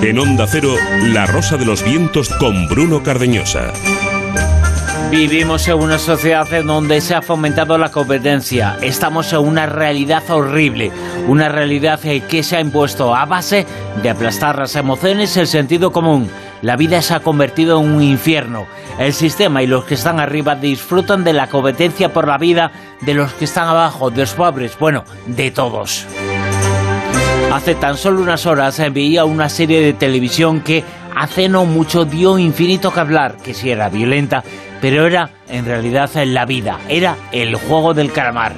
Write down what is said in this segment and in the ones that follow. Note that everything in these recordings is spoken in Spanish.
En Onda Cero, La Rosa de los Vientos con Bruno Cardeñosa. Vivimos en una sociedad en donde se ha fomentado la competencia. Estamos en una realidad horrible, una realidad que se ha impuesto a base de aplastar las emociones el sentido común. La vida se ha convertido en un infierno. El sistema y los que están arriba disfrutan de la competencia por la vida de los que están abajo, de los pobres, bueno, de todos. Hace tan solo unas horas veía una serie de televisión que hace no mucho dio infinito que hablar, que si era violenta, pero era en realidad la vida, era el juego del calamar.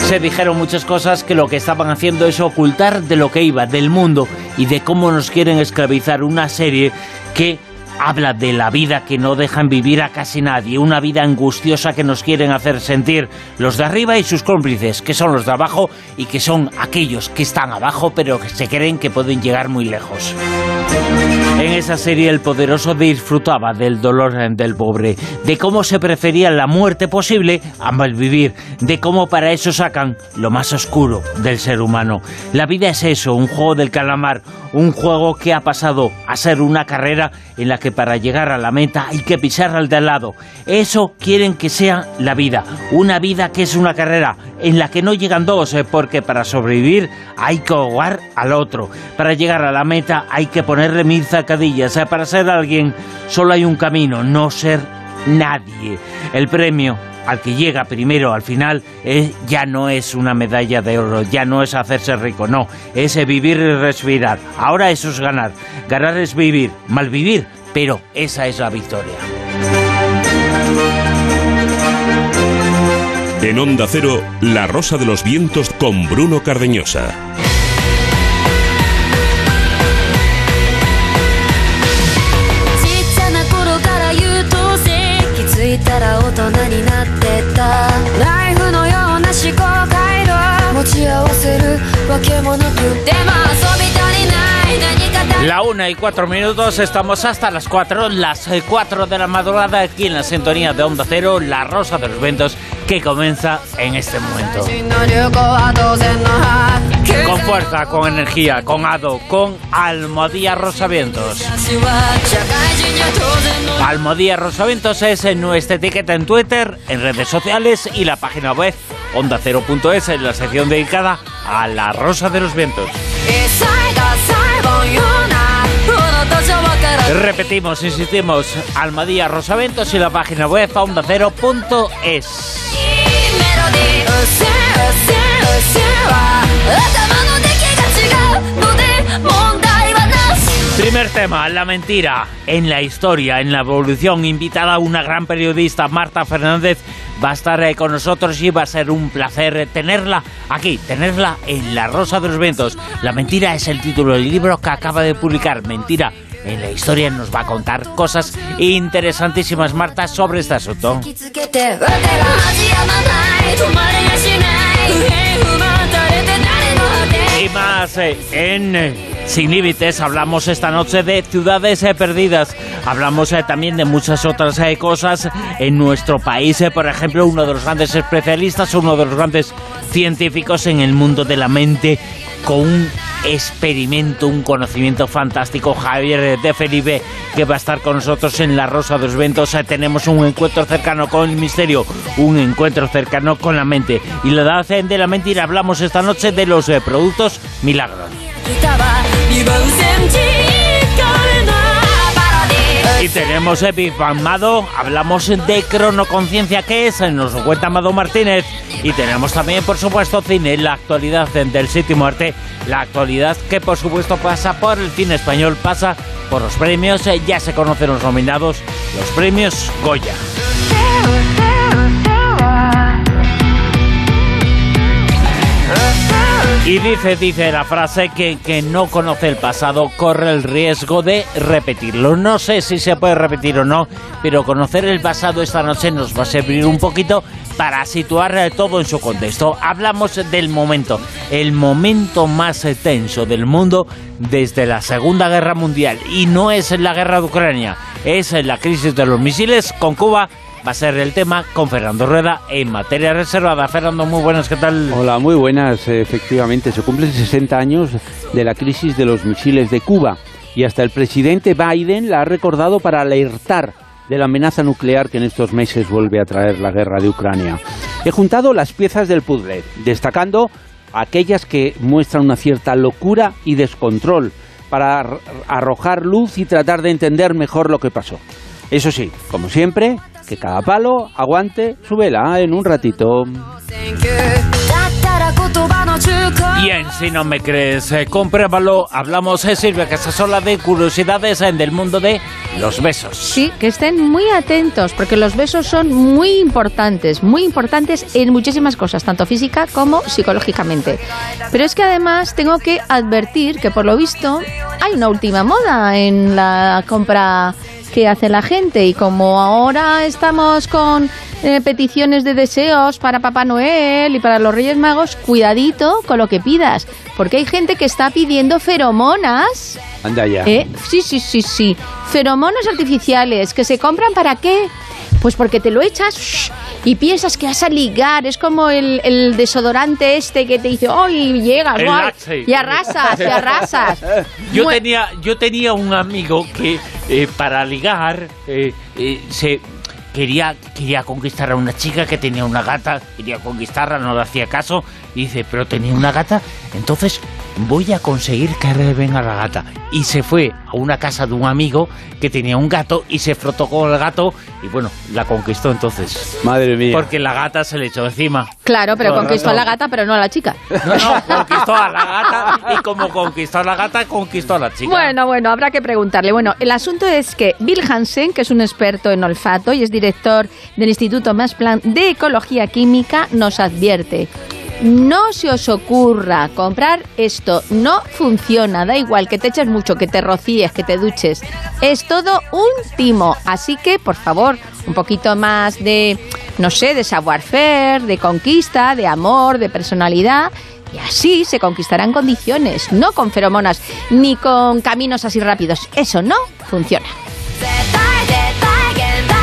Se dijeron muchas cosas que lo que estaban haciendo es ocultar de lo que iba, del mundo y de cómo nos quieren esclavizar una serie que habla de la vida que no dejan vivir a casi nadie, una vida angustiosa que nos quieren hacer sentir los de arriba y sus cómplices, que son los de abajo y que son aquellos que están abajo pero que se creen que pueden llegar muy lejos. En esa serie el poderoso disfrutaba del dolor del pobre, de cómo se prefería la muerte posible a malvivir, de cómo para eso sacan lo más oscuro del ser humano. La vida es eso, un juego del calamar, un juego que ha pasado a ser una carrera en la que para llegar a la meta hay que pisar al de al lado. Eso quieren que sea la vida, una vida que es una carrera en la que no llegan dos, eh, porque para sobrevivir hay que ahogar al otro. Para llegar a la meta hay que ponerle mil zacadillas. Eh, para ser alguien solo hay un camino, no ser nadie. El premio al que llega primero al final eh, ya no es una medalla de oro, ya no es hacerse rico, no, es vivir y respirar. Ahora eso es ganar. Ganar es vivir, malvivir, pero esa es la victoria. En Onda Cero, La Rosa de los Vientos con Bruno Cardeñosa. La una y cuatro minutos, estamos hasta las cuatro, las eh, cuatro de la madrugada aquí en la sintonía de Onda Cero, La Rosa de los Ventos, que comienza en este momento. Con fuerza, con energía, con ado, con Almodía Rosavientos. Almodía Rosavientos es en nuestra etiqueta en Twitter, en redes sociales y la página web ondacero.es en la sección dedicada a la Rosa de los Vientos. Repetimos, insistimos, Almadía Rosaventos y la página web ondacero.es. Primer tema, la mentira en la historia, en la evolución. Invitada una gran periodista, Marta Fernández, va a estar eh, con nosotros y va a ser un placer tenerla aquí, tenerla en La Rosa de los Vientos. La mentira es el título del libro que acaba de publicar. Mentira en la historia nos va a contar cosas interesantísimas, Marta, sobre este asunto. Y más eh, en eh, Sin Límites hablamos esta noche de ciudades eh, perdidas. Hablamos también de muchas otras cosas en nuestro país. por ejemplo, uno de los grandes especialistas, uno de los grandes científicos en el mundo de la mente con experimento, un conocimiento fantástico. Javier de Felipe, que va a estar con nosotros en La Rosa de los Ventos. Tenemos un encuentro cercano con el misterio, un encuentro cercano con la mente. Y la edad de la mentira, hablamos esta noche de los eh, productos milagros. Y tenemos Amado, hablamos de cronoconciencia, ¿qué es? Nos lo cuenta Amado Martínez. Y tenemos también, por supuesto, cine, la actualidad del sitio muerte, la actualidad que por supuesto pasa por el cine español, pasa por los premios, ya se conocen los nominados, los premios Goya. Y dice, dice la frase que, que no conoce el pasado corre el riesgo de repetirlo. No sé si se puede repetir o no, pero conocer el pasado esta noche nos va a servir un poquito para situar todo en su contexto. Hablamos del momento, el momento más tenso del mundo desde la Segunda Guerra Mundial. Y no es la guerra de Ucrania, es la crisis de los misiles con Cuba va a ser el tema con Fernando Rueda en materia reservada. Fernando, muy buenas, ¿qué tal? Hola, muy buenas. Efectivamente, se cumplen 60 años de la crisis de los misiles de Cuba y hasta el presidente Biden la ha recordado para alertar de la amenaza nuclear que en estos meses vuelve a traer la guerra de Ucrania. He juntado las piezas del puzzle, destacando aquellas que muestran una cierta locura y descontrol para arrojar luz y tratar de entender mejor lo que pasó. Eso sí, como siempre, que cada palo aguante su vela en un ratito. Bien, si no me crees, eh, compruébalo. Hablamos, eh, Silvia sola de curiosidades en del mundo de los besos. Sí, que estén muy atentos, porque los besos son muy importantes, muy importantes en muchísimas cosas, tanto física como psicológicamente. Pero es que además tengo que advertir que por lo visto hay una última moda en la compra que hace la gente y como ahora estamos con eh, peticiones de deseos para Papá Noel y para los Reyes Magos, cuidadito con lo que pidas, porque hay gente que está pidiendo feromonas. Anda ya. ¿Eh? Sí, sí, sí, sí. Feromonas artificiales que se compran para qué? Pues porque te lo echas y piensas que vas a ligar. Es como el, desodorante este que te dice, ¡ay, llegas! Y arrasas, y arrasas. Yo, tenía, yo tenía un amigo que eh, para ligar eh, eh, se quería, quería conquistar a una chica que tenía una gata, quería conquistarla, no le hacía caso, y dice, pero tenía una gata, entonces voy a conseguir que venga la gata. Y se fue a una casa de un amigo que tenía un gato y se frotó con el gato y bueno, la conquistó entonces. Madre mía. Porque la gata se le echó encima. Claro, pero conquistó a la gata, pero no a la chica. No, no, conquistó a la gata y como conquistó a la gata, conquistó a la chica. Bueno, bueno, habrá que preguntarle. Bueno, el asunto es que Bill Hansen, que es un experto en olfato y es director del Instituto Masplan de Ecología Química, nos advierte no se os ocurra comprar esto, no funciona, da igual que te eches mucho, que te rocíes, que te duches, es todo un timo, así que por favor, un poquito más de, no sé, de savoir-faire, de conquista, de amor, de personalidad. Y así se conquistarán condiciones, no con feromonas ni con caminos así rápidos. Eso no funciona.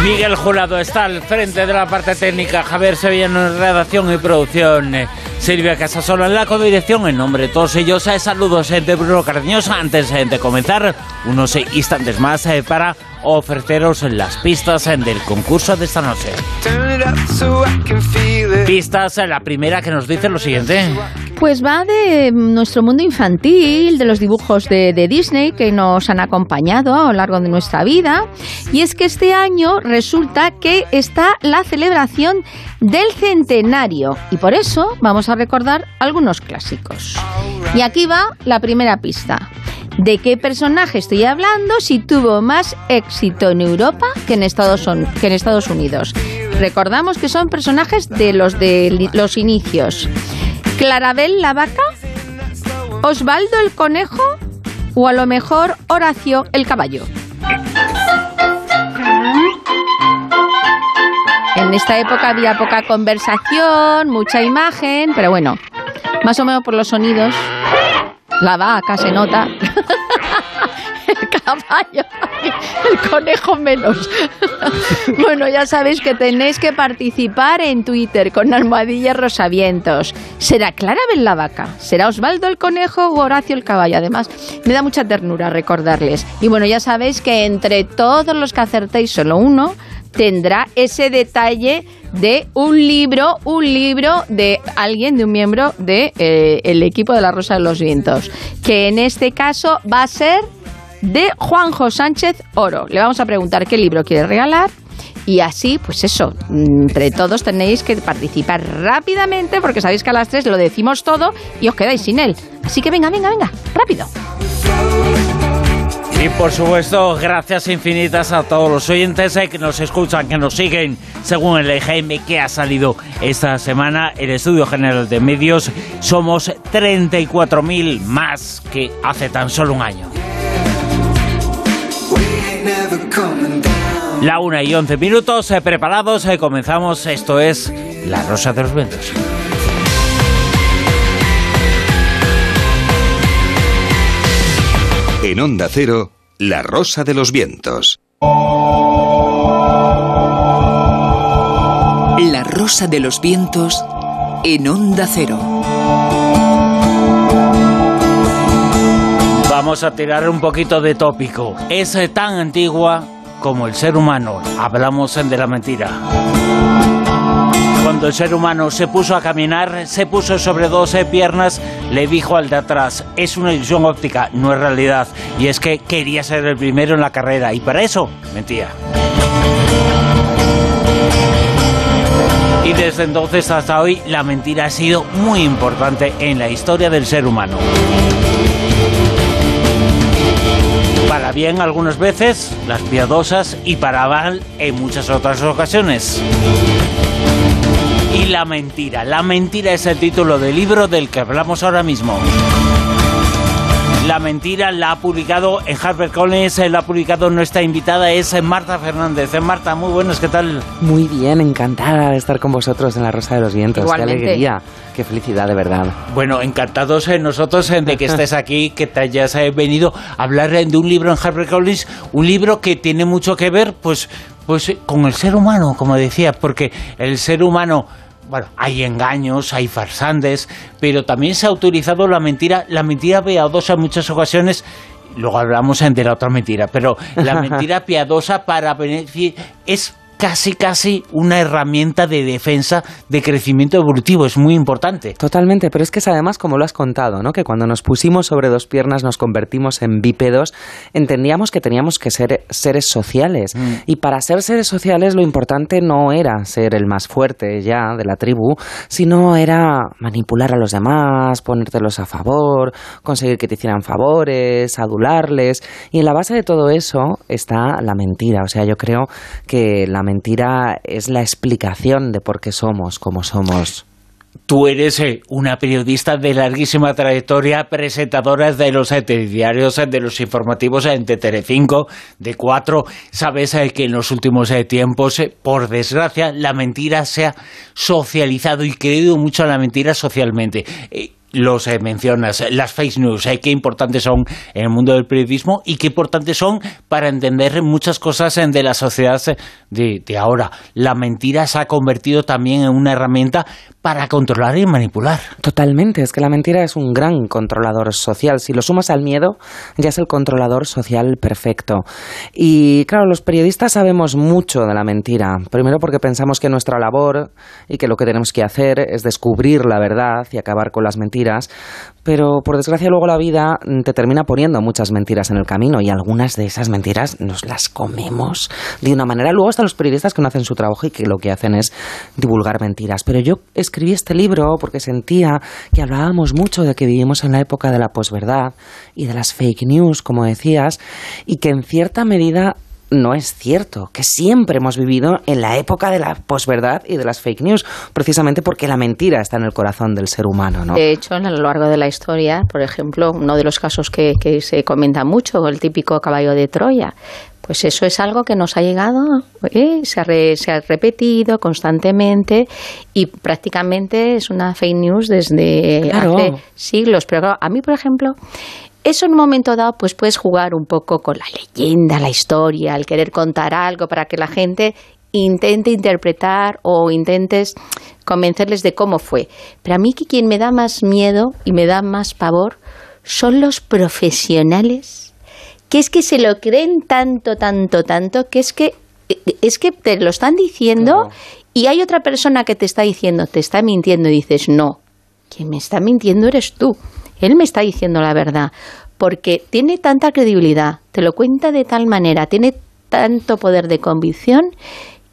Miguel Jurado está al frente de la parte técnica, Javier Sevilla en redacción y producción. Silvia Casasola en la codirección. En nombre de todos ellos, eh, saludos eh, de Bruno Cardeñosa. Antes eh, de comenzar, unos instantes más para ofreceros las pistas del concurso de esta noche. Pistas, la primera que nos dice lo siguiente. Pues va de nuestro mundo infantil, de los dibujos de, de, Disney que nos han acompañado a lo largo de nuestra vida. Y es que este año resulta que está la celebración del centenario. Y por eso vamos a recordar algunos clásicos. Y aquí va la primera pista. ¿De qué personaje estoy hablando si tuvo más éxito en Europa que en Estados, que en Estados Unidos? Recordamos que son personajes de los de los inicios. Clarabel la vaca, Osvaldo el conejo o a lo mejor Horacio el caballo. En esta época había poca conversación, mucha imagen, pero bueno, más o menos por los sonidos, la vaca se nota. el caballo, el conejo menos. bueno, ya sabéis que tenéis que participar en Twitter con almohadillas rosavientos. ¿Será Clarabel la vaca? ¿Será Osvaldo el conejo o Horacio el caballo? Además, me da mucha ternura recordarles. Y bueno, ya sabéis que entre todos los que acertéis solo uno, tendrá ese detalle de un libro, un libro de alguien, de un miembro del de, eh, equipo de la Rosa de los Vientos, que en este caso va a ser de Juanjo Sánchez Oro. Le vamos a preguntar qué libro quiere regalar y así, pues eso, entre todos tenéis que participar rápidamente porque sabéis que a las tres lo decimos todo y os quedáis sin él. Así que venga, venga, venga, rápido. Y por supuesto, gracias infinitas a todos los oyentes eh, que nos escuchan, que nos siguen según el EGM que ha salido esta semana. El Estudio General de Medios somos 34.000 más que hace tan solo un año. La una y once minutos, eh, preparados, eh, comenzamos. Esto es La Rosa de los Vientos. En Onda Cero, La Rosa de los Vientos. La Rosa de los Vientos en Onda Cero. Vamos a tirar un poquito de tópico. Es tan antigua como el ser humano. Hablamos de la mentira. Cuando el ser humano se puso a caminar, se puso sobre dos piernas, le dijo al de atrás, es una ilusión óptica, no es realidad. Y es que quería ser el primero en la carrera y para eso mentía. Y desde entonces hasta hoy la mentira ha sido muy importante en la historia del ser humano. Para bien algunas veces, las piadosas, y para mal en muchas otras ocasiones. Y la mentira. La mentira es el título del libro del que hablamos ahora mismo. La mentira la ha publicado en HarperCollins, la ha publicado nuestra invitada, es Marta Fernández. Marta, muy buenas, ¿qué tal? Muy bien, encantada de estar con vosotros en La Rosa de los Vientos. Igualmente. Qué alegría, qué felicidad, de verdad. Bueno, encantados eh, nosotros eh, de que estés aquí, que te hayas eh, venido a hablar eh, de un libro en HarperCollins, un libro que tiene mucho que ver, pues, pues eh, con el ser humano, como decía, porque el ser humano bueno, hay engaños, hay farsantes, pero también se ha utilizado la mentira, la mentira piadosa en muchas ocasiones. Luego hablamos de la otra mentira, pero la mentira piadosa para beneficio es casi casi una herramienta de defensa de crecimiento evolutivo, es muy importante. Totalmente, pero es que es además como lo has contado, ¿no? Que cuando nos pusimos sobre dos piernas nos convertimos en bípedos, entendíamos que teníamos que ser seres sociales. Mm. Y para ser seres sociales lo importante no era ser el más fuerte ya de la tribu, sino era manipular a los demás, ponértelos a favor, conseguir que te hicieran favores, adularles. Y en la base de todo eso está la mentira. O sea, yo creo que la mentira es la explicación de por qué somos como somos. Tú eres eh, una periodista de larguísima trayectoria, presentadora de los eh, diarios, eh, de los informativos eh, de Telecinco, de Cuatro. Sabes eh, que en los últimos eh, tiempos, eh, por desgracia, la mentira se ha socializado y creído mucho en la mentira socialmente. Los eh, mencionas, eh, las fake news, eh, qué importantes son en el mundo del periodismo y qué importantes son para entender muchas cosas eh, de la sociedad eh, de, de ahora. La mentira se ha convertido también en una herramienta para controlar y manipular. Totalmente, es que la mentira es un gran controlador social. Si lo sumas al miedo, ya es el controlador social perfecto. Y claro, los periodistas sabemos mucho de la mentira. Primero porque pensamos que nuestra labor y que lo que tenemos que hacer es descubrir la verdad y acabar con las mentiras. Pero por desgracia luego la vida mm, te termina poniendo muchas mentiras en el camino y algunas de esas mentiras nos las comemos de una manera. Luego están los periodistas que no hacen su trabajo y que lo que hacen es divulgar mentiras. Pero yo escribí este libro porque sentía que hablábamos mucho de que vivimos en la época de la posverdad y de las fake news, como decías, y que en cierta medida no es cierto, que siempre hemos vivido en la época de la posverdad y de las fake news, precisamente porque la mentira está en el corazón del ser humano, ¿no? De hecho, a lo largo de la historia, por ejemplo, uno de los casos que, que se comenta mucho, el típico caballo de Troya, pues eso es algo que nos ha llegado, ¿eh? se, ha re- se ha repetido constantemente y prácticamente es una fake news desde Claro. hace siglos. Pero claro, a mí, por ejemplo, eso en un momento dado, pues puedes jugar un poco con la leyenda, la historia, el querer contar algo para que la gente intente interpretar o intentes convencerles de cómo fue. Pero a mí que quien me da más miedo y me da más pavor son los profesionales que es que se lo creen tanto, tanto, tanto, que es que es que te lo están diciendo y hay otra persona que te está diciendo, te está mintiendo y dices, no, quien me está mintiendo eres tú. Él me está diciendo la verdad, porque tiene tanta credibilidad, te lo cuenta de tal manera, tiene tanto poder de convicción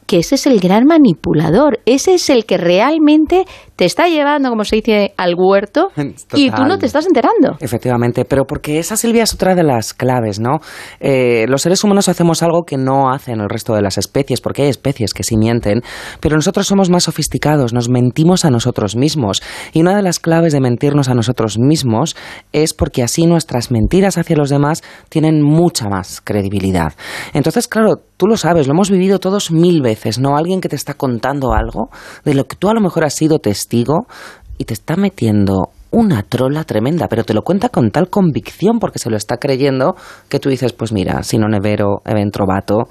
que ese es el gran manipulador, ese es el que realmente te está llevando, como se dice, al huerto y tú no te estás enterando. Efectivamente, pero porque esa Silvia es otra de las claves, ¿no? Eh, los seres humanos hacemos algo que no hacen el resto de las especies, porque hay especies que sí mienten, pero nosotros somos más sofisticados, nos mentimos a nosotros mismos. Y una de las claves de mentirnos a nosotros mismos es porque así nuestras mentiras hacia los demás tienen mucha más credibilidad. Entonces, claro, tú lo sabes, lo hemos vivido todos mil veces, ¿no? Alguien que te está contando algo de lo que tú a lo mejor has sido testigo y te está metiendo una trola tremenda, pero te lo cuenta con tal convicción porque se lo está creyendo que tú dices, pues mira, si non è vero, è ben trovato,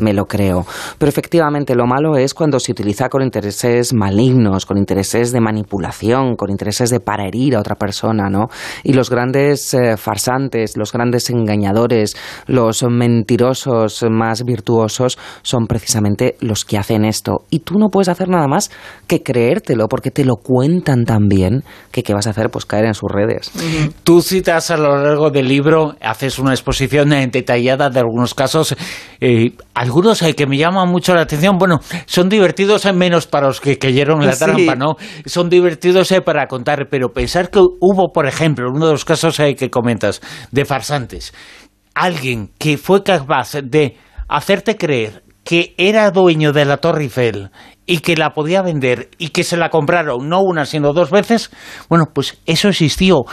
me lo creo. Pero efectivamente lo malo es cuando se utiliza con intereses malignos, con intereses de manipulación, con intereses de para herir a otra persona, ¿no? Y los grandes eh, farsantes, los grandes engañadores, los mentirosos más virtuosos son precisamente los que hacen esto. Y tú no puedes hacer nada más que creértelo porque te lo cuentan tan bien que qué vas a hacer pues caer en sus redes. Tú citas a lo largo del libro, haces una exposición detallada de algunos casos, eh, algunos eh, que me llaman mucho la atención, bueno, son divertidos eh, menos para los que cayeron en la Sí. trampa, ¿no? Son divertidos eh, para contar, pero pensar que hubo, por ejemplo, uno de los casos que comentas, de farsantes, alguien que fue capaz de hacerte creer que era dueño de la Torre Eiffel y que la podía vender y que se la compraron no una sino dos veces, bueno, pues eso existió.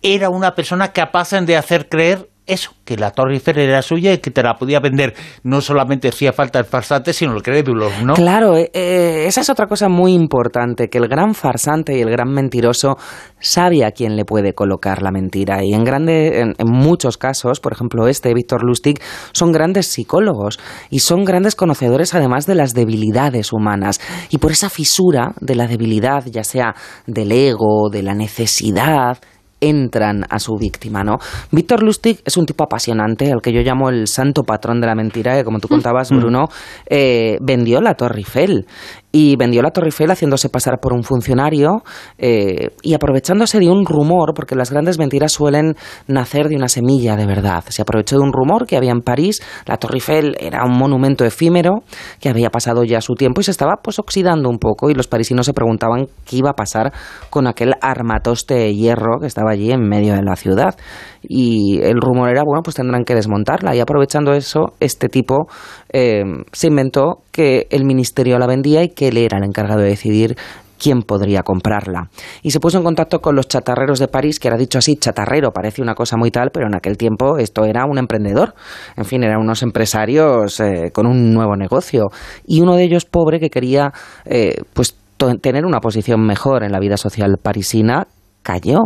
Era una persona capaz de hacer creer eso, que la Torre Eiffel era suya y que te la podía vender. No solamente hacía falta el farsante, sino el crédulo, ¿no? Claro, eh, eh, esa es otra cosa muy importante, que el gran farsante y el gran mentiroso sabe a quién le puede colocar la mentira. Y en, grande, en, en muchos casos, por ejemplo este, Víctor Lustig, son grandes psicólogos y son grandes conocedores además de las debilidades humanas. Y por esa fisura de la debilidad, ya sea del ego, de la necesidad, entran a su víctima, ¿no? Víctor Lustig es un tipo apasionante, al que yo llamo el santo patrón de la mentira, que como tú contabas, Bruno, eh, vendió la Torre Eiffel. Y vendió la Torre Eiffel haciéndose pasar por un funcionario eh, y aprovechándose de un rumor, porque las grandes mentiras suelen nacer de una semilla de verdad. Se aprovechó de un rumor que había en París, la Torre Eiffel era un monumento efímero que había pasado ya su tiempo y se estaba pues oxidando un poco y los parisinos se preguntaban qué iba a pasar con aquel armatoste de hierro que estaba allí en medio de la ciudad. Y el rumor era, bueno, pues tendrán que desmontarla. Y aprovechando eso, este tipo eh, se inventó que el ministerio la vendía y que él era el encargado de decidir quién podría comprarla. Y se puso en contacto con los chatarreros de París, que era dicho así, chatarrero, parece una cosa muy tal, pero en aquel tiempo esto era un emprendedor. En fin, eran unos empresarios eh, con un nuevo negocio. Y uno de ellos, pobre, que quería eh, pues tener una posición mejor en la vida social parisina, cayó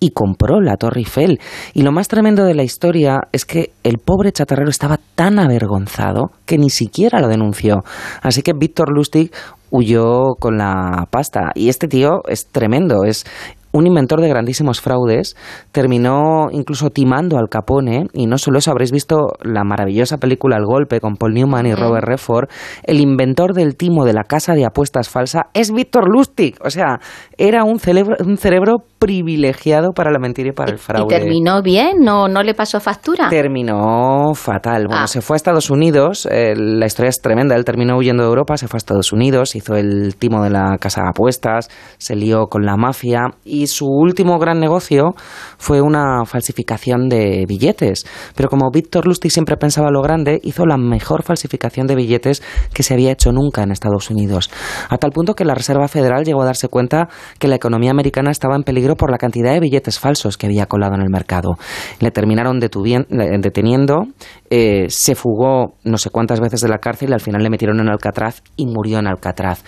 y compró la Torre Eiffel. Y lo más tremendo de la historia es que el pobre chatarrero estaba tan avergonzado que ni siquiera lo denunció. Así que Víctor Lustig huyó con la pasta. Y este tío es tremendo, es un inventor de grandísimos fraudes, terminó incluso timando al Capone, y no solo eso, habréis visto la maravillosa película El Golpe con Paul Newman y Robert Redford, el inventor del timo de la casa de apuestas falsa es Víctor Lustig, o sea, era un cerebro, un cerebro privilegiado para la mentira y para el ¿Y fraude. terminó bien? ¿No, no le pasó factura? Terminó fatal. Bueno, Ah. se fue a Estados Unidos. eh, la historia es tremenda. Él terminó huyendo de Europa, se fue a Estados Unidos, hizo el timo de la casa de apuestas, se lió con la mafia y su último gran negocio fue una falsificación de billetes. Pero como Víctor Lustig siempre pensaba lo grande, hizo la mejor falsificación de billetes que se había hecho nunca en Estados Unidos. A tal punto que la Reserva Federal llegó a darse cuenta que la economía americana estaba en peligro por la cantidad de billetes falsos que había colado en el mercado. Le terminaron deteniendo, eh, se fugó no sé cuántas veces de la cárcel y al final le metieron en Alcatraz y murió en Alcatraz.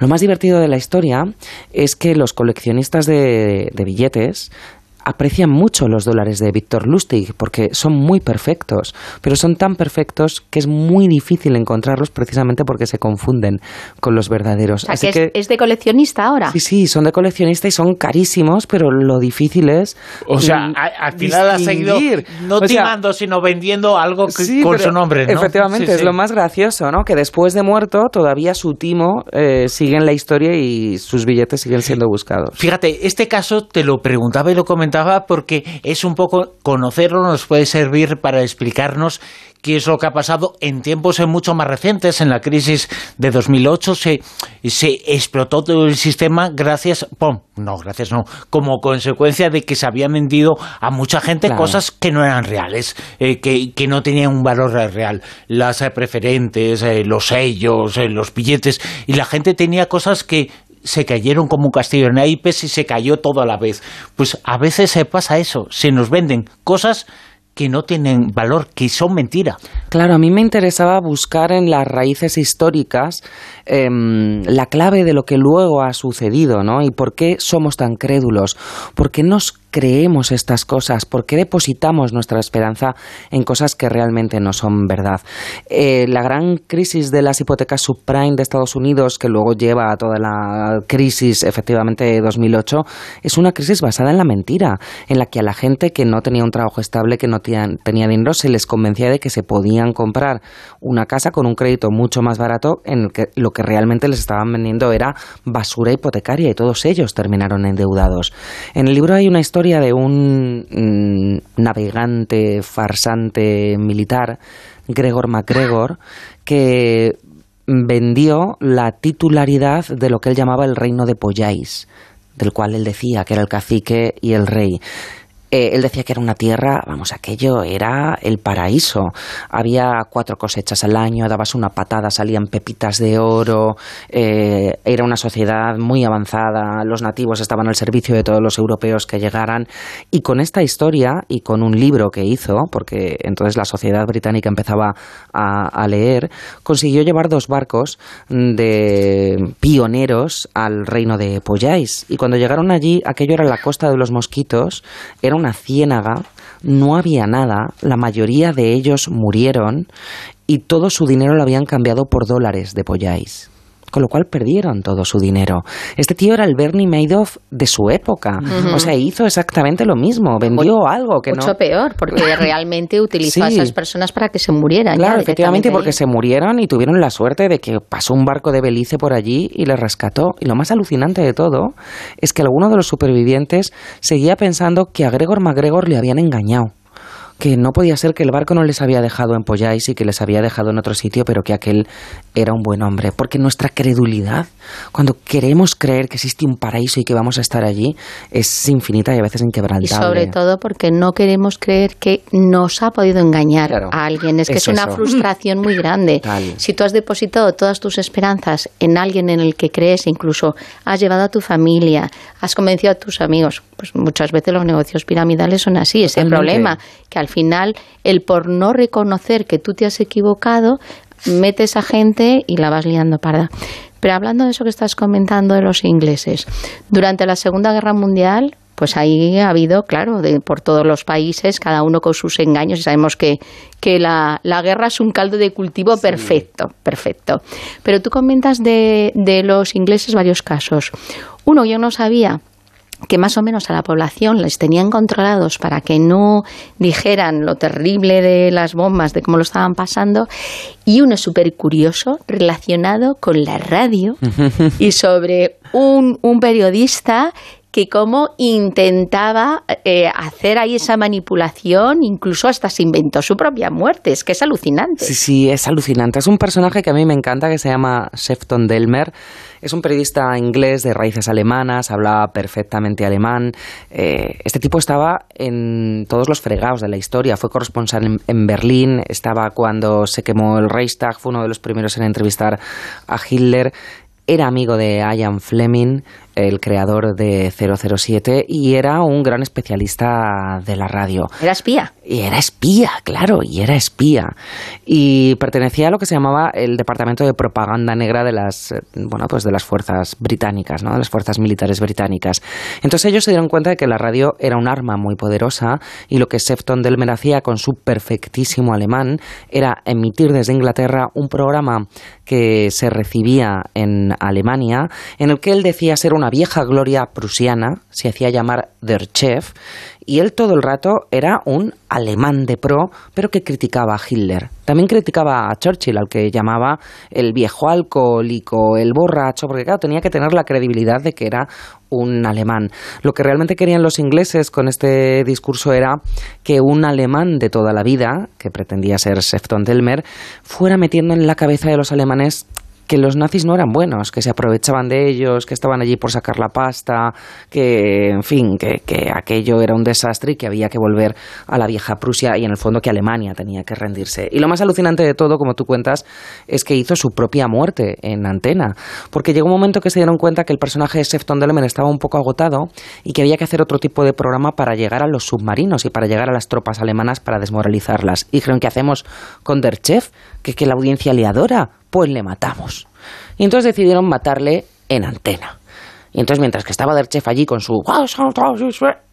Lo más divertido de la historia es que los coleccionistas de, de billetes aprecian mucho los dólares de Víctor Lustig porque son muy perfectos, pero son tan perfectos que es muy difícil encontrarlos precisamente porque se confunden con los verdaderos. O sea, Así que es, que es de coleccionista ahora. Sí, sí, son de coleccionista y son carísimos, pero lo difícil es. O sea, mm, a- al final ha seguido no O sea, timando, sino vendiendo algo que- sí, con pero su nombre, ¿no? Efectivamente, Sí, es sí. lo más gracioso, ¿no? Que después de muerto, todavía su timo eh, sigue en la historia y sus billetes siguen siendo buscados. Fíjate, este caso te lo preguntaba y lo comentaba porque es un poco conocerlo, nos puede servir para explicarnos qué es lo que ha pasado en tiempos mucho más recientes. En la crisis de 2008 se, se explotó todo el sistema gracias, pum, no, gracias no, como consecuencia de que se habían vendido a mucha gente Claro. cosas que no eran reales, eh, que, que no tenían un valor real. Las eh, preferentes, eh, los sellos, eh, los billetes, y la gente tenía cosas que se cayeron como un castillo en naipes y se cayó todo a la vez. Pues a veces se pasa eso, se nos venden cosas que no tienen valor, que son mentira. Claro, a mí me interesaba buscar en las raíces históricas em, la clave de lo que luego ha sucedido, ¿no? Y por qué somos tan crédulos, por qué nos creemos estas cosas, por qué depositamos nuestra esperanza en cosas que realmente no son verdad. Eh, la gran crisis de las hipotecas subprime de Estados Unidos, que luego lleva a toda la crisis efectivamente de 2008, es una crisis basada en la mentira, en la que a la gente que no tenía un trabajo estable, que no tenía dinero, se les convencía de que se podían comprar una casa con un crédito mucho más barato, en que lo que realmente les estaban vendiendo era basura hipotecaria y todos ellos terminaron endeudados. En el libro hay una historia de un mm, navegante, farsante militar, Gregor MacGregor, que vendió la titularidad de lo que él llamaba el reino de Pollais, del cual él decía que era el cacique y el rey. Eh, él decía que era una tierra, vamos, aquello era el paraíso. Había cuatro cosechas al año, dabas una patada, salían pepitas de oro, eh, era una sociedad muy avanzada, los nativos estaban al servicio de todos los europeos que llegaran. Y con esta historia y con un libro que hizo, porque entonces la sociedad británica empezaba a, leer, consiguió llevar dos barcos de pioneros al reino de Pollais. Y cuando llegaron allí, aquello era la costa de los mosquitos, era una ciénaga, no había nada, la mayoría de ellos murieron y todo su dinero lo habían cambiado por dólares de Pollais con lo cual perdieron todo su dinero. Este tío era el Bernie Madoff de su época, o sea, hizo exactamente lo mismo, vendió algo que Mucho no... peor, porque realmente utilizó a esas personas para que se murieran. Claro, ya efectivamente, porque ahí. se murieron y tuvieron la suerte de que pasó un barco de Belice por allí y les rescató. Y lo más alucinante de todo es que alguno de los supervivientes seguía pensando que a Gregor MacGregor le habían engañado. Que no podía ser que el barco no les había dejado en Pollais y que les había dejado en otro sitio, pero que aquel era un buen hombre. Porque nuestra credulidad, cuando queremos creer que existe un paraíso y que vamos a estar allí, es infinita y a veces Y inquebrantable. sobre todo porque no queremos creer que nos ha podido engañar Claro. a alguien. Es que Es es una eso. frustración muy grande. Tal. Si tú has depositado todas tus esperanzas en alguien en el que crees, incluso has llevado a tu familia, has convencido a tus amigos, pues muchas veces los negocios piramidales son así. Ese Totalmente. problema que al final el por no reconocer que tú te has equivocado metes a gente y la vas liando parda. Pero hablando de eso que estás comentando de los ingleses, durante la Segunda Guerra Mundial, pues ahí ha habido, claro, de, por todos los países, cada uno con sus engaños, y sabemos que, que la, la guerra es un caldo de cultivo perfecto, perfecto. Pero tú comentas de, de los ingleses varios casos. Uno, yo no sabía que más o menos a la población les tenían controlados para que no dijeran lo terrible de las bombas, de cómo lo estaban pasando, y uno súper curioso relacionado con la radio y sobre un, un periodista que como intentaba eh, hacer ahí esa manipulación, incluso hasta se inventó su propia muerte, es que es alucinante. Sí, sí, es alucinante. Es un personaje que a mí me encanta, que se llama Sefton Delmer. Es un periodista inglés de raíces alemanas, hablaba perfectamente alemán. Eh, este tipo estaba en todos los fregados de la historia. Fue corresponsal en, en Berlín, estaba cuando se quemó el Reichstag, fue uno de los primeros en entrevistar a Hitler. Era amigo de Ian Fleming, el creador de 007, y era un gran especialista de la radio. Era espía. Y era espía, claro, y era espía. Y pertenecía a lo que se llamaba el Departamento de Propaganda Negra de las, bueno, pues de las fuerzas británicas, ¿no? De las fuerzas militares británicas. Entonces ellos se dieron cuenta de que la radio era un arma muy poderosa y lo que Sefton Delmer hacía con su perfectísimo alemán era emitir desde Inglaterra un programa que se recibía en Alemania, en el que él decía ser una vieja gloria prusiana, se hacía llamar Der Chef, y él todo el rato era un alemán de pro, pero que criticaba a Hitler. También criticaba a Churchill, al que llamaba el viejo alcohólico, el borracho, porque claro, tenía que tener la credibilidad de que era un alemán. Lo que realmente querían los ingleses con este discurso era que un alemán de toda la vida, que pretendía ser Sefton Delmer, fuera metiendo en la cabeza de los alemanes que los nazis no eran buenos, que se aprovechaban de ellos, que estaban allí por sacar la pasta, que, en fin, que, que, aquello era un desastre y que había que volver a la vieja Prusia y en el fondo que Alemania tenía que rendirse. Y lo más alucinante de todo, como tú cuentas, es que hizo su propia muerte en antena, porque llegó un momento que se dieron cuenta que el personaje de Sefton Delmen estaba un poco agotado y que había que hacer otro tipo de programa para llegar a los submarinos y para llegar a las tropas alemanas para desmoralizarlas. Y dijeron, ¿qué hacemos con Der Chef? Que, que la audiencia le adora pues le matamos. Y entonces decidieron matarle en antena. Y entonces mientras que estaba Der Chef allí con su...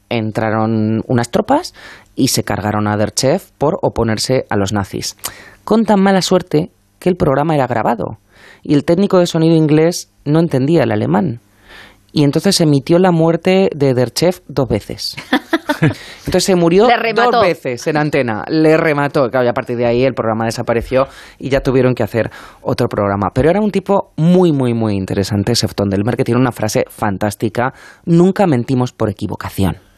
entraron unas tropas y se cargaron a Der Chef por oponerse a los nazis. Con tan mala suerte que el programa era grabado y el técnico de sonido inglés no entendía el alemán y entonces emitió la muerte de Derchev dos veces. Entonces se murió dos veces en antena, le remató. Claro, y a partir de ahí el programa desapareció y ya tuvieron que hacer otro programa. Pero era un tipo muy, muy, muy interesante, Sefton Delmer, que tiene una frase fantástica: Nunca mentimos por equivocación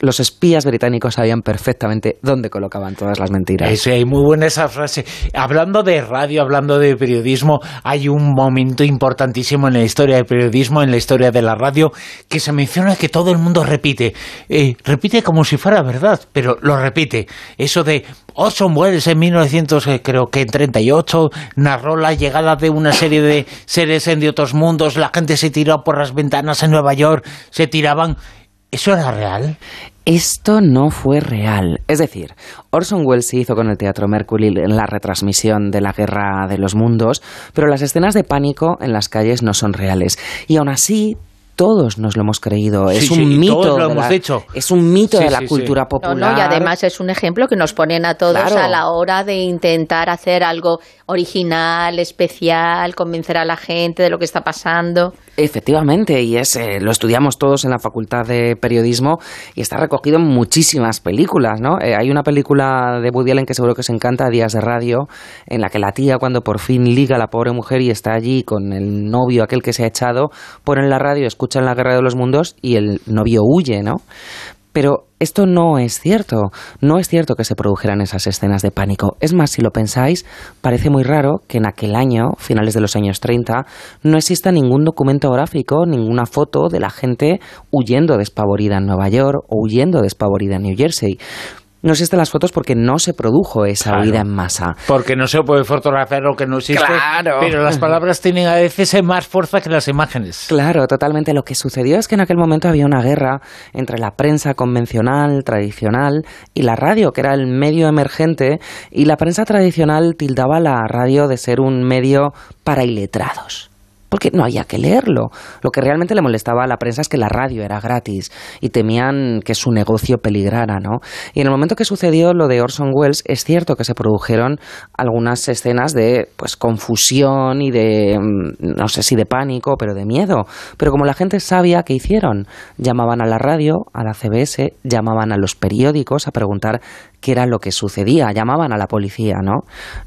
los espías británicos sabían perfectamente dónde colocaban todas las mentiras. Sí, muy buena esa frase. Hablando de radio, hablando de periodismo, hay un momento importantísimo en la historia del periodismo, en la historia de la radio, que se menciona que todo el mundo repite. Eh, repite como si fuera verdad, pero lo repite. Eso de Orson Welles en 1900, eh, creo que en 38, narró la llegada de una serie de seres en de otros mundos, la gente se tiró por las ventanas en Nueva York, se tiraban ¿Eso era real? Esto no fue real. Es decir, Orson Welles se hizo con el Teatro Mercury en la retransmisión de la Guerra de los Mundos, pero las escenas de pánico en las calles no son reales. Y aún así, todos nos lo hemos creído. es, un mito lo hemos dicho. es un mito de la cultura popular. y además es un ejemplo que nos ponen a todos a la hora de intentar hacer algo original, especial, convencer a la gente de lo que está pasando. Efectivamente, y es, eh, lo estudiamos todos en la Facultad de Periodismo y está recogido en muchísimas películas, ¿no? Eh, hay una película de Woody Allen que seguro que se encanta, Días de Radio, en la que la tía cuando por fin liga a la pobre mujer y está allí con el novio aquel que se ha echado, ponen la radio, escuchan la Guerra de los Mundos y el novio huye, ¿no? Pero esto no es cierto. No es cierto que se produjeran esas escenas de pánico. Es más, si lo pensáis, parece muy raro que en aquel año, finales de los años 30, no exista ningún documento gráfico, ninguna foto de la gente huyendo despavorida en Nueva York o huyendo despavorida en New Jersey. No existen las fotos porque no se produjo esa huida en masa. Porque no se puede fotografiar lo que no existe. Claro. Pero las palabras tienen a veces más fuerza que las imágenes. Claro, totalmente. Lo que sucedió es que en aquel momento había una guerra entre la prensa convencional, tradicional, y la radio, que era el medio emergente, y la prensa tradicional tildaba a la radio de ser un medio para iletrados porque no había que leerlo. Lo que realmente le molestaba a la prensa es que la radio era gratis y temían que su negocio peligrara, ¿no? Y en el momento que sucedió lo de Orson Welles, es cierto que se produjeron algunas escenas de pues confusión y de mm, no sé si de pánico, pero de miedo. Pero como la gente sabía qué hicieron, llamaban a la radio, a la CBS, llamaban a los periódicos a preguntar qué era lo que sucedía, llamaban a la policía, ¿no?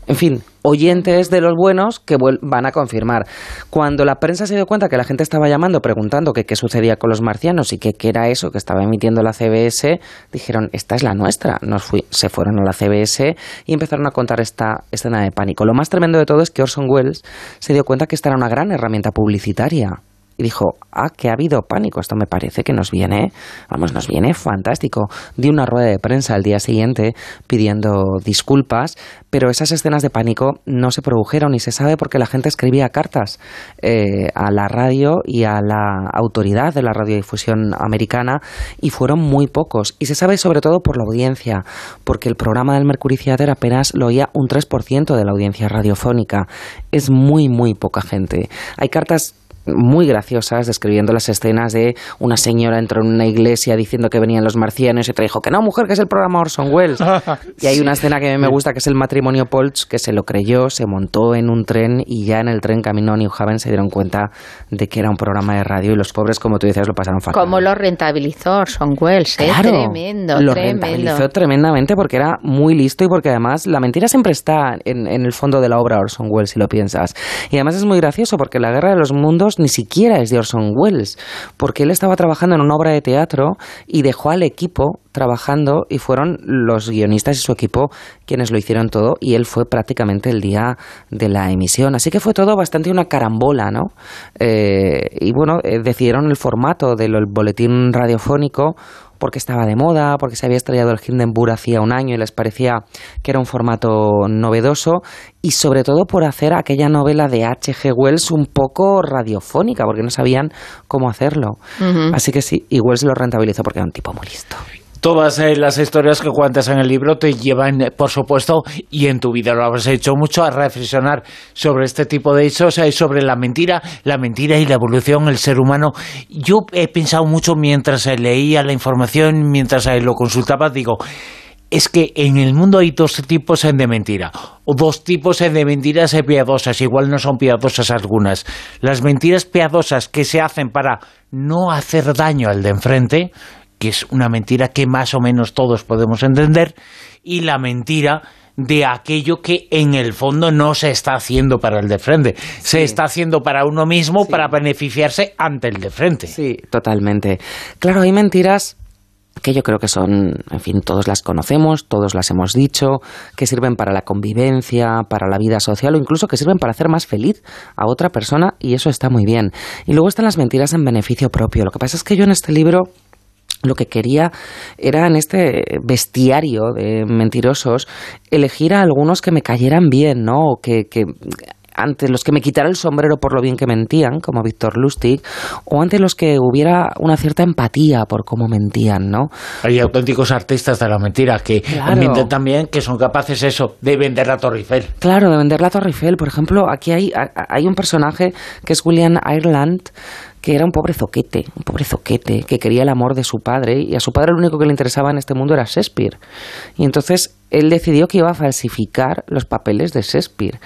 En fin, oyentes de los buenos que van a confirmar. Cuando la prensa se dio cuenta que la gente estaba llamando preguntando qué sucedía con los marcianos y qué era eso que estaba emitiendo la CBS, dijeron, esta es la nuestra. Nos se fueron a la CBS y empezaron a contar esta escena de pánico. Lo más tremendo de todo es que Orson Welles se dio cuenta que esta era una gran herramienta publicitaria y dijo, ah, que ha habido pánico, esto me parece que nos viene, vamos, nos viene fantástico. Dio una rueda de prensa al día siguiente pidiendo disculpas, pero esas escenas de pánico no se produjeron y se sabe porque la gente escribía cartas eh, a la radio y a la autoridad de la radiodifusión americana y fueron muy pocos. Y se sabe sobre todo por la audiencia, porque el programa del Mercury Theater apenas lo oía un 3% de la audiencia radiofónica. Es muy, muy poca gente. Hay cartas muy graciosas describiendo las escenas de una señora entró en una iglesia diciendo que venían los marcianos y otra dijo que no, mujer, que es el programa Orson Welles. y hay una escena que a mí me gusta que es el matrimonio Polch que se lo creyó, se montó en un tren y ya en el tren camino a New Haven se dieron cuenta de que era un programa de radio y los pobres, como tú dices, lo pasaron fatal. ¿Cómo lo rentabilizó Orson Welles? ¿eh? tremendo, lo rentabilizó tremendamente porque era muy listo y porque además la mentira siempre está en, en el fondo de la obra Orson Welles, si lo piensas. Y además es muy gracioso porque la Guerra de los Mundos ni siquiera es de Orson Welles, porque él estaba trabajando en una obra de teatro y dejó al equipo trabajando y fueron los guionistas y su equipo quienes lo hicieron todo y él fue prácticamente el día de la emisión. Así que fue todo bastante una carambola, ¿no? Eh, y bueno, eh, decidieron el formato del boletín radiofónico porque estaba de moda, porque se había estrellado el Hindenburg hacía un año y les parecía que era un formato novedoso y sobre todo por hacer aquella novela de H.G. Wells un poco radiofónica, porque no sabían cómo hacerlo. Así que sí, y Wells lo rentabilizó porque era un tipo muy listo. Todas eh, las historias que cuentas en el libro te llevan, eh, por supuesto, y en tu vida lo habrás hecho mucho, a reflexionar sobre este tipo de hechos, eh, sobre la mentira, la mentira y la evolución, el ser humano. Yo he pensado mucho mientras leía la información, mientras lo consultaba, digo, es que en el mundo hay dos tipos de mentira, o dos tipos de mentiras piadosas, igual no son piadosas algunas. Las mentiras piadosas que se hacen para no hacer daño al de enfrente, que es una mentira que más o menos todos podemos entender, y la mentira de aquello que en el fondo no se está haciendo para el de frente, se está haciendo para uno mismo para beneficiarse ante el de frente. Sí, totalmente. Claro, hay mentiras que yo creo que son, en fin, todos las conocemos, todos las hemos dicho, que sirven para la convivencia, para la vida social o incluso que sirven para hacer más feliz a otra persona y eso está muy bien. Y luego están las mentiras en beneficio propio. Lo que pasa es que yo en este libro lo que quería era en este bestiario de mentirosos elegir a algunos que me cayeran bien, ¿no? Que, que ante los que me quitara el sombrero por lo bien que mentían, como Víctor Lustig, o ante los que hubiera una cierta empatía por cómo mentían, ¿no? Hay auténticos artistas de la mentira que mienten también, que son capaces eso, de vender la Torre Eiffel. Claro, de vender la Torre Eiffel. Por ejemplo, aquí hay, hay un personaje que es William Ireland, que era un pobre zoquete, un pobre zoquete, que quería el amor de su padre y a su padre lo único que le interesaba en este mundo era Shakespeare. Y entonces él decidió que iba a falsificar los papeles de Shakespeare.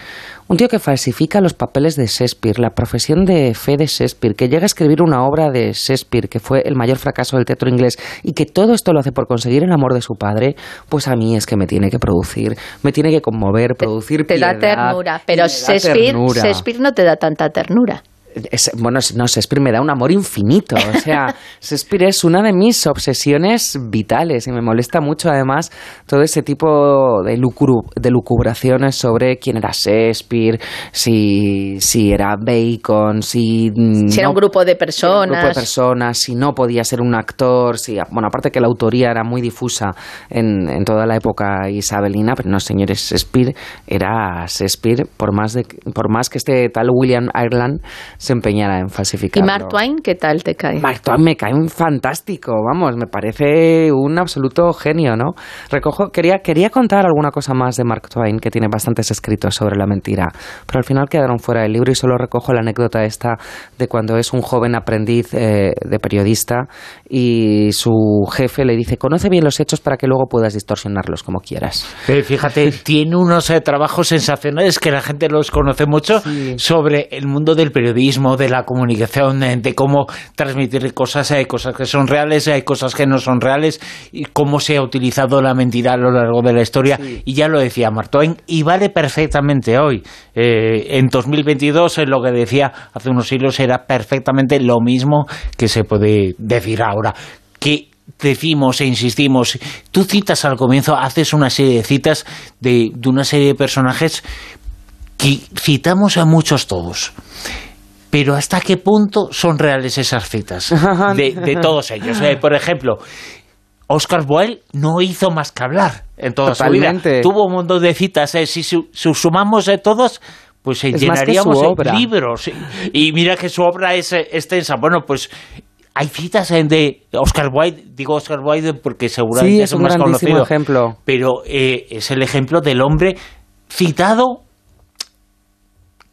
Un tío que falsifica los papeles de Shakespeare, la profesión de fe de Shakespeare, que llega a escribir una obra de Shakespeare, que fue el mayor fracaso del teatro inglés, y que todo esto lo hace por conseguir el amor de su padre, pues a mí es que me tiene que producir, me tiene que conmover, producir Te, da ternura, pero Shakespeare no te da tanta ternura bueno, no, Shakespeare me da un amor infinito. O sea, Shakespeare es una de mis obsesiones vitales y me molesta mucho además todo ese tipo de, de lucubraciones sobre quién era Shakespeare, si, si era Bacon, si... Si era un grupo de personas. Un grupo de personas, si no podía ser un actor, si... Bueno, aparte que la autoría era muy difusa en, en toda la época isabelina, pero no, señores, Shakespeare era Shakespeare, por más, de, por más que este tal William Ireland se empeñara en falsificar. ¿Y Mark Twain qué tal te cae? Mark Twain me cae un fantástico, vamos, me parece un absoluto genio, ¿no? Recojo, quería, quería contar alguna cosa más de Mark Twain, que tiene bastantes escritos sobre la mentira, pero al final quedaron fuera del libro y solo recojo la anécdota esta de cuando es un joven aprendiz eh, de periodista y su jefe le dice, conoce bien los hechos para que luego puedas distorsionarlos como quieras. fíjate, tiene unos eh, trabajos sensacionales que la gente los conoce mucho sobre el mundo del periodismo de la comunicación, de cómo transmitir cosas, hay cosas que son reales, hay cosas que no son reales, y cómo se ha utilizado la mentira a lo largo de la historia. Y ya lo decía Martoen, y vale perfectamente hoy. Eh, en 2022, lo que decía hace unos siglos era perfectamente lo mismo que se puede decir ahora. Que decimos e insistimos, tú citas al comienzo, haces una serie de citas de, de una serie de personajes que citamos a muchos todos pero ¿hasta qué punto son reales esas citas de, todos ellos? Eh, por ejemplo, Oscar Wilde no hizo más que hablar en toda su vida. Tuvo un montón de citas. Eh, si sumamos de todos, pues se llenaríamos libros. Y mira que su obra es eh, extensa. Bueno, pues hay citas de Oscar Wilde, digo Oscar Wilde porque seguramente es, un más conocido, ejemplo. pero es el ejemplo del hombre citado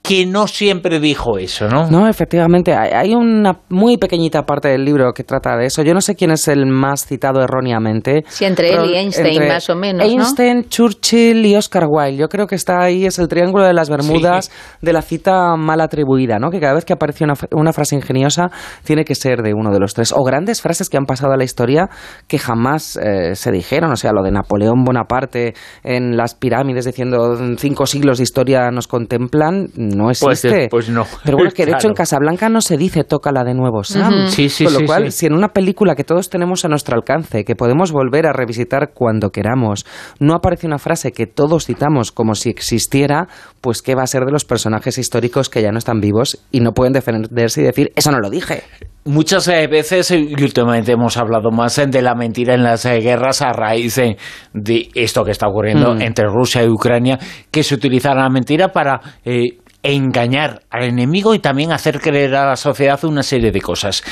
que no siempre dijo eso, ¿no? No, efectivamente. Hay una muy pequeñita parte del libro que trata de eso. Yo no sé quién es el más citado erróneamente. Sí, entre él y Einstein, más o menos. Einstein, Churchill y Oscar Wilde. Yo creo que está ahí, es el triángulo de las Bermudas de la cita mal atribuida, ¿no? Que cada vez que aparece una, frase ingeniosa tiene que ser de uno de los tres. O grandes frases que han pasado a la historia que jamás eh, se dijeron. O sea, lo de Napoleón Bonaparte en las pirámides diciendo cinco siglos de historia nos contemplan no Pues, existe. pues no. Pero bueno, que de hecho en. Casablanca no se dice tócala de nuevo, Sam. Ujú. Sí, sí, Con lo sí, cual, sí. si en una película que todos tenemos a nuestro alcance, que podemos volver a revisitar cuando queramos, no aparece una frase que todos citamos como si existiera, pues qué va a ser de los personajes históricos que ya no están vivos y no pueden defenderse y decir, eso no lo dije. Muchas eh, veces, eh, y últimamente hemos hablado más eh, de la mentira en las eh, guerras a raíz eh, de esto que está ocurriendo Mm. entre Rusia y Ucrania, que se utiliza la mentira para eh, engañar al enemigo y también hacer creer a la sociedad una serie de cosas.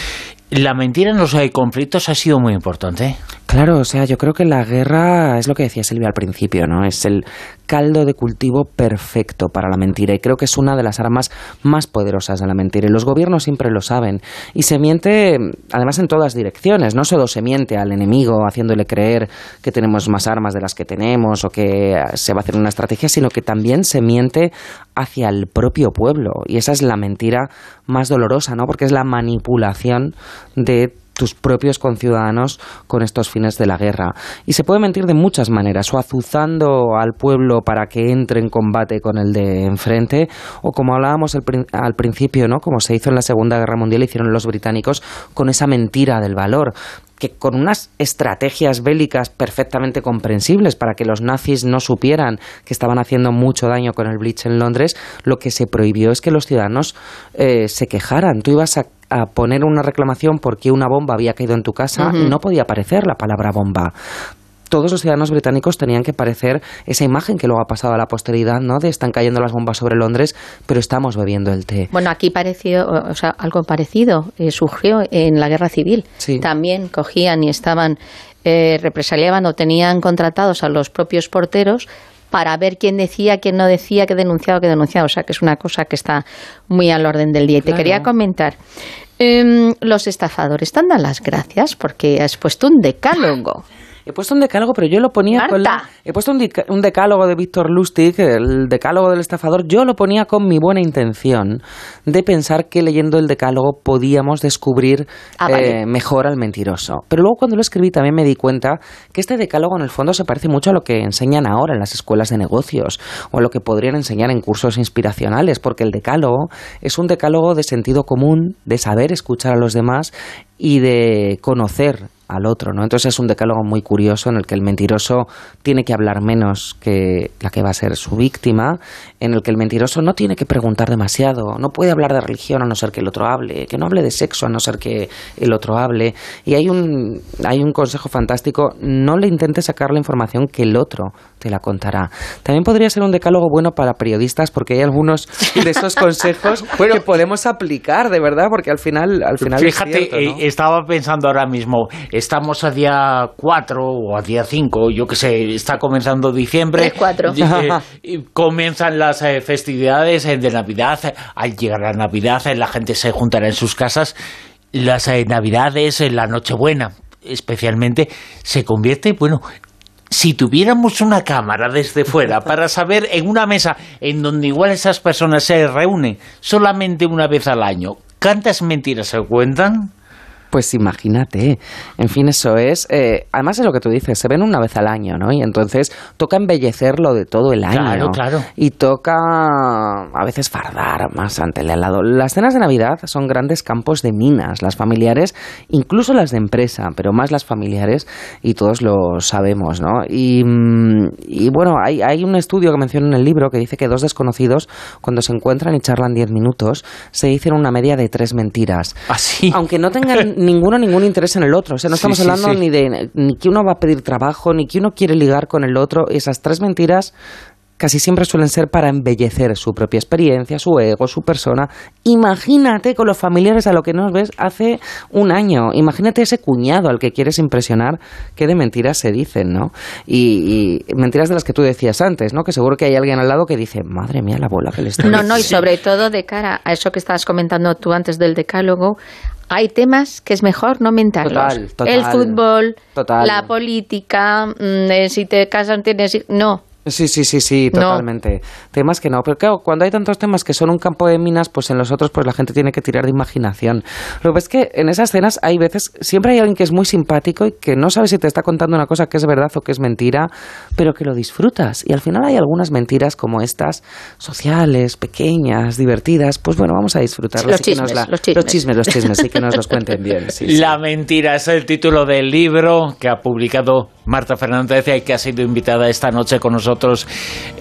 La mentira en los conflictos ha sido muy importante. Claro, o sea, yo creo que la guerra es lo que decía Silvia al principio, ¿no? Es el caldo de cultivo perfecto para la mentira y creo que es una de las armas más poderosas de la mentira y los gobiernos siempre lo saben y se miente además en todas direcciones, no solo se miente al enemigo haciéndole creer que tenemos más armas de las que tenemos o que se va a hacer una estrategia, sino que también se miente hacia el propio pueblo y esa es la mentira más dolorosa, ¿no? Porque es la manipulación de tus propios conciudadanos con estos fines de la guerra. Y se puede mentir de muchas maneras, o azuzando al pueblo para que entre en combate con el de enfrente, o como hablábamos al, prin- al principio, ¿no? Como se hizo en la Segunda Guerra Mundial, hicieron los británicos con esa mentira del valor que con unas estrategias bélicas perfectamente comprensibles para que los nazis no supieran que estaban haciendo mucho daño con el Blitz en Londres, lo que se prohibió es que los ciudadanos eh, se quejaran. Tú ibas a, a poner una reclamación porque una bomba había caído en tu casa y no podía aparecer la palabra bomba todos los ciudadanos británicos tenían que parecer esa imagen que luego ha pasado a la posteridad, ¿no? De están cayendo las bombas sobre Londres, pero estamos bebiendo el té. Bueno, aquí pareció, o sea, algo parecido eh, surgió en la guerra civil. Sí. También cogían y estaban, eh, represaliaban o tenían contratados a los propios porteros para ver quién decía, quién no decía, qué denunciaba, qué denunciaba. O sea, que es una cosa que está muy al orden del día. Y te quería comentar, em, los estafadores te dan las gracias porque has puesto un decálogo. He puesto un decálogo, pero yo lo ponía con la- Marta. He puesto un, decálogo de Víctor Lustig, el decálogo del estafador. Yo lo ponía con mi buena intención de pensar que leyendo el decálogo podíamos descubrir Ah, vale. eh, mejor al mentiroso. Pero luego cuando lo escribí también me di cuenta que este decálogo en el fondo se parece mucho a lo que enseñan ahora en las escuelas de negocios o a lo que podrían enseñar en cursos inspiracionales, porque el decálogo es un decálogo de sentido común, de saber escuchar a los demás y de conocer al otro, ¿no? Entonces es un decálogo muy curioso en el que el mentiroso tiene que hablar menos que la que va a ser su víctima, en el que el mentiroso no tiene que preguntar demasiado, no puede hablar de religión a no ser que el otro hable, que no hable de sexo a no ser que el otro hable. Y hay un, hay un consejo fantástico, no le intentes sacar la información que el otro te la contará. También podría ser un decálogo bueno para periodistas porque hay algunos de esos consejos que podemos aplicar, de verdad, porque al final, al final es Fíjate, cierto, ¿no? eh, estaba pensando ahora mismo, estamos a día 4 o a día 5, yo qué sé, está comenzando diciembre. Y, eh, y comienzan las eh, festividades eh, de Navidad. Al llegar la Navidad, la gente se juntará en sus casas. Las Navidades, la Nochebuena, especialmente, se convierte, bueno, si tuviéramos una cámara desde fuera para saber en una mesa en donde igual esas personas se reúnen solamente una vez al año, ¿cuántas mentiras se cuentan? Pues imagínate. En fin, eso es. eh, además es lo que tú dices, se ven una vez al año, ¿no? Y entonces toca embellecerlo de todo el año. Claro, claro. Y toca a veces fardar más ante el helado. Las cenas de Navidad son grandes campos de minas, las familiares, incluso las de empresa, pero más las familiares, y todos lo sabemos, ¿no? Y, mm, y bueno, hay, hay un estudio que menciono en el libro que dice que dos desconocidos, cuando se encuentran y charlan 10 minutos, se dicen una media de tres mentiras. Así. Aunque no tengan ninguno ningún interés en el otro. O sea, no Sí, estamos sí, hablando sí. ni de ni que uno va a pedir trabajo, ni que uno quiere ligar con el otro. Esas tres mentiras casi siempre suelen ser para embellecer su propia experiencia, su ego, su persona. Imagínate con los familiares a lo que nos ves hace un año. Imagínate ese cuñado al que quieres impresionar, que de mentiras se dicen, ¿no? Y, y mentiras de las que tú decías antes, ¿no? Que seguro que hay alguien al lado que dice, madre mía, la bola que le está No, no, y sobre todo de cara a eso que estabas comentando tú antes del decálogo, hay temas que es mejor no mentarlos. Total, total, el fútbol, total. la política, mm, eh, si te casan tienes... No, Sí, sí, sí, sí, totalmente. Temas que no, pero claro, cuando hay tantos temas que son un campo de minas, pues en los otros pues la gente tiene que tirar de imaginación. Lo que es que en esas escenas hay veces, siempre hay alguien que es muy simpático y que no sabe si te está contando una cosa que es verdad o que es mentira, pero que lo disfrutas. Y al final hay algunas mentiras como estas, sociales, pequeñas, divertidas, pues bueno, vamos a disfrutarlas. Los, chismes, los chismes, los chismes. Los chismes, sí que nos los cuenten bien. la mentira es el título del libro que ha publicado Marta Fernández que ha sido invitada esta noche con nosotros.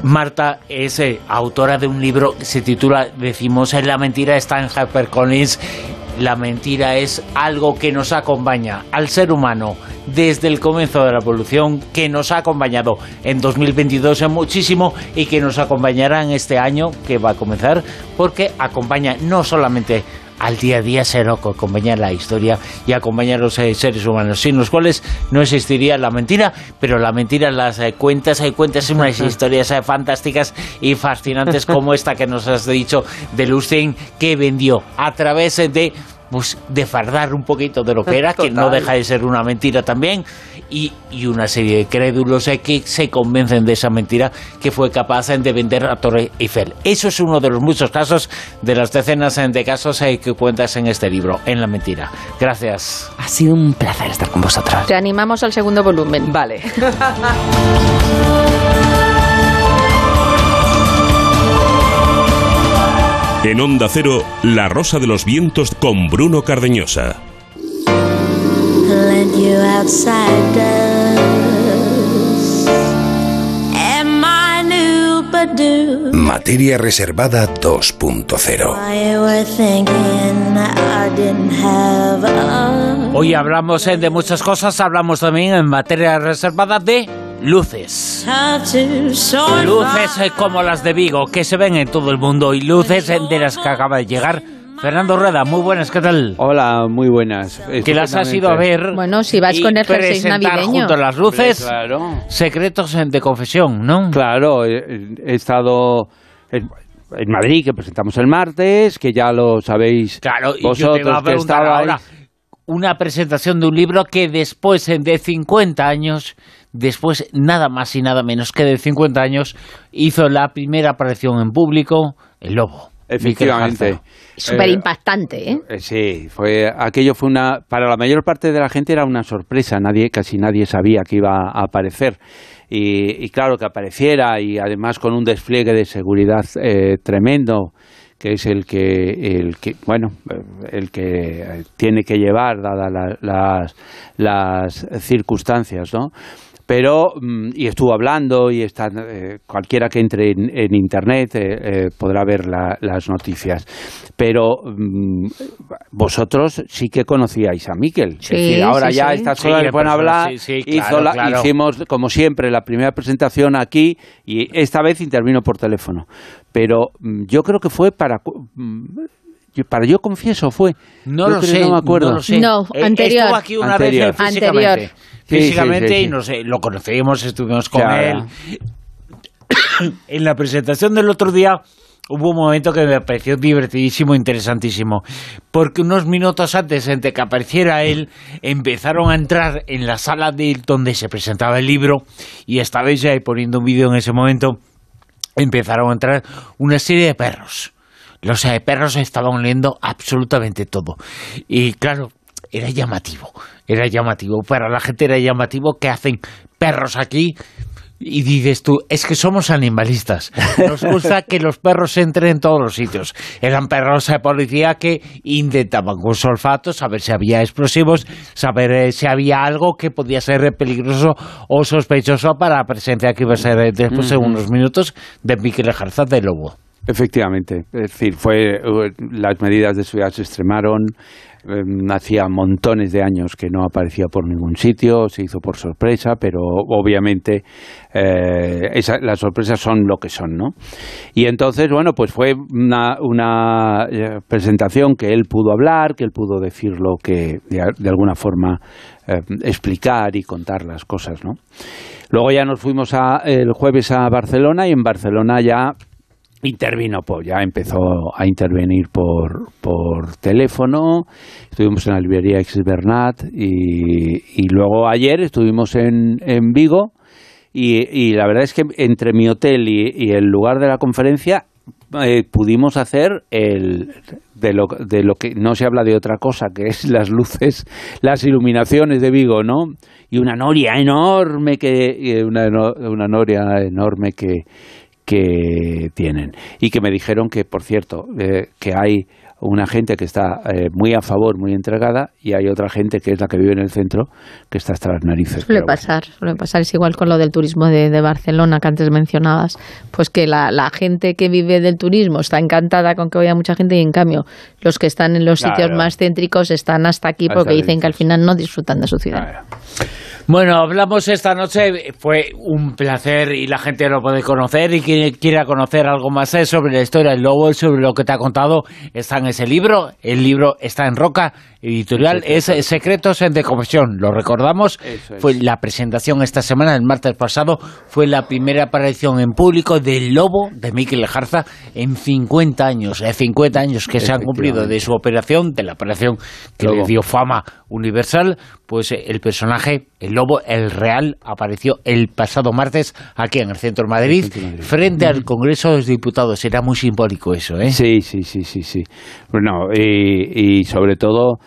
Marta es eh, autora de un libro que se titula, decimos, La mentira está en HarperCollins. La mentira es algo que nos acompaña al ser humano desde el comienzo de la evolución, que nos ha acompañado en 2022 muchísimo y que nos acompañará en este año que va a comenzar, porque acompaña no solamente al día a día se acompañar la historia y acompañar a los eh, seres humanos, sin los cuales no existiría la mentira, pero la mentira las eh, cuentas, hay cuentas unas historias eh, fantásticas y fascinantes como esta que nos has dicho de Lucien que vendió a través de pues de fardar un poquito de lo que era, que no deja de ser una mentira también, y, y una serie de crédulos que se convencen de esa mentira que fue capaz de vender a Torre Eiffel. Eso es uno de los muchos casos, de las decenas de casos eh, que cuentas en este libro, en la mentira. Gracias. Ha sido un placer estar con vosotros. Te animamos al segundo volumen. Vale. En Onda Cero, La Rosa de los Vientos con Bruno Cardeñosa. Materia reservada 2.0. Hoy hablamos eh, de muchas cosas, hablamos también en materia reservada de luces. Luces eh, como las de Vigo, que se ven en todo el mundo, y luces eh, de las que acaba de llegar. Fernando Rueda, muy buenas, ¿qué tal? Hola, muy buenas. Que las has ido a ver. Bueno, si vas con el jersey navideño. junto a las luces, claro. secretos de confesión, ¿no? Claro, he, estado en, Madrid, que presentamos el martes, que ya lo sabéis claro, vosotros yo te que ahora una presentación de un libro que después de 50 años después nada más y nada menos que de 50 años hizo la primera aparición en público, El Lobo. Efectivamente. Súper impactante, ¿eh? ¿eh? Sí, fue, aquello fue una, para la mayor parte de la gente era una sorpresa, nadie, casi nadie sabía que iba a aparecer. Y, claro, que apareciera y además con un despliegue de seguridad eh, tremendo, que es el que, el que, bueno, el que tiene que llevar, dadas las, las circunstancias, ¿no? Pero mm, y estuvo hablando y está eh, cualquiera que entre en, internet eh, eh, podrá ver las noticias. Pero mm, vosotros sí que conocíais a Miquel. Es decir, ahora ya sí. estas cosas pueden hablar. hicimos como siempre la primera presentación aquí y esta vez intervino por teléfono. Pero mm, yo creo que fue para para yo confieso fue no lo sé no me acuerdo no, sé. no anterior estuvo aquí una anterior. vez anterior físicamente y no sé, lo conocimos, estuvimos con él. en la presentación del otro día hubo un momento que me pareció divertidísimo, interesantísimo, porque unos minutos antes de que apareciera él, empezaron a entrar en la sala de donde se presentaba el libro, y estabais ahí poniendo un vídeo en ese momento, empezaron a entrar una serie de perros. Los perros estaban oliendo absolutamente todo. Y claro, era llamativo, era llamativo. Para la gente era llamativo que hacen perros aquí. Y dices tú, es que somos animalistas. Nos gusta que los perros entren en todos los sitios. Eran perros de policía que intentaban con su olfato saber si había explosivos, saber eh, si había algo que podía ser peligroso o sospechoso para la presencia que iba a ser eh, después de unos minutos de Miquel Jarza de Lobo. Efectivamente, es decir, fue las medidas de seguridad se extremaron, Em, hacía montones de años que no aparecía por ningún sitio, se hizo por sorpresa, pero obviamente eh, las sorpresas son lo que son, ¿no? Y entonces, bueno, pues fue una, una eh, presentación que él pudo hablar, que él pudo decir lo que, de, alguna forma, eh, explicar y contar las cosas, ¿no? Luego ya nos fuimos el jueves a Barcelona y en Barcelona ya intervino, pues ya empezó a intervenir por, por teléfono, estuvimos en la librería Ex Bernat y, y luego ayer estuvimos en, en Vigo y, la verdad es que entre mi hotel y, el lugar de la conferencia eh, pudimos hacer el, de, lo, de lo que no se habla de otra cosa, que es las luces, las iluminaciones de Vigo, ¿no? Y una noria enorme que una, una noria enorme que, que tienen y que me dijeron que por cierto eh, que hay una gente que está eh, muy a favor, muy entregada, y hay otra gente que es la que vive en el centro, que está hasta las narices. Suele pasar, suele pasar. Es igual con lo del turismo de, Barcelona que antes mencionabas, pues que la, gente que vive del turismo está encantada con que vaya mucha gente y en cambio los que están en los sitios más céntricos están hasta aquí porque dicen que al final no disfrutan de su ciudad. Bueno, hablamos esta noche, fue un placer y la gente lo puede conocer y quien quiera conocer algo más sobre la historia del lobo, sobre lo que te ha contado, está en ese libro. El libro está en Roca editorial es Secretos en Decompresión. Lo recordamos, fue la presentación esta semana, el martes pasado, fue la primera aparición en público del lobo de Miquel Jarza en 50 años, eh, 50 años que se han cumplido de su operación, de la operación que le dio fama universal, pues eh, el personaje, el lobo, el real, apareció el pasado martes aquí en el centro de Madrid, frente al Congreso de los Diputados. Era muy simbólico eso, ¿eh? Sí, sí, sí, sí, sí. Bueno, y sobre todo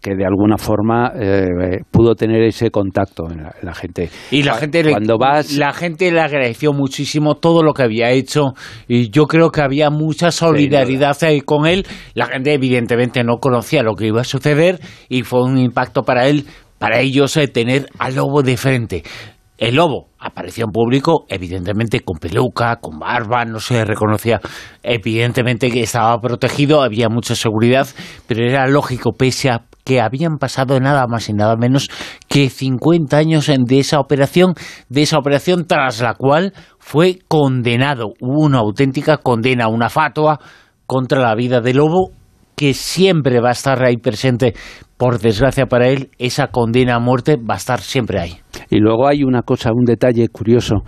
que de alguna forma eh, pudo tener ese contacto en la, gente. Y la gente cuando vas la gente le agradeció muchísimo todo lo que había hecho y yo creo que había mucha solidaridad ahí con él. La gente evidentemente no conocía lo que iba a suceder y fue un impacto para él, para ellos eh, tener al lobo de frente. El lobo apareció en público, evidentemente con peluca, con barba, no se reconocía, evidentemente que estaba protegido, había mucha seguridad, pero era lógico, pese a que habían pasado nada más y nada menos que 50 años de esa operación, de esa operación tras la cual fue condenado, hubo una auténtica condena, una fatua contra la vida del lobo que siempre va a estar ahí presente, por desgracia para él, esa condena a muerte va a estar siempre ahí. Y luego hay una cosa, un detalle curioso,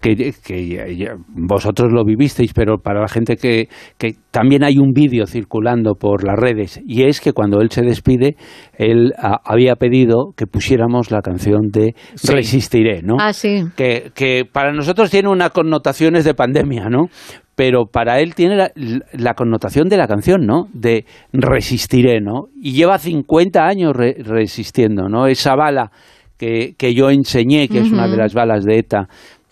que, vosotros lo vivisteis, pero para la gente que, que también hay un vídeo circulando por las redes, y es que cuando él se despide, él había pedido que pusiéramos la canción de Resistiré, ¿no? Ah, sí. Que, que para nosotros tiene unas connotaciones de pandemia, ¿no? Pero para él tiene la, connotación de la canción, ¿no? De resistiré, ¿no? Y lleva 50 años resistiendo, ¿no? Esa bala que, que yo enseñé, que es una de las balas de ETA,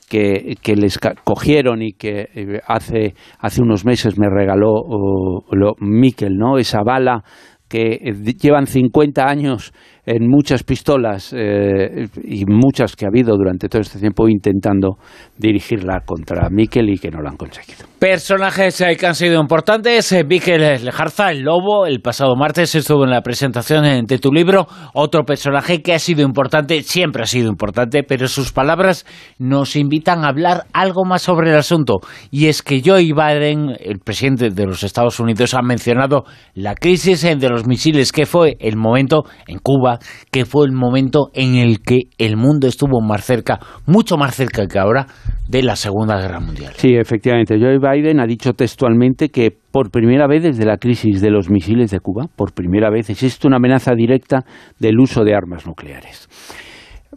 que, que, les cogieron y que eh, hace, hace unos meses me regaló lo, Miquel, ¿no? Esa bala que eh, llevan 50 años en muchas pistolas eh, y muchas que ha habido durante todo este tiempo intentando dirigirla contra Miquel y que no lo han conseguido. Personajes eh, que han sido importantes. Eh, Miquel Lejarza, el lobo, el pasado martes estuvo en la presentación de tu libro. Otro personaje que ha sido importante, siempre ha sido importante, pero sus palabras nos invitan a hablar algo más sobre el asunto. Y es que Joe Biden, el presidente de los Estados Unidos, ha mencionado la crisis de los misiles, que fue el momento en Cuba que fue el momento en el que el mundo estuvo más cerca, mucho más cerca que ahora, de la Segunda Guerra Mundial. Sí, efectivamente. Joe Biden ha dicho textualmente que por primera vez desde la crisis de los misiles de Cuba, por primera vez existe una amenaza directa del uso de armas nucleares.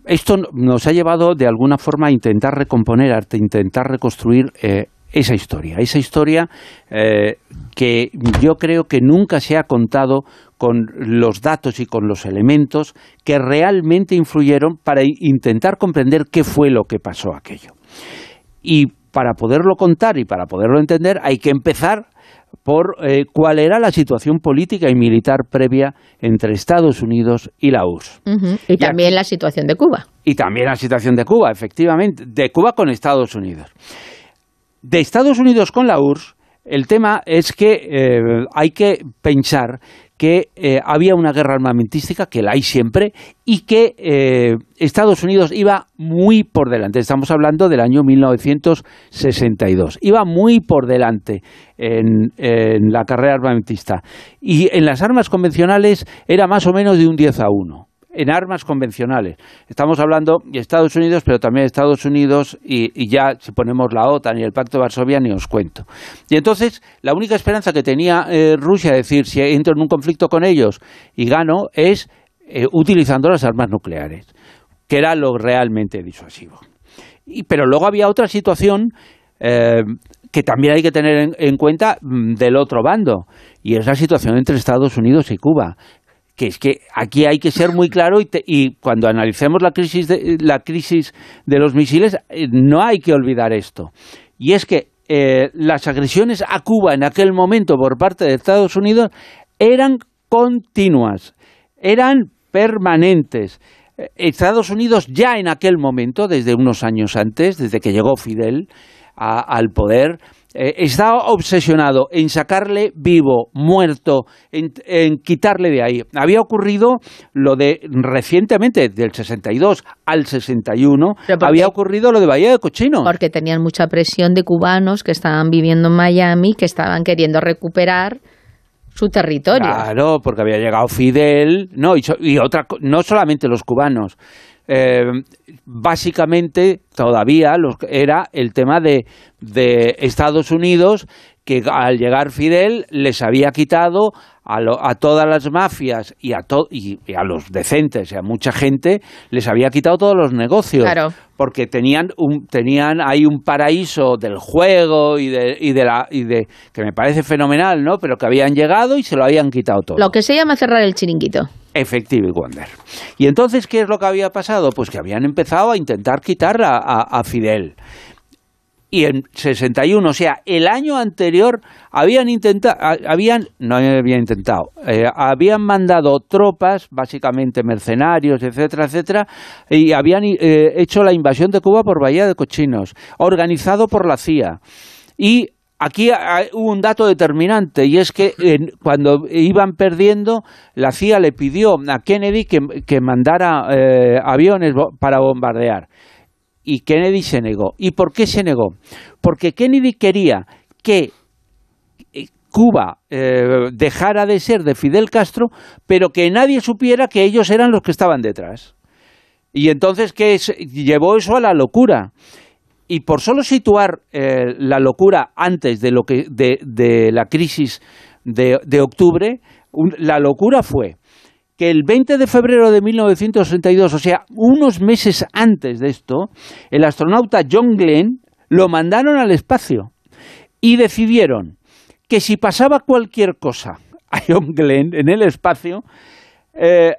Esto nos ha llevado de alguna forma a intentar recomponer, a intentar reconstruir eh, esa historia, esa historia eh, que yo creo que nunca se ha contado con los datos y con los elementos que realmente influyeron para intentar comprender qué fue lo que pasó aquello. Y para poderlo contar y para poderlo entender hay que empezar por eh, cuál era la situación política y militar previa entre Estados Unidos y la URSS. Y también la situación de Cuba. Y también la situación de Cuba, efectivamente, de Cuba con Estados Unidos. De Estados Unidos con la URSS, el tema es que eh, hay que pensar que eh, había una guerra armamentística, que la hay siempre, y que eh, Estados Unidos iba muy por delante. Estamos hablando del año 1962. Iba muy por delante en, en la carrera armamentista. Y en las armas convencionales era más o menos de un 10 a 1 en armas convencionales. Estamos hablando de Estados Unidos, pero también Estados Unidos y, ya si ponemos la OTAN y el Pacto de Varsovia ni os cuento. Y entonces la única esperanza que tenía eh, Rusia, es decir, si entro en un conflicto con ellos y gano, es eh, utilizando las armas nucleares, que era lo realmente disuasivo. Y, pero luego había otra situación eh, que también hay que tener en, cuenta mm, del otro bando, y es la situación entre Estados Unidos y Cuba que es que aquí hay que ser muy claro y, cuando analicemos la crisis de, la crisis de los misiles eh, no hay que olvidar esto y es que eh, las agresiones a Cuba en aquel momento por parte de Estados Unidos eran continuas, eran permanentes. Estados Unidos ya en aquel momento, desde unos años antes, desde que llegó Fidel al poder, eh, estaba obsesionado en sacarle vivo, muerto, en, quitarle de ahí. Había ocurrido lo de recientemente, del 62 al 61, había ocurrido lo de Bahía de Cochinos. Porque tenían mucha presión de cubanos que estaban viviendo en Miami, que estaban queriendo recuperar su territorio. Claro, porque había llegado Fidel, no, y, otra, no solamente los cubanos. Eh, básicamente todavía era el tema de, de Estados Unidos que al llegar Fidel les había quitado a, todas las mafias y a, y, a los decentes y a mucha gente les había quitado todos los negocios. Porque tenían, un, tenían ahí un paraíso del juego y de, y de la y de que me parece fenomenal, ¿no? Pero que habían llegado y se lo habían quitado todo. Lo que se llama cerrar el chiringuito. Effective Wonder. Y entonces, ¿qué es lo que había pasado? Pues que habían empezado a intentar quitar a Fidel y en 61, o sea, el año anterior habían intentado, habían, no habían intentado, eh, habían mandado tropas, básicamente mercenarios, etcétera, etcétera, y habían eh, hecho la invasión de Cuba por Bahía de Cochinos, organizado por la CIA. Y aquí hubo un dato determinante y es que cuando iban perdiendo, la CIA le pidió a Kennedy que, que mandara eh, aviones para bombardear y Kennedy se negó. ¿Y por qué se negó? Porque Kennedy quería que eh, Cuba eh, dejara de ser de Fidel Castro, pero que nadie supiera que ellos eran los que estaban detrás. Y entonces ¿qué llevó eso a la locura. Y por solo situar eh, la locura antes de, lo que, de, la crisis de, octubre, la locura fue que el 20 de febrero de 1962, o sea, unos meses antes de esto, el astronauta John Glenn lo mandaron al espacio y decidieron que si pasaba cualquier cosa a John Glenn en el espacio, eh,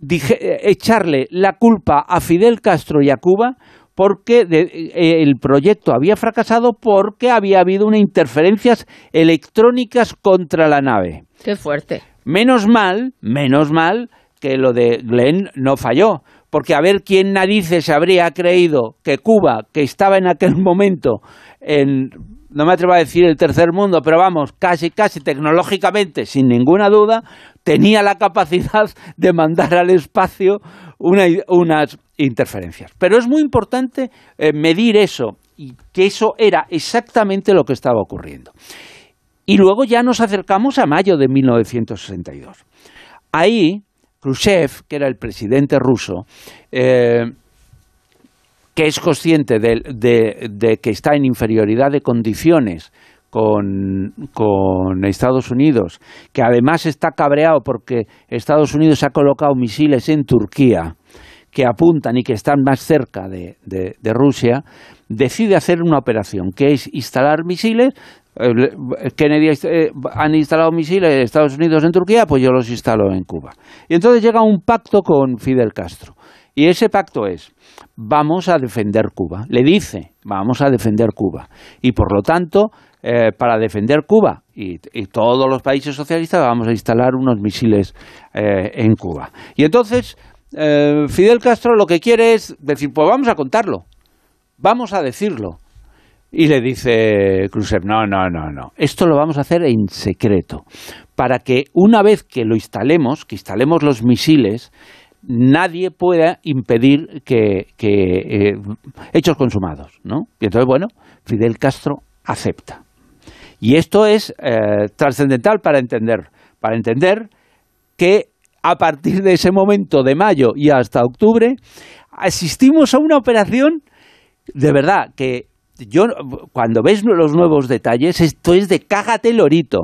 echarle la culpa a Fidel Castro y a Cuba porque eh, el proyecto había fracasado porque había habido unas interferencias electrónicas contra la nave. Qué fuerte. Menos mal, menos mal que lo de Glenn no falló, porque a ver quién narices habría creído que Cuba, que estaba en aquel momento en, no me atrevo a decir el tercer mundo, pero vamos, casi, casi tecnológicamente, sin ninguna duda, tenía la capacidad de mandar al espacio unas interferencias. Pero es muy importante eh, medir eso, y que eso era exactamente lo que estaba ocurriendo. Y luego ya nos acercamos a mayo de 1962. Ahí, Khrushchev, que era el presidente ruso, eh, que es consciente de, que está en inferioridad de condiciones con, con, Estados Unidos, que además está cabreado porque Estados Unidos ha colocado misiles en Turquía que apuntan y que están más cerca de, de Rusia, decide hacer una operación, que es instalar misiles Kennedy eh, han instalado misiles de Estados Unidos en Turquía, pues yo los instalo en Cuba. Y entonces llega un pacto con Fidel Castro. Y ese pacto es, vamos a defender Cuba. Le dice, vamos a defender Cuba. Y por lo tanto, eh, para defender Cuba y, todos los países socialistas, vamos a instalar unos misiles eh, en Cuba. Y entonces, Fidel Castro lo que quiere es decir, pues vamos a contarlo, vamos a decirlo. Y le dice Khrushchev, no, no, no, no, esto lo vamos a hacer en secreto, para que una vez que lo instalemos, que instalemos los misiles, nadie pueda impedir que, eh, hechos consumados, ¿no? Y entonces, bueno, Fidel Castro acepta. Y esto es eh, trascendental para entender, para entender que a partir de ese momento de mayo y hasta octubre asistimos a una operación de verdad que yo cuando ves los nuevos detalles, esto es de cágate lorito.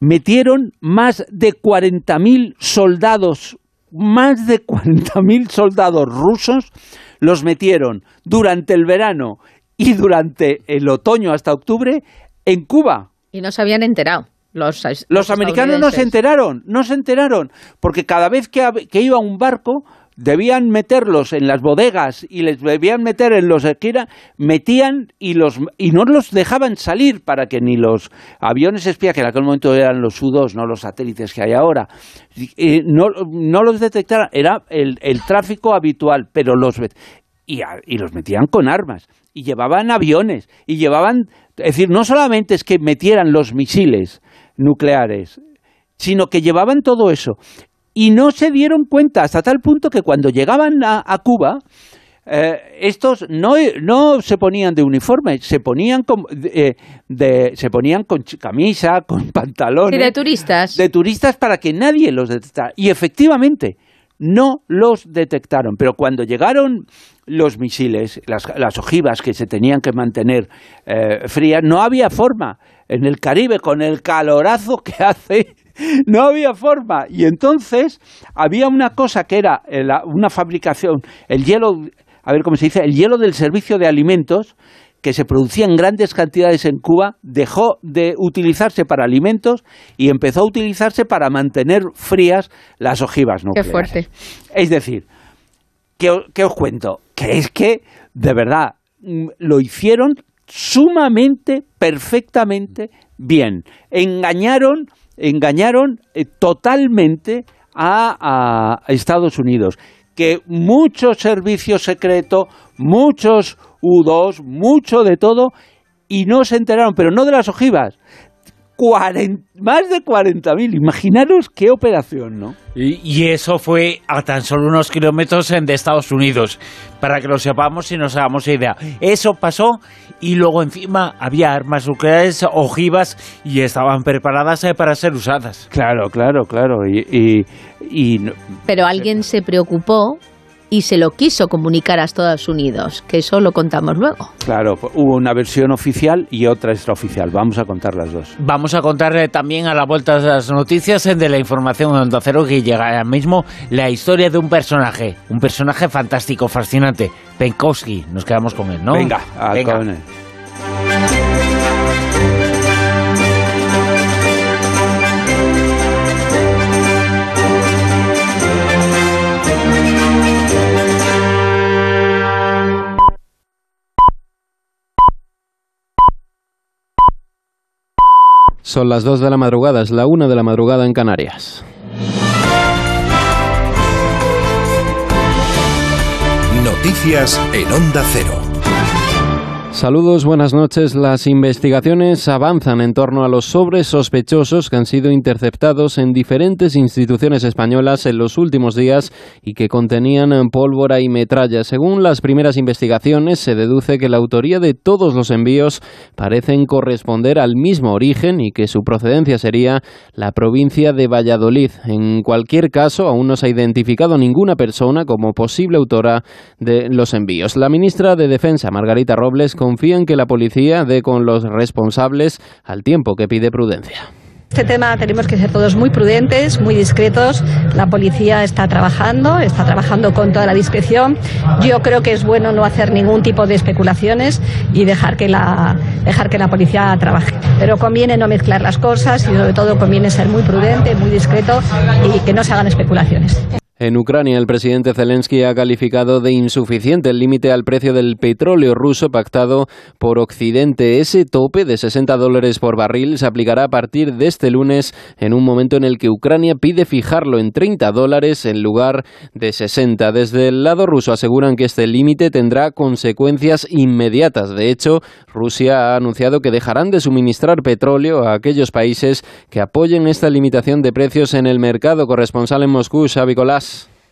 Metieron más de 40.000 soldados más de 40.000 soldados rusos los metieron durante el verano y durante el otoño hasta octubre en Cuba. Y no se habían enterado. Los, los americanos no se enteraron, no se enteraron, porque cada vez que, que iba un barco, debían meterlos en las bodegas y les debían meter en los esquinas, metían y los y no los dejaban salir para que ni los aviones espía que en aquel momento eran los U-2, no los satélites que hay ahora, no, no los detectaran, era el, el tráfico habitual, pero los y, y los metían con armas y llevaban aviones y llevaban, es decir, no solamente es que metieran los misiles nucleares, sino que llevaban todo eso y no se dieron cuenta hasta tal punto que cuando llegaban a, Cuba, eh, estos no, no se ponían de uniforme, se ponían con, eh, de, se ponían con camisa, con pantalones. de turistas. De turistas para que nadie los detectara. Y efectivamente, no los detectaron. Pero cuando llegaron los misiles, las, ojivas que se tenían que mantener eh, frías, no había forma. En el Caribe, con el calorazo que hace, no había forma. Y entonces había una cosa que era eh, una fabricación, el hielo, a ver cómo se dice, el hielo del servicio de alimentos, que se producía en grandes cantidades en Cuba, dejó de utilizarse para alimentos y empezó a utilizarse para mantener frías las ojivas nucleares. Qué fuerte. Es decir, ¿qué, os cuento? Que es que, de verdad, mm, lo hicieron sumamente, perfectamente bien. Engañaron engañaron eh, totalmente a, Estados Unidos. Que muchos servicios secretos, muchos U2, mucho de todo, y no se enteraron, pero no de las ojivas, más de 40.000. Imaginaros qué operación, ¿no? Y, eso fue a tan solo unos kilómetros de Estados Unidos, para que lo sepamos y nos hagamos idea. Eso pasó y luego encima había armas nucleares, ojivas y estaban preparadas eh, para ser usadas. Claro, claro, claro. y, y Pero alguien se preocupó y se lo quiso comunicar a Estados Unidos, que eso lo contamos luego. Claro, hubo una versión oficial y otra extraoficial. Vamos a contar las dos. Vamos a contarle también a la vuelta de las noticias de la información de Onda Cero que llega ahora mismo la historia de un personaje, un personaje fantástico, fascinante, Penkowski. Nos quedamos con él, ¿no? Venga, Venga. con él. Son las 2 de la madrugada, es la 1 de la madrugada en Canarias. Noticias en Onda Cero. Saludos, buenas noches. Las investigaciones avanzan en torno a los sobres sospechosos que han sido interceptados en diferentes instituciones españolas en los últimos días y que contenían pólvora y metralla. Según las primeras investigaciones, se deduce que la autoría de todos los envíos parecen corresponder al mismo origen y que su procedencia sería la provincia de Valladolid. En cualquier caso, aún no se ha identificado ninguna persona como posible autora de los envíos. La ministra de Defensa, Margarita Robles, confían que la policía dé con los responsables al tiempo que pide prudencia. Este tema tenemos que ser todos muy prudentes, muy discretos. La policía está trabajando, está trabajando con toda la discreción. Yo creo que es bueno no hacer ningún tipo de especulaciones y dejar que la, dejar que la policía trabaje. Pero conviene no mezclar las cosas y sobre todo conviene ser muy prudente, muy discreto y que no se hagan especulaciones. En Ucrania, el presidente Zelensky ha calificado de insuficiente el límite al precio del petróleo ruso pactado por Occidente. Ese tope de 60 dólares por barril se aplicará a partir de este lunes, en un momento en el que Ucrania pide fijarlo en 30 dólares en lugar de 60. Desde el lado ruso aseguran que este límite tendrá consecuencias inmediatas. De hecho, Rusia ha anunciado que dejarán de suministrar petróleo a aquellos países que apoyen esta limitación de precios en el mercado. Corresponsal en Moscú, Xavi Colás.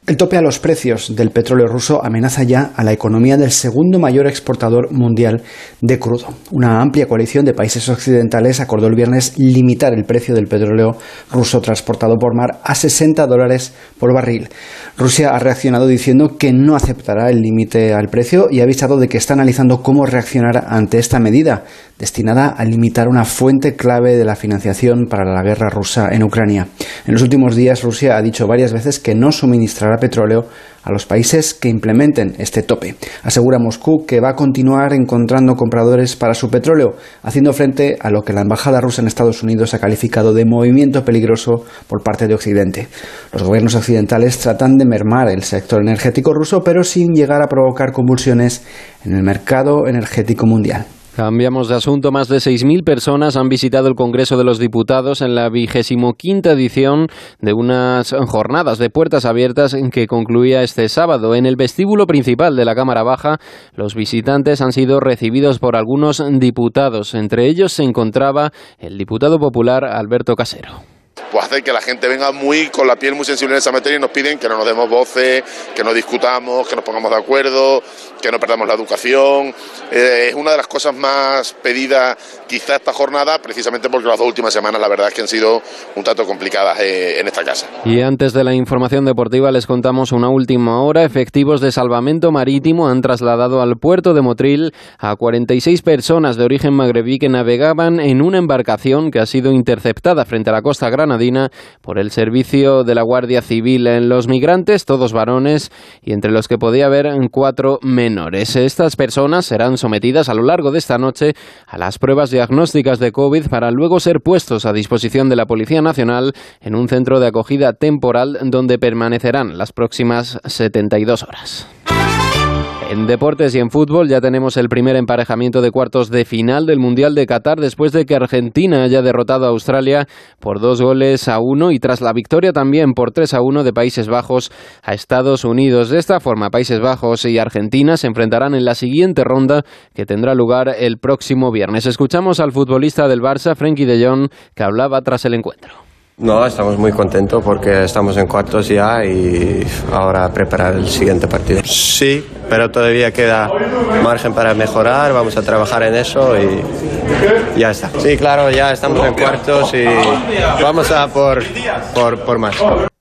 El tope a los precios del petróleo ruso amenaza ya a la economía del segundo mayor exportador mundial de crudo. Una amplia coalición de países occidentales acordó el viernes limitar el precio del petróleo ruso transportado por mar a 60 dólares por barril. Rusia ha reaccionado diciendo que no aceptará el límite al precio y ha avisado de que está analizando cómo reaccionar ante esta medida, destinada a limitar una fuente clave de la financiación para la guerra rusa en Ucrania. En los últimos días, Rusia ha dicho varias veces que no suministrará petróleo a los países que implementen este tope. Asegura Moscú que va a continuar encontrando compradores para su petróleo, haciendo frente a lo que la embajada rusa en Estados Unidos ha calificado de movimiento peligroso por parte de Occidente. Los gobiernos occidentales tratan de mermar el sector energético ruso, pero sin llegar a provocar convulsiones en el mercado energético mundial. Cambiamos de asunto. Más de 6.000 personas han visitado el Congreso de los Diputados en la vigésimo quinta edición de unas jornadas de puertas abiertas que concluía este sábado. En el vestíbulo principal de la Cámara Baja, los visitantes han sido recibidos por algunos diputados. Entre ellos se encontraba el diputado popular Alberto Casero pues hace que la gente venga muy con la piel muy sensible en esa materia y nos piden que no nos demos voces, que no discutamos, que nos pongamos de acuerdo, que no perdamos la educación. Eh, es una de las cosas más pedidas quizá esta jornada, precisamente porque las dos últimas semanas la verdad es que han sido un tanto complicadas eh, en esta casa. Y antes de la información deportiva les contamos una última hora. Efectivos de salvamento marítimo han trasladado al puerto de Motril a 46 personas de origen magrebí que navegaban en una embarcación que ha sido interceptada frente a la costa granadina por el servicio de la Guardia Civil. En los migrantes, todos varones, y entre los que podía haber cuatro menores. Estas personas serán sometidas a lo largo de esta noche a las pruebas diagnósticas de COVID para luego ser puestos a disposición de la Policía Nacional en un centro de acogida temporal donde permanecerán las próximas 72 horas. En deportes y en fútbol ya tenemos el primer emparejamiento de cuartos de final del Mundial de Qatar después de que Argentina haya derrotado a Australia por dos goles a uno y tras la victoria también por tres a uno de Países Bajos a Estados Unidos. De esta forma, Países Bajos y Argentina se enfrentarán en la siguiente ronda que tendrá lugar el próximo viernes. Escuchamos al futbolista del Barça, Frenkie de Jong, que hablaba tras el encuentro. No, estamos muy contentos porque estamos en cuartos ya y ahora preparar el siguiente partido. Sí, pero todavía queda margen para mejorar, vamos a trabajar en eso y ya está. Sí, claro, ya estamos en cuartos y vamos a por, por, por más.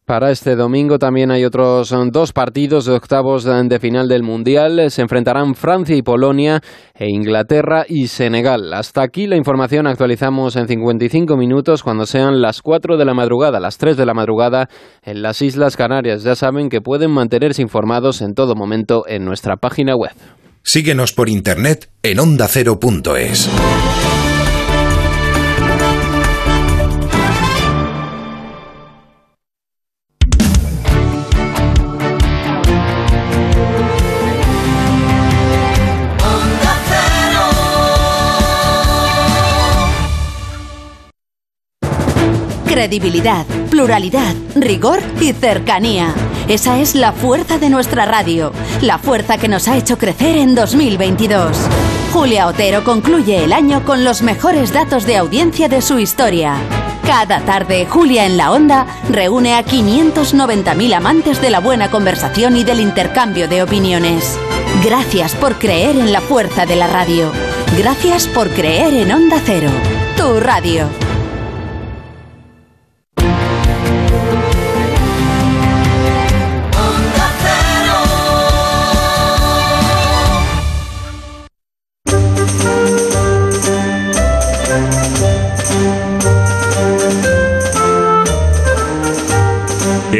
Para este domingo también hay otros dos partidos de octavos de final del Mundial. Se enfrentarán Francia y Polonia e Inglaterra y Senegal. Hasta aquí la información actualizamos en 55 minutos cuando sean las 4 de la madrugada, las 3 de la madrugada en las Islas Canarias. Ya saben que pueden mantenerse informados en todo momento en nuestra página web. Síguenos por internet en ondacero.es. Credibilidad, pluralidad, rigor y cercanía. Esa es la fuerza de nuestra radio, la fuerza que nos ha hecho crecer en 2022. Julia Otero concluye el año con los mejores datos de audiencia de su historia. Cada tarde, Julia en la Onda reúne a 590.000 amantes de la buena conversación y del intercambio de opiniones. Gracias por creer en la fuerza de la radio. Gracias por creer en Onda Cero, tu radio.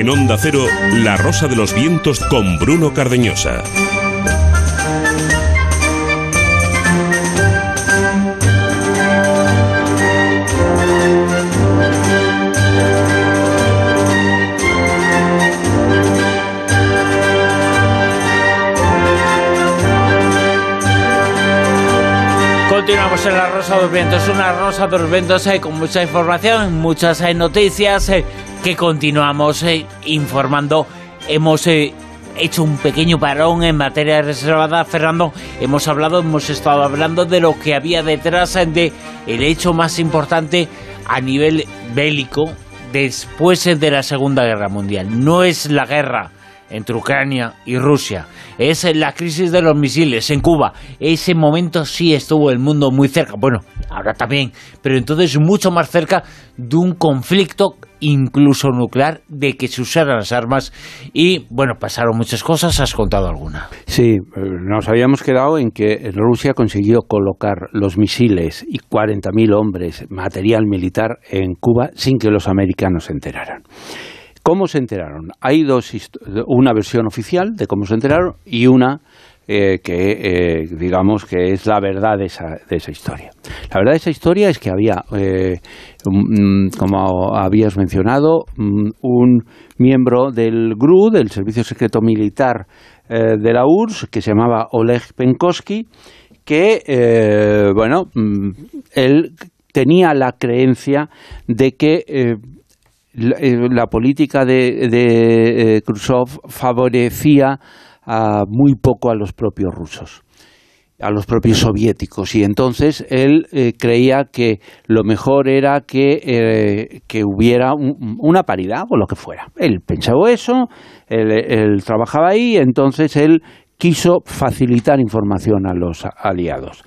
En Onda Cero, La Rosa de los Vientos con Bruno Cardeñosa. Continuamos en la Rosa de los Vientos, una Rosa de los Vientos eh, con mucha información, muchas eh, noticias eh, que continuamos eh, informando. Hemos eh, hecho un pequeño parón en materia reservada, Fernando. Hemos hablado, hemos estado hablando de lo que había detrás de el hecho más importante a nivel bélico después de la Segunda Guerra Mundial. No es la guerra entre Ucrania y Rusia. Es la crisis de los misiles en Cuba. Ese momento sí estuvo el mundo muy cerca. Bueno, ahora también, pero entonces mucho más cerca de un conflicto incluso nuclear, de que se usaran las armas y, bueno, pasaron muchas cosas, has contado alguna. Sí, eh, nos habíamos quedado en que Rusia consiguió colocar los misiles y 40.000 hombres, material militar en Cuba sin que los americanos se enteraran. ¿Cómo se enteraron? Hay dos, una versión oficial de cómo se enteraron y una eh, que eh, digamos que es la verdad de esa, de esa historia. La verdad de esa historia es que había, eh, como habías mencionado, un miembro del GRU, del Servicio Secreto Militar de la URSS, que se llamaba Oleg Penkovsky, que, bueno, él tenía la creencia de que la, política de, de Khrushchev favorecía muy poco a los propios rusos a los propios soviéticos y entonces él eh, creía que lo mejor era que, eh, que hubiera una paridad o lo que fuera. Él pensaba eso, él, trabajaba ahí, entonces él quiso facilitar información a los aliados.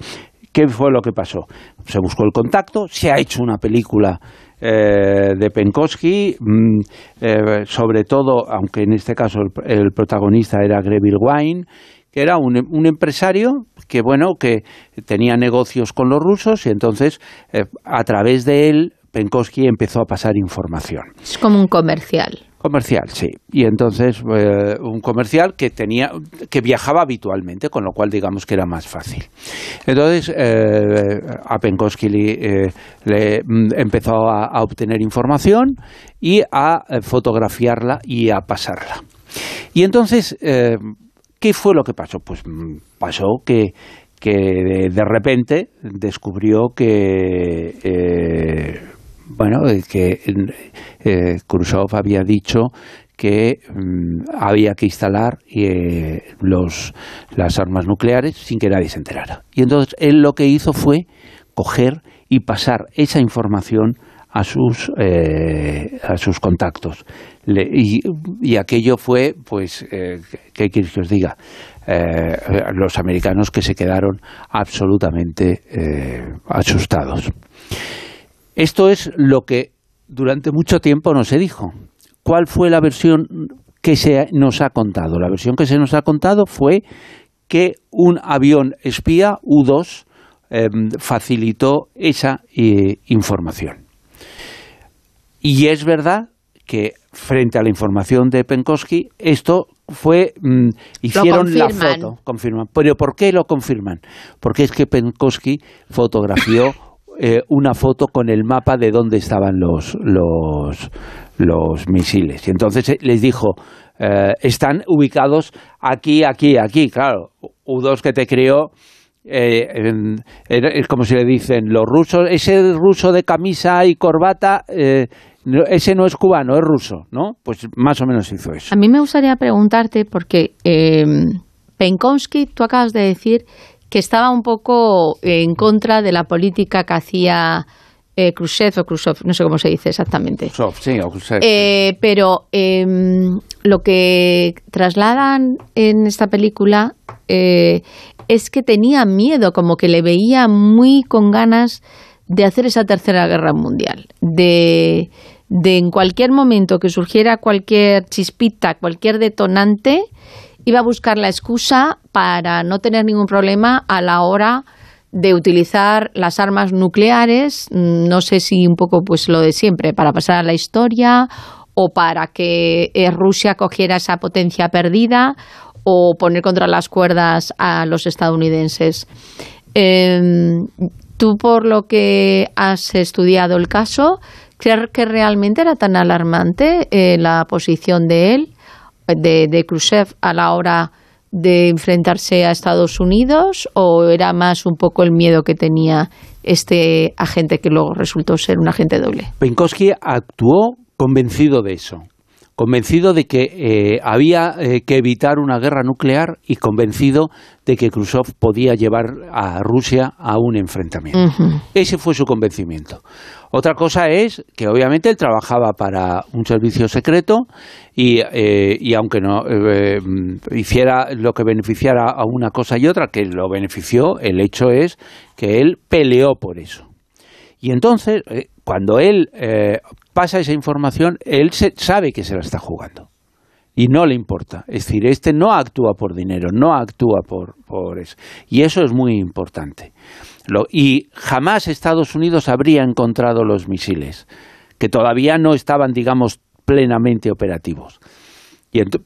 ¿Qué fue lo que pasó? Se buscó el contacto, se ha hecho una película eh, de Penkovsky, mm, eh, sobre todo, aunque en este caso el, protagonista era Greville Wine, que era un, empresario que bueno que tenía negocios con los rusos y entonces eh, a través de él Penkovsky empezó a pasar información. Es como un comercial. Comercial, sí. Y entonces eh, un comercial que tenía, que viajaba habitualmente, con lo cual digamos que era más fácil. Entonces eh, a Penkovsky le, eh, mm, empezó a, obtener información y a fotografiarla y a pasarla. Y entonces, ¿qué fue lo que pasó? Pues mm, pasó que, que de, repente descubrió que bueno, que eh, Khrushchev había dicho que mm, había que instalar eh, los, las armas nucleares sin que nadie se enterara. Y entonces él lo que hizo fue coger y pasar esa información a sus, eh, a sus contactos. y, y, aquello fue, pues, eh, ¿qué quieres que os diga? Eh, los americanos que se quedaron absolutamente asustados. Esto es lo que durante mucho tiempo no se dijo. ¿Cuál fue la versión que se nos ha contado? La versión que se nos ha contado fue que un avión espía U-2 em, facilitó esa eh, información. Y es verdad que frente a la información de Penkovsky, esto fue mm, hicieron la foto, confirman. Pero ¿por qué lo confirman? Porque es que Penkovsky fotografió eh, una foto con el mapa de dónde estaban los, los, misiles. Y entonces eh, les dijo, eh, están ubicados aquí, aquí, aquí. Claro, U2 que te crió, es como si le dicen los rusos, ese ruso de camisa y corbata, ese no es cubano, es ruso, ¿no? Pues más o menos hizo eso. A mí me gustaría preguntarte, porque Penkovsky, tú acabas de decir que estaba un poco en contra de la política que hacía eh, Khrushchev o Khrushchev, no sé cómo se dice exactamente. sí, o Khrushchev. Eh, pero em, lo que trasladan en esta película eh, es que tenía miedo, como que le veía muy con ganas de hacer esa tercera guerra mundial, de, de en cualquier momento que surgiera cualquier chispita, cualquier detonante, iba a buscar la excusa para no tener ningún problema a la hora de utilizar las armas nucleares, no sé si un poco pues lo de siempre, para pasar a la historia o para que eh, Rusia cogiera esa potencia perdida o poner contra las cuerdas a los estadounidenses. Em, tú, por lo que has estudiado el caso, ¿crees que realmente era tan alarmante eh, la posición de él? De, Khrushchev a la hora de enfrentarse a Estados Unidos o era más un poco el miedo que tenía este agente que luego resultó ser un agente doble? Penkovsky actuó convencido de eso, convencido de que eh, había eh, que evitar una guerra nuclear y convencido de que Khrushchev podía llevar a Rusia a un enfrentamiento. Ese fue su convencimiento. Otra cosa es que obviamente él trabajaba para un servicio secreto y, eh, y aunque no hiciera lo que beneficiara a una cosa y otra, que lo benefició, el hecho es que él peleó por eso. Y entonces, cuando él pasa esa información, él se, sabe que se la está jugando. Y no le importa. Es decir, este no actúa por dinero, no actúa por, por eso. Y eso es muy importante. y jamás Estados Unidos habría encontrado los misiles, que todavía no estaban, digamos, plenamente operativos.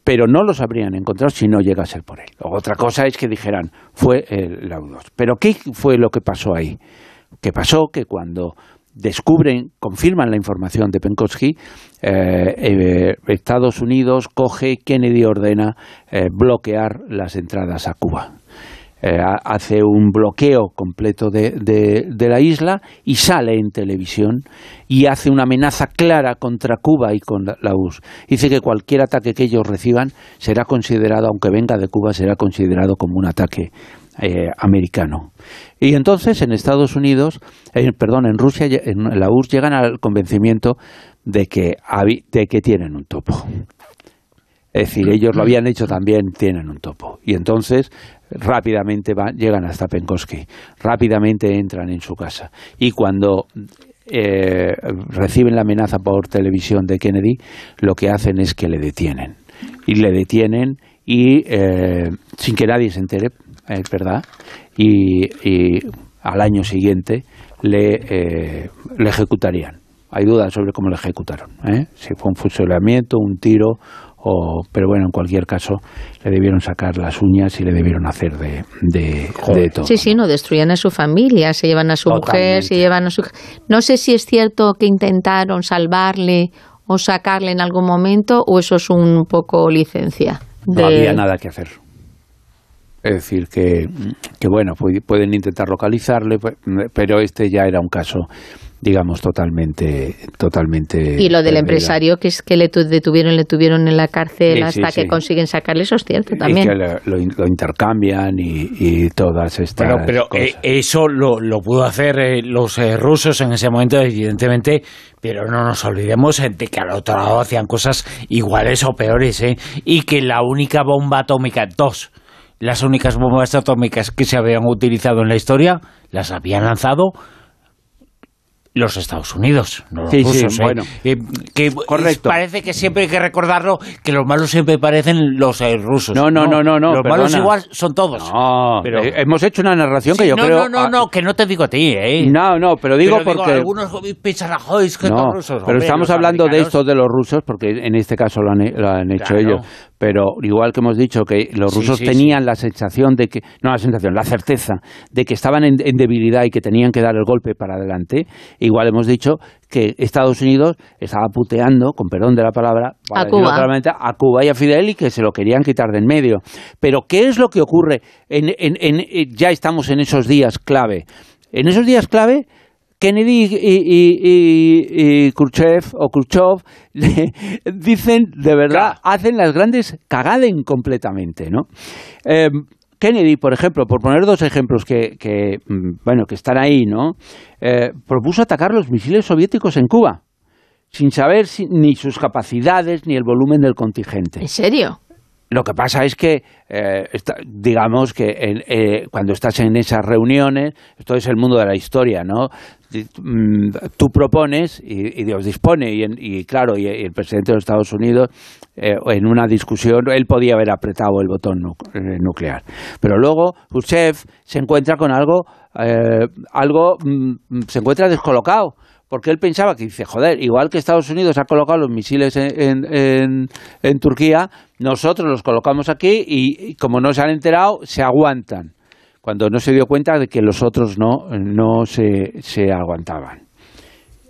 pero no los habrían encontrado si no llega a ser por él. Otra cosa es que dijeran, fue el, la U-2. Pero ¿qué fue lo que pasó ahí? ¿Qué pasó? Que cuando descubren, confirman la información de Penkovsky, eh, eh, Estados Unidos coge, Kennedy ordena eh, bloquear las entradas a Cuba. hace un bloqueo completo de, de, la isla y sale en televisión y hace una amenaza clara contra Cuba y con la URSS. Dice que cualquier ataque que ellos reciban será considerado, aunque venga de Cuba, será considerado como un ataque americano. Y entonces en Estados Unidos, perdón, en Rusia, en la URSS llegan al convencimiento de que, de que tienen un topo. Es decir, ellos lo habían hecho también, tienen un topo. Y entonces rápidamente van, llegan hasta Penkovsky, rápidamente entran en su casa. Y cuando eh, reciben la amenaza por televisión de Kennedy, lo que hacen es que le detienen. Y le detienen y eh, sin que nadie se entere, es verdad, y, al año siguiente le, eh, le ejecutarían. Hay dudas sobre cómo le ejecutaron, ¿eh? si fue un fusilamiento, un tiro, o, pero bueno, en cualquier caso, le debieron sacar las uñas y le debieron hacer de, de, todo. Sí, sí, no, destruían a su familia, se llevan a su mujer, se llevan a su... No sé si es cierto que intentaron salvarle o sacarle en algún momento, o eso es un poco licencia. No había nada que hacer. Es decir, que, que bueno, pueden intentar localizarle, pues, pero este ya era un caso digamos totalmente totalmente y lo del empresario que es que le detuvieron le tuvieron en la cárcel hasta que consiguen sacarle eso es cierto también. y que lo, intercambian y, todas estas pero, pero eh, eso lo, lo, pudo hacer eh, los eh, rusos en ese momento evidentemente pero no nos olvidemos de que al otro lado hacían cosas iguales o peores y que la única bomba atómica dos las únicas bombas atómicas que se habían utilizado en la historia las habían lanzado los Estados Unidos, no los rusos. ¿eh? bueno. Eh, que Correcto. Parece que siempre hay que recordarlo que los malos siempre parecen los eh, rusos. No, no, no, no, no. Los malos igual son todos. No, pero hemos hecho una narración que yo creo. No, no, no, que no te digo a ti, ¿eh? No, no, pero digo porque. algunos piensan a que no, rusos. Pero estamos hablando de esto de los rusos porque en este caso lo han, hecho ellos pero igual que hemos dicho que los rusos tenían la sensación de que, no la sensación, la certeza de que estaban en, debilidad y que tenían que dar el golpe para adelante, igual hemos dicho que Estados Unidos estaba puteando, con perdón de la palabra, a Cuba. a Cuba y a Fidel y que se lo querían quitar de en medio. Pero ¿qué es lo que ocurre? En, en, ya estamos en esos días clave. En esos días clave Kennedy y, Khrushchev o Khrushchev dicen, de verdad, hacen las grandes cagaden completamente, ¿no? Em, Kennedy, por ejemplo, por poner dos ejemplos que, mm, bueno, que están ahí, ¿no? Eh, propuso atacar los misiles soviéticos en Cuba, sin saber ni sus capacidades ni el volumen del contingente. ¿En serio? Lo que pasa es que, eh, digamos que eh, cuando estás en esas reuniones, esto es el mundo de la historia, ¿no? Mm, tú propones y, Dios dispone, y, claro, y, el presidente de los Estados Unidos, eh, en una discusión, él podía haber apretado el botón nuclear. Pero luego Khrushchev se encuentra con algo, algo mm, se encuentra descolocado porque él pensaba que dice, joder, igual que Estados Unidos ha colocado los misiles en, Turquía, nosotros los colocamos aquí y, como no se han enterado, se aguantan, cuando no se dio cuenta de que los otros no, no se, se aguantaban.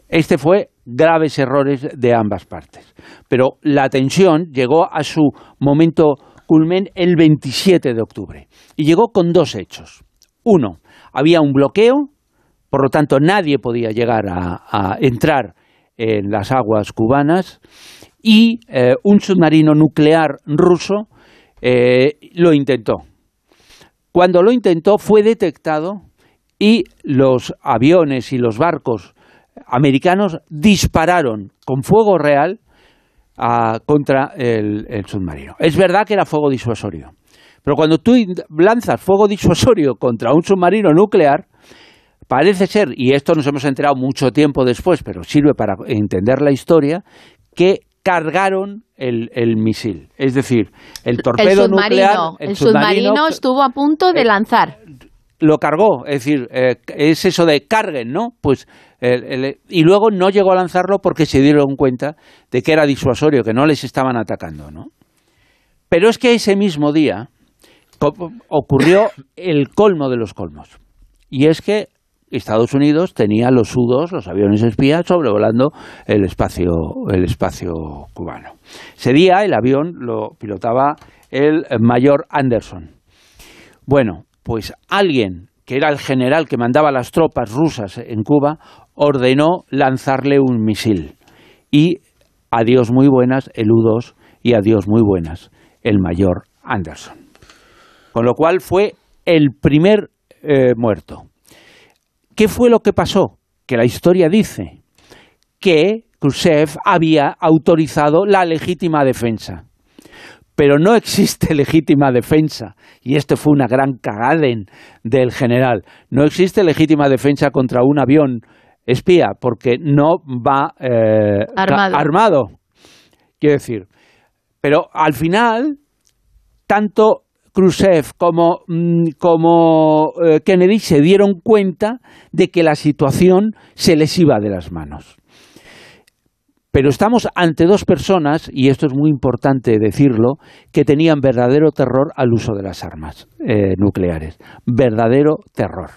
Este fue graves errores de ambas partes. Pero la tensión llegó a su momento culmen el 27 de octubre y llegó con dos hechos. Uno, había un bloqueo por lo tanto, nadie podía llegar a, entrar en las aguas cubanas y eh, un submarino nuclear ruso eh, lo intentó. Cuando lo intentó fue detectado y los aviones y los barcos americanos dispararon con fuego real ah, contra el, el submarino. Es verdad que era fuego disuasorio, pero cuando tú lanzas fuego disuasorio contra un submarino nuclear, parece ser, y esto nos hemos enterado mucho tiempo después, pero sirve para entender la historia, que cargaron el, el misil. Es decir, el torpedo el submarino, nuclear... el submarino estuvo a punto de eh, lanzar. lo cargó, es decir, eh, es eso de carguen, ¿no? Pues y luego no llegó a lanzarlo porque se dieron cuenta de que era disuasorio, que no les estaban atacando, ¿no? Pero es que ese mismo día ocurrió el colmo de los colmos. Y es que Estados Unidos tenía los sudos, los aviones espías, sobrevolando el espacio, el espacio cubano. Ese día el avión lo pilotaba el mayor Anderson. Bueno, pues alguien que era el general que mandaba las tropas rusas en Cuba ordenó lanzarle un misil. Y adiós muy buenas el U-2 y adiós muy buenas el mayor Anderson. Con lo cual fue el primer eh, muerto. ¿Qué fue lo que pasó? Que la historia dice que Khrushchev había autorizado la legítima defensa. Pero no existe legítima defensa. Y esto fue una gran cagaden del general. No existe legítima defensa contra un avión espía porque no va eh, armado. Quiero decir. Pero al final, tanto Khrushchev como, mm, como eh, Kennedy se dieron cuenta de que la situación se les iba de las manos. Pero estamos ante dos personas, y esto es muy importante decirlo, que tenían verdadero terror al uso de las armas eh, nucleares. Verdadero terror.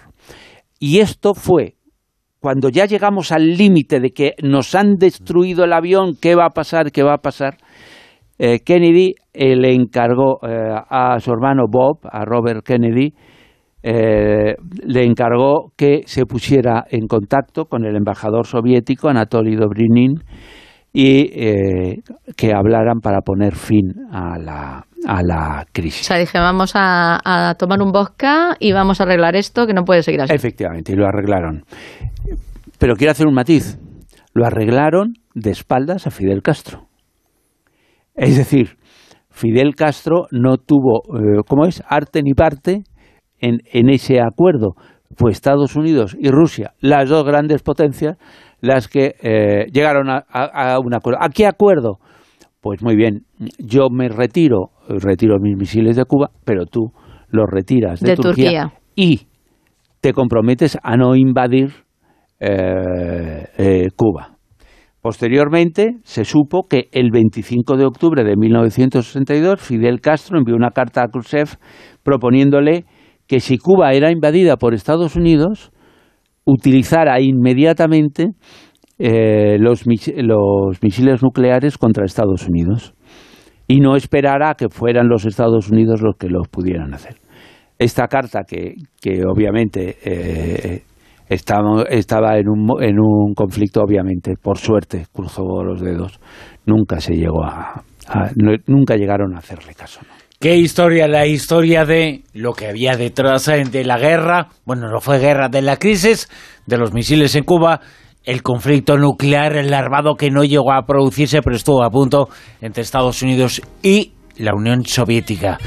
Y esto fue cuando ya llegamos al límite de que nos han destruido el avión, ¿qué va a pasar? ¿Qué va a pasar? Eh, Kennedy eh, le encargó eh, a su hermano Bob, a Robert Kennedy, eh, le encargó que se pusiera en contacto con el embajador soviético Anatoly Dobrinin y que hablaran para poner fin a la, a la O crisis. sea, dije, vamos a, a tomar un vodka y vamos a arreglar esto que no puede seguir así. Efectivamente, y lo arreglaron. Pero quiero hacer un matiz. Lo arreglaron de espaldas a Fidel Castro. Es decir, Fidel Castro no tuvo, eh, ¿cómo es? Arte ni parte en, en ese acuerdo. Fue Estados Unidos y Rusia, las dos grandes potencias, las que eh, llegaron a, a- a un acuerdo. ¿A qué acuerdo? Pues muy bien, yo me retiro, retiro mis misiles de Cuba, pero tú los retiras de, De Turquía. y te comprometes a no invadir eh, eh, Cuba. Posteriormente se supo que el 25 de octubre de 1962 Fidel Castro envió una carta a Khrushchev proponiéndole que si Cuba era invadida por Estados Unidos, utilizara inmediatamente eh, los, mis- los misiles nucleares contra Estados Unidos y no esperara que fueran los Estados Unidos los que los pudieran hacer. Esta carta, que, que obviamente eh, estaba, estaba en, un, en un conflicto, obviamente, por suerte, cruzó los dedos, nunca se llegó a, nunca llegaron a hacerle caso. ¿Qué historia? La historia de lo que había detrás de la guerra, bueno, no fue guerra, de la crisis, de los misiles en Cuba, el conflicto nuclear, el armado que no llegó a producirse, pero estuvo a punto entre Estados Unidos y la Unión Soviética.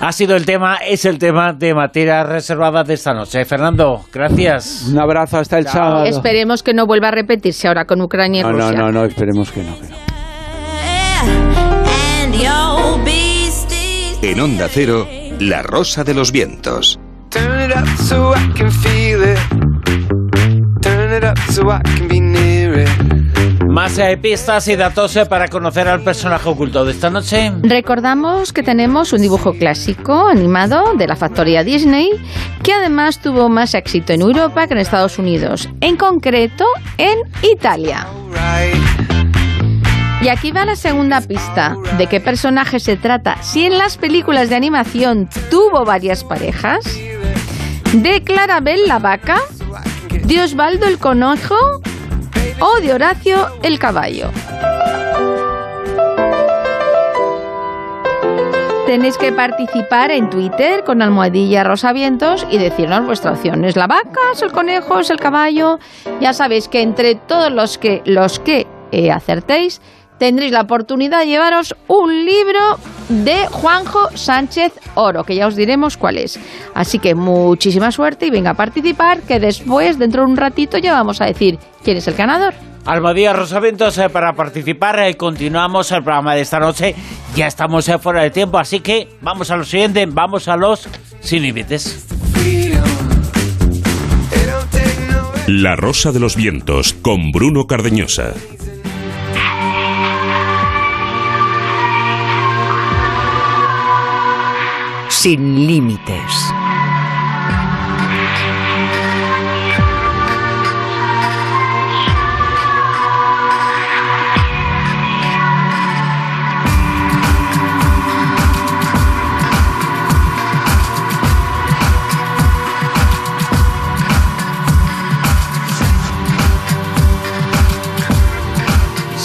Ha sido el tema, es el tema de materia reservada de esta noche. Fernando, gracias. Un abrazo hasta el sábado. Esperemos que no vuelva a repetirse ahora con Ucrania y No, no, Rusia. no, no, esperemos que no. que no. En Onda Cero, La Rosa de los Vientos. Turn it up so I can feel it. Turn it up so I can be near it. Más pistas y datos eh, para conocer al personaje oculto de esta noche. Recordamos que tenemos un dibujo clásico animado de la factoría Disney que además tuvo más éxito en Europa que en Estados Unidos, en concreto en Italia. Y aquí va la segunda pista de qué personaje se trata. Si en las películas de animación tuvo varias parejas, de Clarabel la vaca, de Osvaldo el conejo o de Horacio el Caballo. Tenéis que participar en Twitter con almohadilla rosavientos y decirnos vuestra opción. ¿Es la vaca? ¿Es el conejo? ¿Es el caballo? Ya sabéis que entre todos los que, los que eh, acertéis, tendréis la oportunidad de llevaros un libro de Juanjo Sánchez Oro, que ya os diremos cuál es. Así que muchísima suerte y venga a participar, que después, dentro de un ratito, ya vamos a decir quién es el ganador. Almadía Rosaventos eh, para participar. eh, continuamos el programa de esta noche. Ya estamos eh, fuera de tiempo, así que vamos a lo siguiente. Vamos a los sin límites. La Rosa de los Vientos con Bruno Cardeñosa. Sin límites.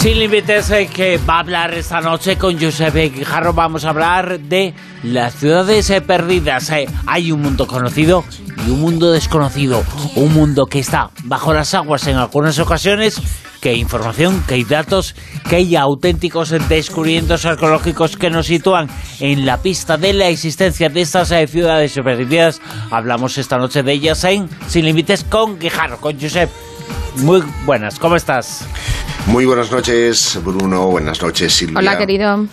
Sin límites que va a hablar esta noche con Josep Guijarro. Vamos a hablar de las ciudades eh, perdidas. Eh, hay un mundo conocido y un mundo desconocido. Un mundo que está bajo las aguas en algunas ocasiones. Que hay información, que hay datos, que hay auténticos descubrimientos arqueológicos que nos sitúan en la pista de la existencia de estas eh, ciudades perdidas. Hablamos esta noche de ellas en Sin Límites con Guijarro, con Josep. Muy buenas, ¿cómo estás? Muy buenas noches, Bruno. Buenas noches, Silvia. Hola, querido.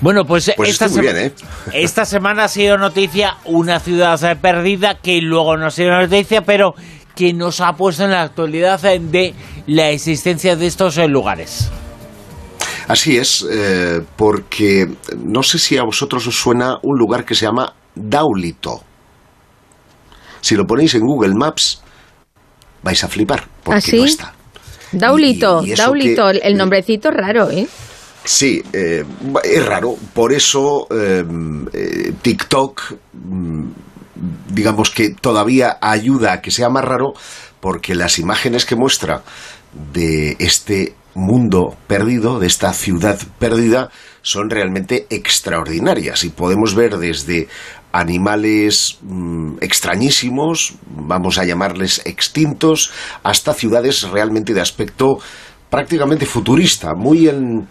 Bueno, pues, Pues esta, sema- bien, ¿eh? esta semana ha sido noticia una ciudad eh, perdida que luego no ha sido noticia, pero que nos ha puesto en la actualidad eh, de la existencia de estos lugares. Así es, eh, porque no sé si a vosotros os suena un lugar que se llama Daulito. Si lo ponéis en Google Maps, vais a flipar, porque ¿Ah, no está. Daulito, Y- y eso Daulito, que- el nombrecito raro, ¿eh? Sí, eh, es raro. Por eso eh, eh, TikTok, mm, digamos que todavía ayuda a que sea más raro, porque las imágenes que muestra de este mundo perdido, de esta ciudad perdida, son realmente extraordinarias. Y podemos ver desde animales mm, extrañísimos, vamos a llamarles extintos, hasta ciudades realmente de aspecto prácticamente futurista, muy en,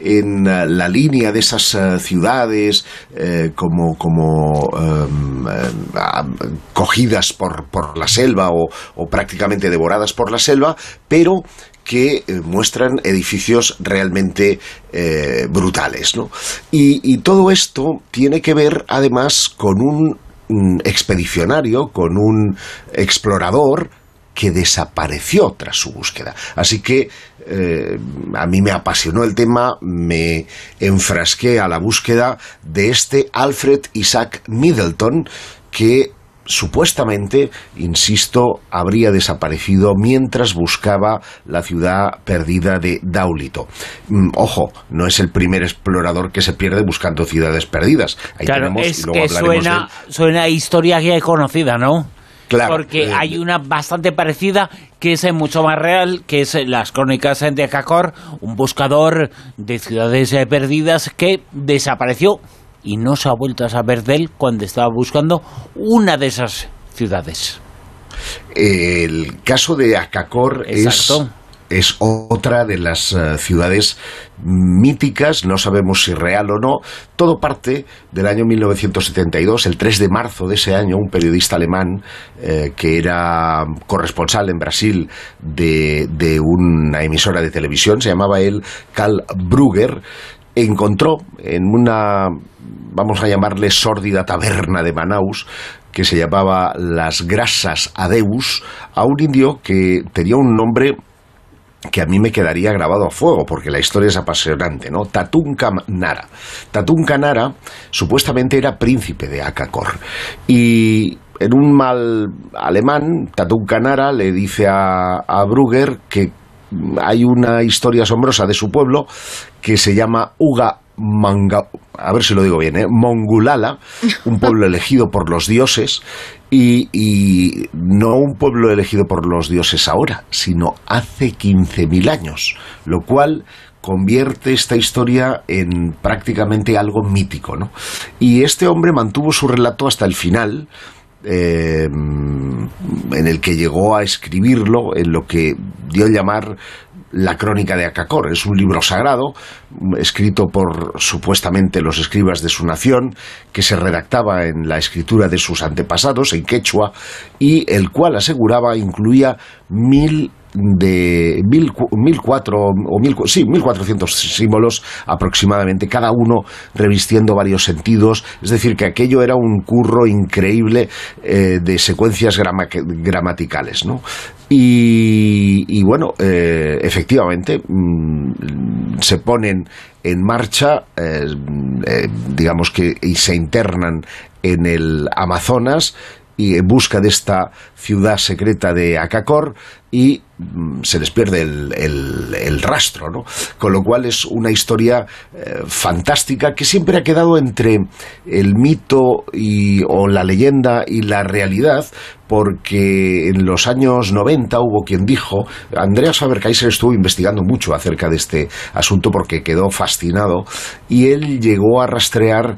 en eh, la línea de esas eh, ciudades eh, como, como em, cogidas por, por la selva o, o prácticamente devoradas por la selva, pero que eh, muestran edificios realmente eh, brutales. ¿no? Y, todo esto tiene que ver además con un mm, expedicionario, con un explorador que desapareció tras su búsqueda. Así que eh, a mí me apasionó el tema, me enfrasqué a la búsqueda de este Alfred Isaac Middleton que supuestamente, insisto, habría desaparecido mientras buscaba la ciudad perdida de Daulito. Mm, ojo, no es el primer explorador que se pierde buscando ciudades perdidas. Ahí claro, tenemos, y es luego que suena, suena a historia ya conocida, ¿no? Claro, Porque eh, hay una bastante parecida que es eh, mucho más real, que es eh, las crónicas de Cacor, un buscador de ciudades perdidas que desapareció y no se ha vuelto a saber de él cuando estaba buscando una de esas ciudades. El caso de Acacor es, Exacto. es otra de las eh, ciudades míticas, no sabemos si real o no. Todo parte del año 1972, el 3 de marzo de ese año, un periodista alemán eh, que era corresponsal en Brasil de, de una emisora de televisión, se llamaba él Karl Brugger, encontró en una, vamos a llamarle sórdida taberna de Manaus, que se llamaba Las Grasas Adeus, a un indio que tenía un nombre que a mí me quedaría grabado a fuego, porque la historia es apasionante, ¿no? Tatunka Nara. Tatunka Nara supuestamente era príncipe de Akakor. Y en un mal alemán, Tatunka Nara le dice a, a que hay una historia asombrosa de su pueblo que se llama Uga Manga, a ver si lo digo bien, ¿eh? Mongulala, un pueblo elegido por los dioses y, y no un pueblo elegido por los dioses ahora, sino hace 15.000 años, lo cual convierte esta historia en prácticamente algo mítico. ¿no? Y este hombre mantuvo su relato hasta el final. Eh, en el que llegó a escribirlo en lo que dio a llamar la crónica de Acacor. Es un libro sagrado, escrito por supuestamente los escribas de su nación, que se redactaba en la escritura de sus antepasados, en quechua, y el cual aseguraba incluía mil de mil, cu- mil cuatro o mil, sí, mil cuatrocientos símbolos aproximadamente, cada uno revistiendo varios sentidos, es decir, que aquello era un curro increíble eh, de secuencias grama- gramaticales, ¿no? Y, y bueno, eh, efectivamente, mm, se ponen en marcha, eh, eh, digamos que, y se internan en el Amazonas y en busca de esta ciudad secreta de Acacor y mm, se les pierde el, el- el rastro, ¿no? Con lo cual es una historia eh, fantástica que siempre ha quedado entre el mito y, o la leyenda y la realidad, porque en los años 90 hubo quien dijo, Andreas Faber-Kaiser estuvo investigando mucho acerca de este asunto porque quedó fascinado y él llegó a rastrear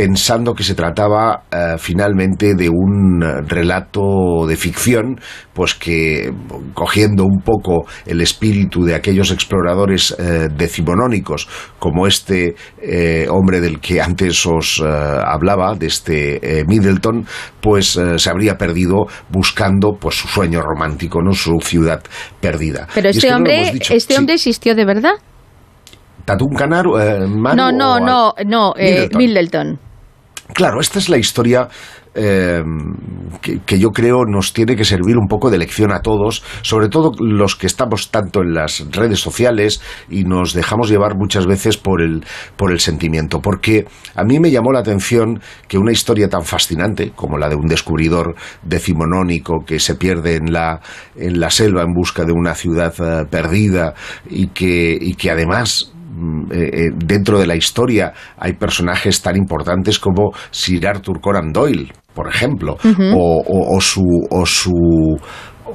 pensando que se trataba eh, finalmente de un eh, relato de ficción, pues que cogiendo un poco el espíritu de aquellos exploradores eh, decimonónicos, como este eh, hombre del que antes os hablaba, de este Middleton, pues se habría perdido buscando pues su sueño romántico, no su ciudad perdida. Pero es este que hombre, dicho. este Sí, hombre existió de verdad. Tatún Canaru, eh, Manu No, no, no, no, eh, Middleton. Claro, esta es la historia eh, que, que yo creo nos tiene que servir un poco de lección a todos, sobre todo los que estamos tanto en las redes sociales y nos dejamos llevar muchas veces por el, por el sentimiento. Porque a mí me llamó la atención que una historia tan fascinante como la de un descubridor decimonónico que se pierde en la, en la selva en busca de una ciudad eh, perdida y que, y que además eh, eh, dentro de la historia hay personajes tan importantes como Sir Arthur Conan Doyle, por ejemplo, Ujú. o, o- o su o su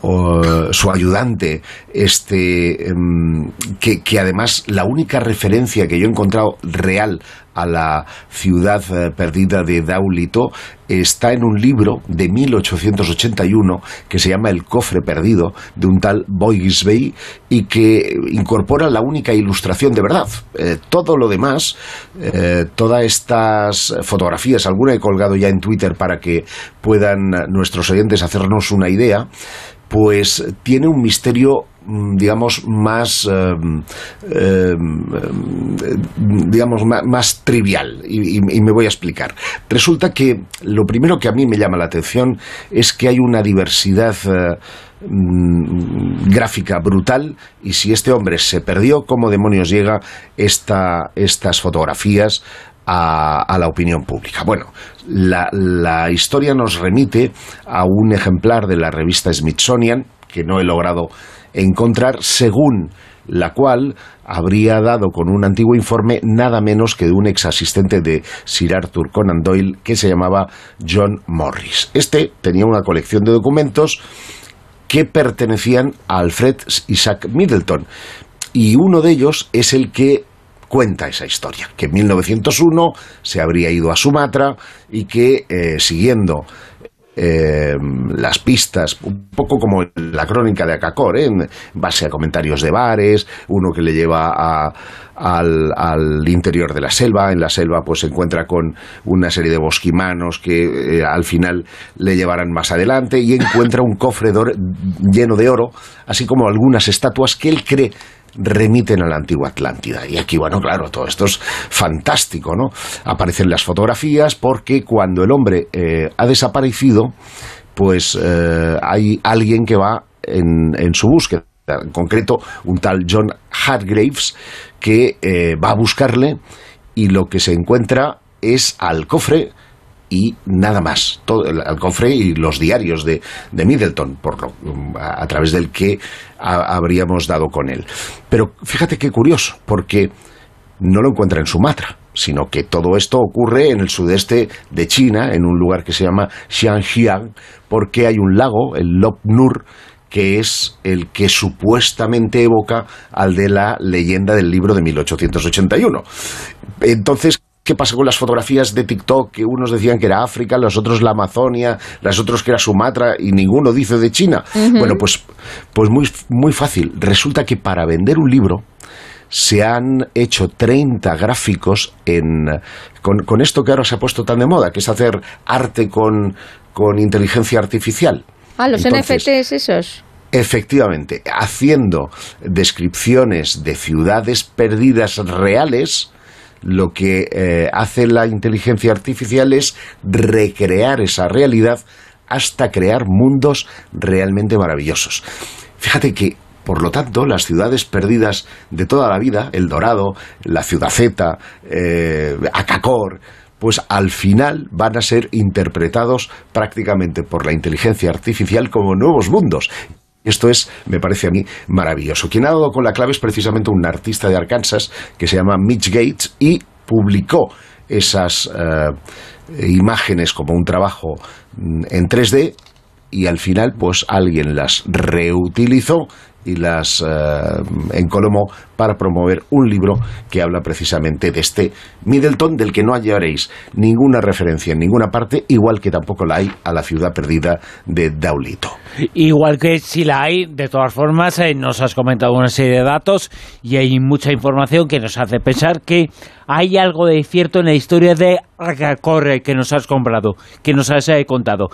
o, su ayudante, este em, que, que además la única referencia que yo he encontrado real a la ciudad eh, perdida de Daulito está en un libro de 1881 que se llama El cofre perdido de un tal Boygisbey y que incorpora la única ilustración de verdad. Eh, todo lo demás, eh, todas estas fotografías, alguna he colgado ya en Twitter para que puedan nuestros oyentes hacernos una idea, pues tiene un misterio digamos más eh, eh, eh, digamos más, trivial y me voy a explicar resulta que lo primero que a mí me llama la atención es que hay una diversidad eh, mm, gráfica brutal y si este hombre se perdió cómo demonios llega esta, estas fotografías a, a la opinión pública. Bueno, la, la historia nos remite a un ejemplar de la revista Smithsonian, que no he logrado encontrar, según la cual habría dado con un antiguo informe nada menos que de un ex asistente de Sir Arthur Conan Doyle que se llamaba John Morris. Este tenía una colección de documentos que pertenecían a Alfred Isaac Middleton y uno de ellos es el que cuenta esa historia, que en 1901 se habría ido a Sumatra y que eh, siguiendo eh, las pistas, un poco como la crónica de Acacor, ¿eh? en base a comentarios de bares, uno que le lleva a- al, interior de la selva, en la selva pues se encuentra con una serie de bosquimanos que eh, al final le llevarán más adelante y encuentra un cofre lleno de oro, así como algunas estatuas que él cree remiten a la antigua Atlántida. Y aquí, bueno, claro, todo esto es fantástico, ¿no? Aparecen las fotografías porque cuando el hombre eh, ha desaparecido, pues eh, hay alguien que va en, su búsqueda. En concreto, un tal John Hargraves que eh, va a buscarle y lo que se encuentra es al cofre y nada más. Todo el, cofre y los diarios de, de Middleton, por lo- a, a través del que ha- habríamos dado con él. Pero fíjate qué curioso, porque no lo encuentra en Sumatra, sino que todo esto ocurre en el sudeste de China, en un lugar que se llama Xianjiang, porque hay un lago, el Lop Nur, que es el que supuestamente evoca al de la leyenda del libro de 1881. Entonces, ¿Qué pasa con las fotografías de TikTok? Que unos decían que era África, los otros la Amazonia, los otros que era Sumatra y ninguno dice de China. Bueno, pues, pues muy, muy fácil. Resulta que para vender un libro se han hecho 30 gráficos en, con, esto que ahora se ha puesto tan de moda, que es hacer arte con, inteligencia artificial. Ah, los NFTs esos. Efectivamente, haciendo descripciones de ciudades perdidas reales, lo que eh, hace la inteligencia artificial es recrear esa realidad hasta crear mundos realmente maravillosos. Fíjate que por lo tanto, las ciudades perdidas de toda la vida, El Dorado, la Ciudad Z, eh, Acacor, pues al final van a ser interpretados prácticamente por la inteligencia artificial como nuevos mundos. Esto es, me parece a mí, maravilloso. Quien ha dado con la clave es precisamente un artista de Arkansas que se llama Mitch Gates y publicó esas eh, imágenes como un trabajo mm, en 3D y al final pues alguien las reutilizó y las eh, en Colomo para promover un libro que habla precisamente de este Middleton del que no hallaréis ninguna referencia en ninguna parte, igual que tampoco la hay a la ciudad perdida de Daulito. Igual que si la hay, de todas formas, eh, nos has comentado una serie de datos y hay mucha información que nos hace pensar que hay algo de cierto en la historia de Corre que nos has comprado, que nos has eh, contado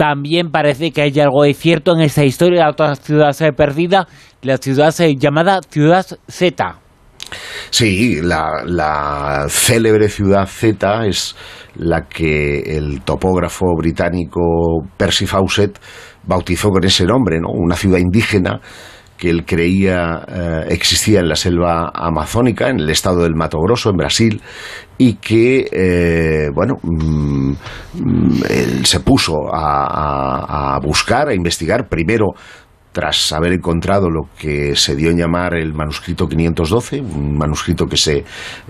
también parece que hay algo de cierto en esta historia de otra ciudad perdida, la ciudad llamada Ciudad Z. Sí, la, célebre ciudad Z es la que el topógrafo británico Percy Fawcett bautizó con ese nombre, ¿no? Una ciudad indígena que él creía eh, existía en la selva amazónica, en el estado del Mato Grosso, en Brasil, y que, eh, bueno, mm, él se puso a, buscar, a investigar primero tras haber encontrado lo que se dio en llamar el manuscrito 512, un manuscrito que se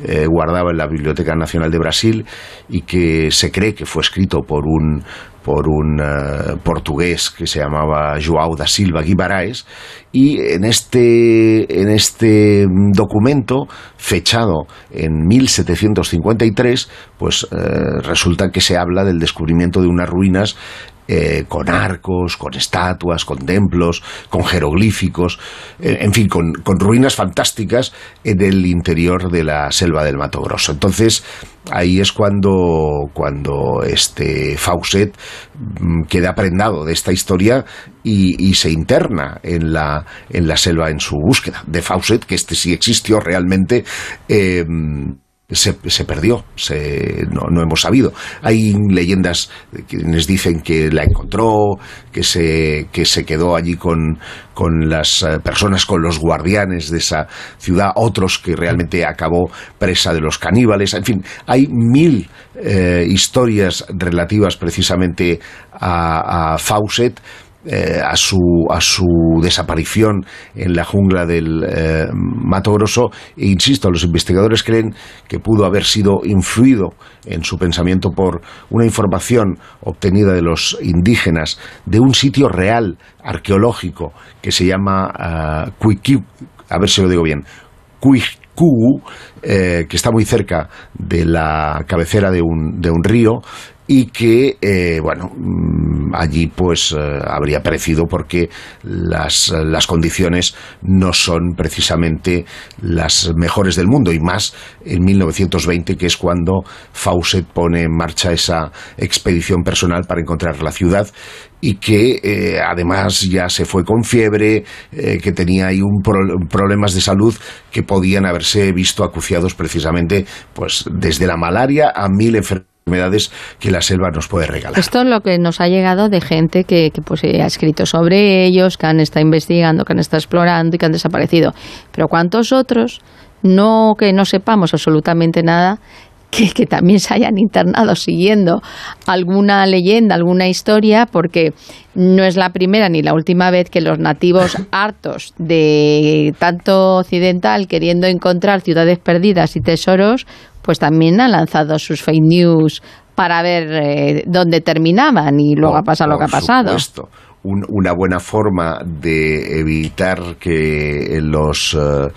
eh, guardaba en la Biblioteca Nacional de Brasil y que se cree que fue escrito por un por un eh, portugués que se llamaba João da Silva Guimaraes y en este, en este documento fechado en 1753 pues eh, resulta que se habla del descubrimiento de unas ruinas eh, con arcos, con estatuas, con templos, con jeroglíficos, en fin, con, ruinas fantásticas en el interior de la selva del Mato Grosso. Entonces, ahí es cuando, cuando este Fawcett mm, queda prendado de esta historia y, se interna en la, en la selva en su búsqueda. De Fawcett, que este sí existió realmente. Eh, se, se perdió, se, no, hemos sabido. Hay leyendas quienes dicen que la encontró, que se, que se quedó allí con, con las eh, personas, con los guardianes de esa ciudad, otros que realmente acabó presa de los caníbales, en fin, hay mil eh, historias relativas precisamente a, a Fawcett eh, a, su, a su desaparición en la jungla del eh, Mato Grosso. E insisto, los investigadores creen que pudo haber sido influido en su pensamiento por una información obtenida de los indígenas de un sitio real arqueológico que se llama uh, a ver si lo digo bien, eh, que está muy cerca de la cabecera de un, de un río y que, eh, bueno, mm, allí pues eh, habría perecido porque las, las, condiciones no son precisamente las mejores del mundo y más en 1920 que es cuando Fawcett pone en marcha esa expedición personal para encontrar la ciudad y que eh, además ya se fue con fiebre, que tenía ahí un problemas de salud que podían haberse visto acuciados precisamente pues desde la malaria a mil enfermedades enfermedades que la selva nos puede regalar. Esto es lo que nos ha llegado de gente que, pues, ha escrito sobre ellos, que han estado investigando, que han estado explorando y que han desaparecido. Pero ¿cuántos otros, no que no sepamos absolutamente nada, que, que, también se hayan internado siguiendo alguna leyenda, alguna historia, porque no es la primera ni la última vez que los nativos hartos de tanto occidental queriendo encontrar ciudades perdidas y tesoros, pues también han lanzado sus fake news para ver eh, dónde terminaban y luego ha pasado lo que ha pasado. Supuesto. Un- una buena forma de evitar que los eh,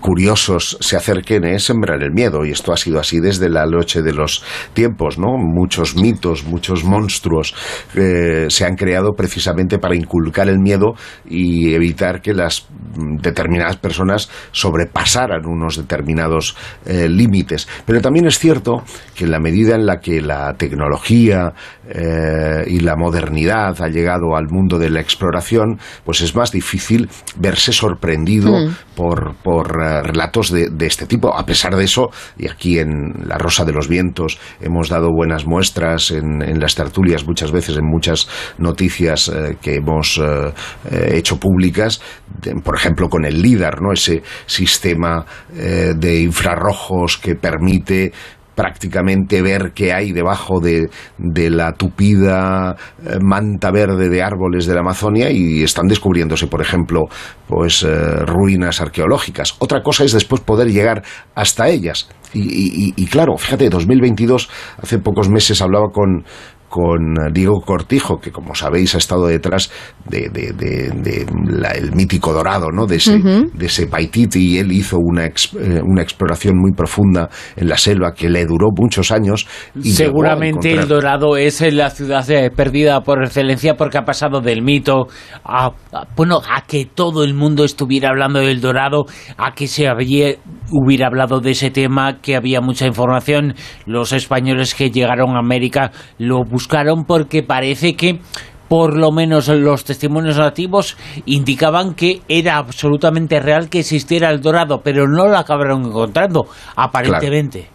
curiosos se acerquen es sembrar el miedo. Y esto ha sido así desde la noche de los tiempos, ¿no? Muchos mitos, muchos monstruos eh, se han creado precisamente para inculcar el miedo y evitar que las mm, determinadas personas sobrepasaran unos determinados eh, límites. Pero también es cierto que en la medida en la que la tecnología eh, y la modernidad ha llegado al mundo de la exploración, pues es más difícil verse sorprendido Mm. por, por eh, relatos de, de este tipo. A pesar de eso, y aquí en La Rosa de los Vientos hemos dado buenas muestras en, en las tertulias muchas veces, en muchas noticias eh, que hemos eh, hecho públicas, de- por ejemplo con el LIDAR, ¿no? ese sistema de infrarrojos que permite prácticamente ver qué hay debajo de, de la tupida eh, manta verde de árboles de la Amazonia y están descubriéndose, por ejemplo, pues eh, ruinas arqueológicas. Otra cosa es después poder llegar hasta ellas. Y, y- claro, fíjate, 2022, hace pocos meses hablaba con con Diego Cortijo, que como sabéis ha estado detrás de, de- de- de la- el mítico dorado, ¿no? de ese, de ese Paititi, y él hizo una, ex- eh, una exploración muy profunda en la selva que le duró muchos años. Y Seguramente el Dorado es la ciudad eh, perdida por excelencia porque ha pasado del mito a, a- bueno a que todo el mundo estuviera hablando del Dorado, a que se había, hubiera hablado de ese tema, que había mucha información. Los españoles que llegaron a América lo buscaron porque parece que por lo menos los testimonios nativos indicaban que era absolutamente real que existiera el dorado, pero no lo acabaron encontrando, aparentemente.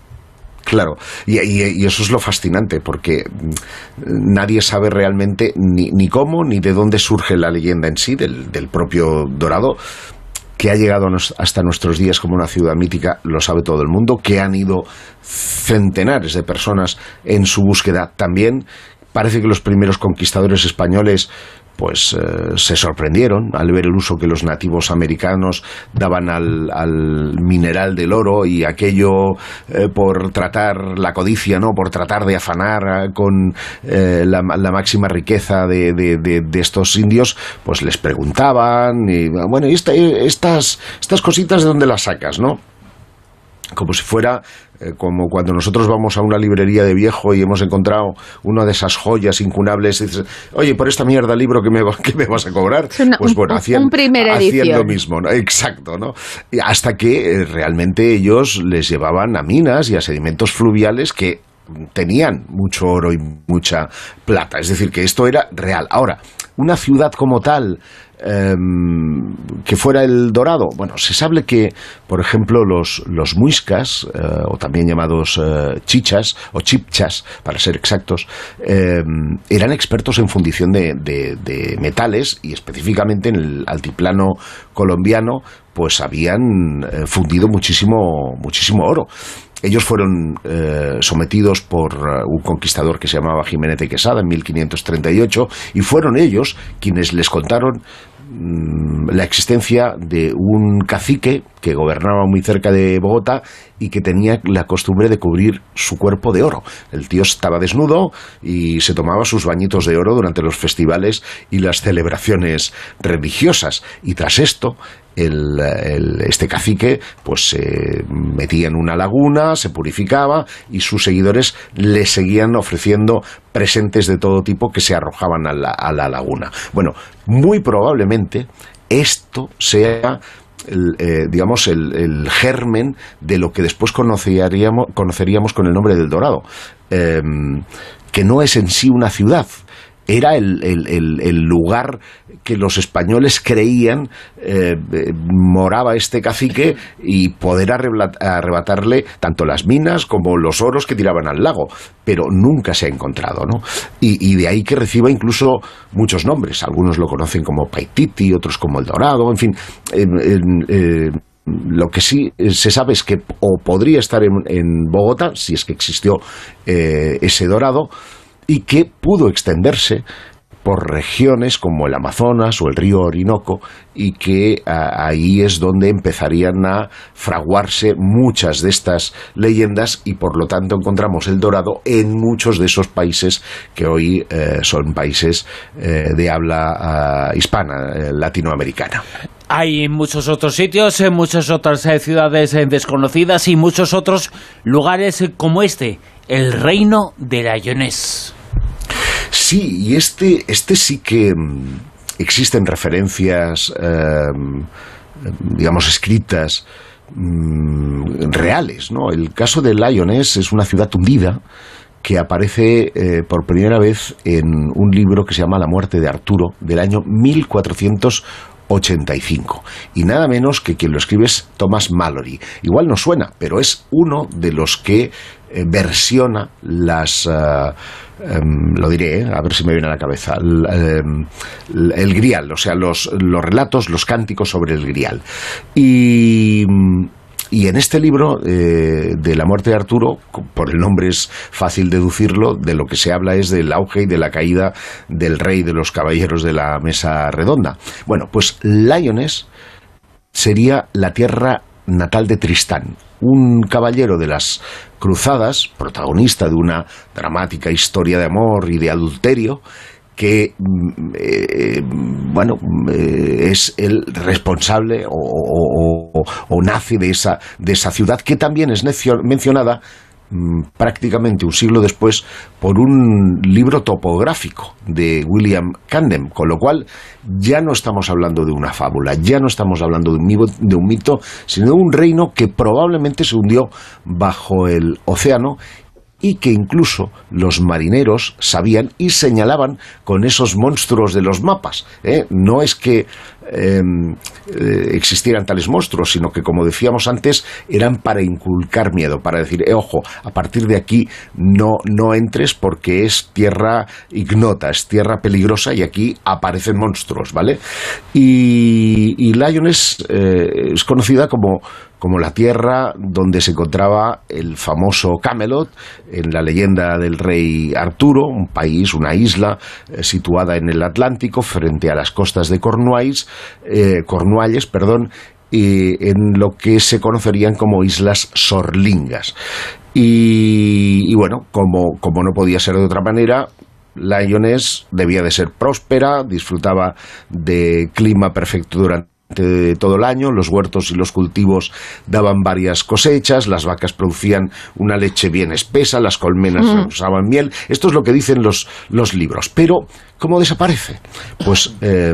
Claro, y, y- y eso es lo fascinante, porque mm, nadie sabe realmente ni, ni cómo ni de dónde surge la leyenda en sí del, del propio Dorado, que ha llegado hasta nuestros días como una ciudad mítica, lo sabe todo el mundo, que han ido centenares de personas en su búsqueda también. Parece que los primeros conquistadores españoles pues eh, se sorprendieron al ver el uso que los nativos americanos daban al, al mineral del oro y aquello eh, por tratar la codicia, ¿no? por tratar de afanar eh, con la, la máxima riqueza de, de- de- estos indios, pues les preguntaban, y, bueno, ¿y esta- estas, estas cositas de dónde las sacas, ¿no? Como si fuera eh, como cuando nosotros vamos a una librería de viejo y hemos encontrado una de esas joyas incunables y dices, oye, por esta mierda libro que me, que me vas a cobrar, una- pues bueno, hacían, hacían lo mismo, ¿no? Exacto, ¿no? Y hasta que eh, realmente ellos les llevaban a minas y a sedimentos fluviales que tenían mucho oro y mucha plata. Es decir, que esto era real. Ahora, una ciudad como tal, em, que fuera el Dorado, bueno, se sabe que, por ejemplo, los, los muiscas, eh, o también llamados eh, chichas, o chipchas, para ser exactos, em, eran expertos en fundición de, de- de metales y específicamente en el altiplano colombiano, pues habían eh, fundido muchísimo, muchísimo oro. Ellos fueron sometidos por un conquistador que se llamaba Jiménez de Quesada en 1538 y fueron ellos quienes les contaron la existencia de un cacique que gobernaba muy cerca de Bogotá y que tenía la costumbre de cubrir su cuerpo de oro. El tío estaba desnudo y se tomaba sus bañitos de oro durante los festivales y las celebraciones religiosas. Y tras esto, el, el- este cacique pues se metía en una laguna, se purificaba y sus seguidores le seguían ofreciendo presentes de todo tipo que se arrojaban a la, a la laguna. Bueno, muy probablemente esto sea el, eh, digamos el, el germen de lo que después conoceríamos, conoceríamos con el nombre del Dorado, Em, que no es en sí una ciudad, era el, el- lugar que los españoles creían eh, eh, moraba este cacique y poder arrebatarle tanto las minas como los oros que tiraban al lago, pero nunca se ha encontrado, ¿no? Y, y de ahí que reciba incluso muchos nombres, algunos lo conocen como Paititi, otros como El Dorado, en fin, eh, lo que sí se sabe es que o podría estar en, en Bogotá, si es que existió eh, ese dorado, y que pudo extenderse por regiones como el Amazonas o el río Orinoco y que ah, ahí es donde empezarían a fraguarse muchas de estas leyendas y por lo tanto encontramos el dorado en muchos de esos países que hoy eh, son países eh, de habla ah, hispana, eh, latinoamericana. Hay muchos otros sitios, en muchas otras ciudades desconocidas y muchos otros lugares como este, el reino de la Lyonés. Sí, y este, este sí que mm, existen referencias, em, digamos, escritas mm, reales, ¿no? El caso de Lyoness es una ciudad hundida que aparece eh, por primera vez en un libro que se llama La muerte de Arturo del año 1485 y nada menos que quien lo escribe es Thomas Mallory. Igual no suena, pero es uno de los que versiona las eh, em, lo diré, eh, a ver si me viene a la cabeza, el, em, el grial, o sea, los, los relatos, los cánticos sobre el grial. Y, y en este libro eh, de la muerte de Arturo, por el nombre es fácil deducirlo, de lo que se habla es del auge y de la caída del rey de los caballeros de la mesa redonda. Bueno, pues Lyoness sería la tierra natal de Tristán, un caballero de las cruzadas, protagonista de una dramática historia de amor y de adulterio, que mm, eh, bueno eh, es el responsable o, o- nace de esa, de esa ciudad que también es mencionada prácticamente un siglo después por un libro topográfico de William Camden, con lo cual ya no estamos hablando de una fábula, ya no estamos hablando de un, mibo- de un mito, sino de un reino que probablemente se hundió bajo el océano y que incluso los marineros sabían y señalaban con esos monstruos de los mapas. ¿eh? No es que eh, eh, existieran tales monstruos, sino que, como decíamos antes, eran para inculcar miedo, para decir, eh, ojo, a partir de aquí no, no entres porque es tierra ignota, es tierra peligrosa y aquí aparecen monstruos, ¿vale? Y, y Lyoness eh, es conocida como como la tierra donde se encontraba el famoso Camelot, en la leyenda del rey Arturo, un país, una isla eh, situada en el Atlántico frente a las costas de Cornualles, eh, Cornualles, perdón, y en lo que se conocerían como islas sorlingas. Y, bueno, como, como no podía ser de otra manera, Lyoness debía de ser próspera, disfrutaba de clima perfecto durante todo el año, los huertos y los cultivos daban varias cosechas, las vacas producían una leche bien espesa, las colmenas Mm. usaban miel. Esto es lo que dicen los, los libros. Pero, ¿cómo desaparece? Pues, eh,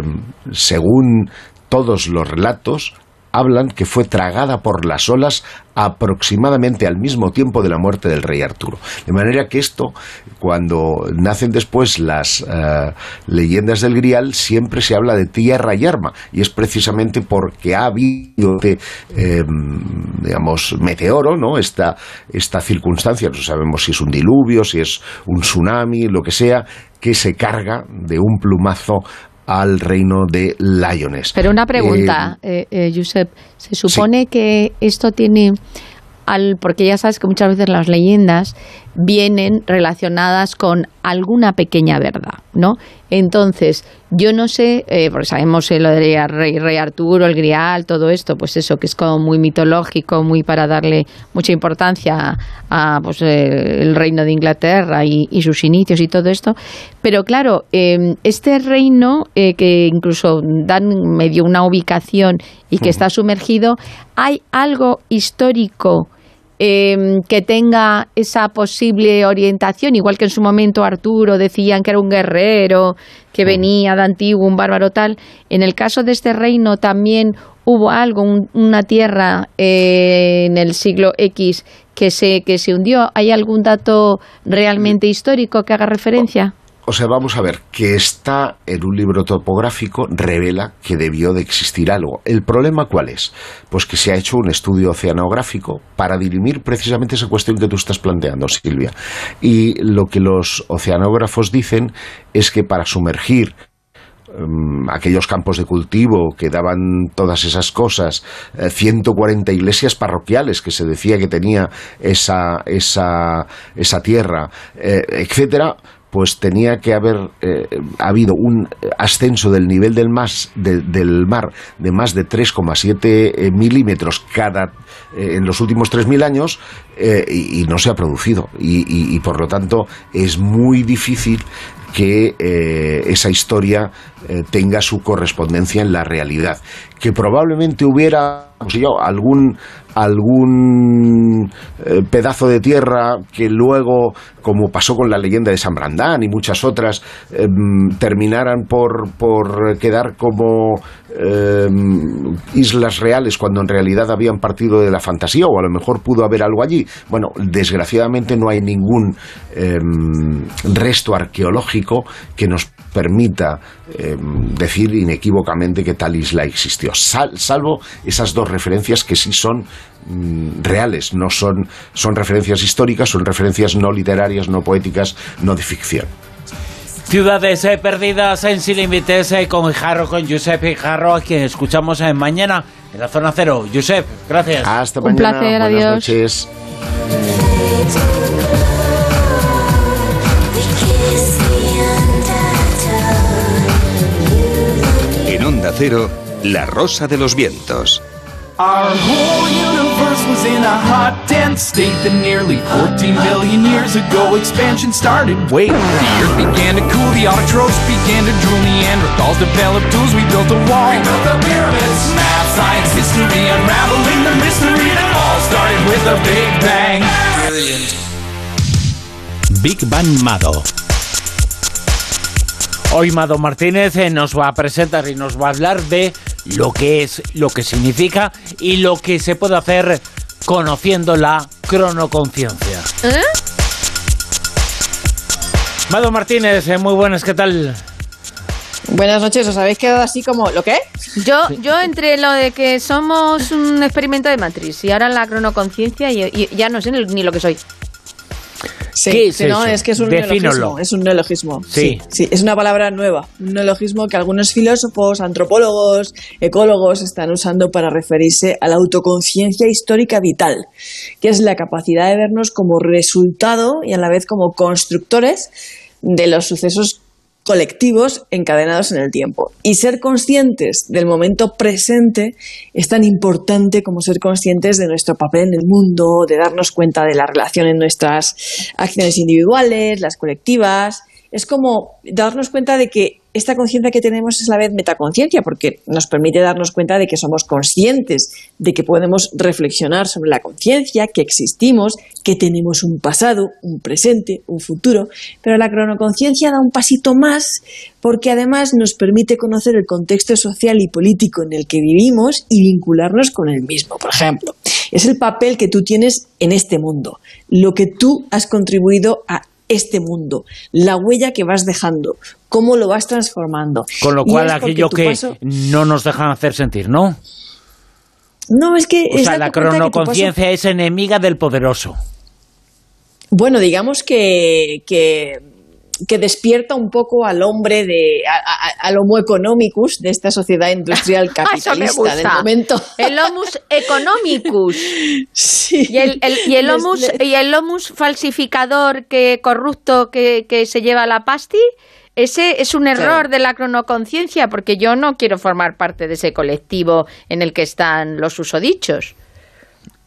según todos los relatos, hablan que fue tragada por las olas aproximadamente al mismo tiempo de la muerte del rey Arturo. De manera que esto, cuando nacen después las eh, leyendas del Grial, siempre se habla de tierra y arma, y es precisamente porque ha habido este, eh, digamos, meteoro, ¿no? Esta, esta circunstancia, no sabemos si es un diluvio, si es un tsunami, lo que sea, que se carga de un plumazo al reino de Lyoness. Pero una pregunta, eh, eh, Josep. Se supone que esto tiene al, porque ya sabes que muchas veces las leyendas vienen relacionadas con alguna pequeña verdad, ¿no? Entonces, yo no sé, eh, porque sabemos lo de rey, rey Arturo, el Grial, todo esto, pues eso, que es como muy mitológico, muy para darle mucha importancia a pues, eh, el reino de Inglaterra y, y sus inicios y todo esto. Pero claro, eh, este reino, eh, que incluso dan medio una ubicación y que está sumergido, ¿hay algo histórico? Eh, que tenga esa posible orientación, igual que en su momento Arturo decían que era un guerrero, que venía de antiguo, un bárbaro tal. En el caso de este reino también hubo algo, un- una tierra eh, en el siglo X que se, que se hundió. ¿Hay algún dato realmente histórico que haga referencia? O sea, vamos a ver, que está en un libro topográfico revela que debió de existir algo. ¿El problema cuál es? Pues que se ha hecho un estudio oceanográfico para dirimir precisamente esa cuestión que tú estás planteando, Silvia. Y lo que los oceanógrafos dicen es que para sumergir em, aquellos campos de cultivo que daban todas esas cosas, eh, 140 iglesias parroquiales que se decía que tenía esa, esa, esa tierra, eh, etcétera, pues tenía que haber eh, habido un ascenso del nivel del, más, de- del mar de más de 3,7 eh, milímetros cada eh, en los últimos 3.000 años y, no se ha producido. Y, por lo tanto es muy difícil que esa historia tenga su correspondencia en la realidad. Que probablemente hubiera yo, algún algún eh, pedazo de tierra que luego, como pasó con la leyenda de San Brandán y muchas otras, em, terminaran por, por quedar como em, islas reales cuando en realidad habían partido de la fantasía o a lo mejor pudo haber algo allí. Bueno, desgraciadamente no hay ningún em, resto arqueológico que nos permita decir inequívocamente que tal isla existió, Sal- salvo esas dos referencias que sí son reales, no son, son referencias históricas, son referencias no literarias, no poéticas, no de ficción. Ciudades eh, perdidas en Sin Límites eh, con Jarro, con Josep y Jarro, a quien escuchamos eh, mañana en la zona cero. Josep, gracias. Hasta Un mañana, placer, buenas adiós. noches. En Onda Cero, La Rosa de los Vientos. Our whole universe was in a hot, dense state that nearly 14 billion years ago expansion started. Wait, the earth began to cool, the autotrophs began to drool, Neanderthals developed tools, we built a wall. We built the pyramids, math, science, history, unraveling the mystery that all started with a big bang. Brilliant. Big Bang Mado. Hoy Mado Martínez eh, nos va a presentar y nos va a hablar de lo que es, lo que significa y lo que se puede hacer conociendo la cronoconciencia. ¿Eh? Mado Martínez, eh, muy buenas, ¿qué tal? Buenas noches, ¿os habéis quedado así como lo qué? Yo, yo entre lo de que somos un experimento de matriz y ahora la cronoconciencia y, y ya no sé ni, ni lo que soy. Sí, ¿Qué es sí, no, eso? es que es un Defínolo. neologismo, es un neologismo. Sí. sí, es una palabra nueva, un neologismo que algunos filósofos, antropólogos, ecólogos están usando para referirse a la autoconciencia histórica vital, que es la capacidad de vernos como resultado y a la vez como constructores de los sucesos colectivos encadenados en el tiempo. Y ser conscientes del momento presente es tan importante como ser conscientes de nuestro papel en el mundo, de darnos cuenta de la relación en nuestras acciones individuales, las colectivas. Es como darnos cuenta de que esta conciencia que tenemos es a la vez metaconciencia, porque nos permite darnos cuenta de que somos conscientes, de que podemos reflexionar sobre la conciencia, que existimos, que tenemos un pasado, un presente, un futuro, pero la cronoconciencia da un pasito más porque además nos permite conocer el contexto social y político en el que vivimos y vincularnos con el mismo. Por ejemplo, es el papel que tú tienes en este mundo, lo que tú has contribuido a este mundo, la huella que vas dejando, cómo lo vas transformando. Con lo cual aquello que paso- no nos dejan hacer sentir, ¿no? No, es que... O sea, la paso- cronoconciencia es enemiga del poderoso. Bueno, digamos que, que, que despierta un poco al hombre de a- a- al homo economicus de esta sociedad industrial capitalista del momento. El homus economicus. Y el, el- y el homus, y el homus falsificador que corrupto que, que se lleva la pasti, ese es un error de la cronoconciencia, porque yo no quiero formar parte de ese colectivo en el que están los usodichos.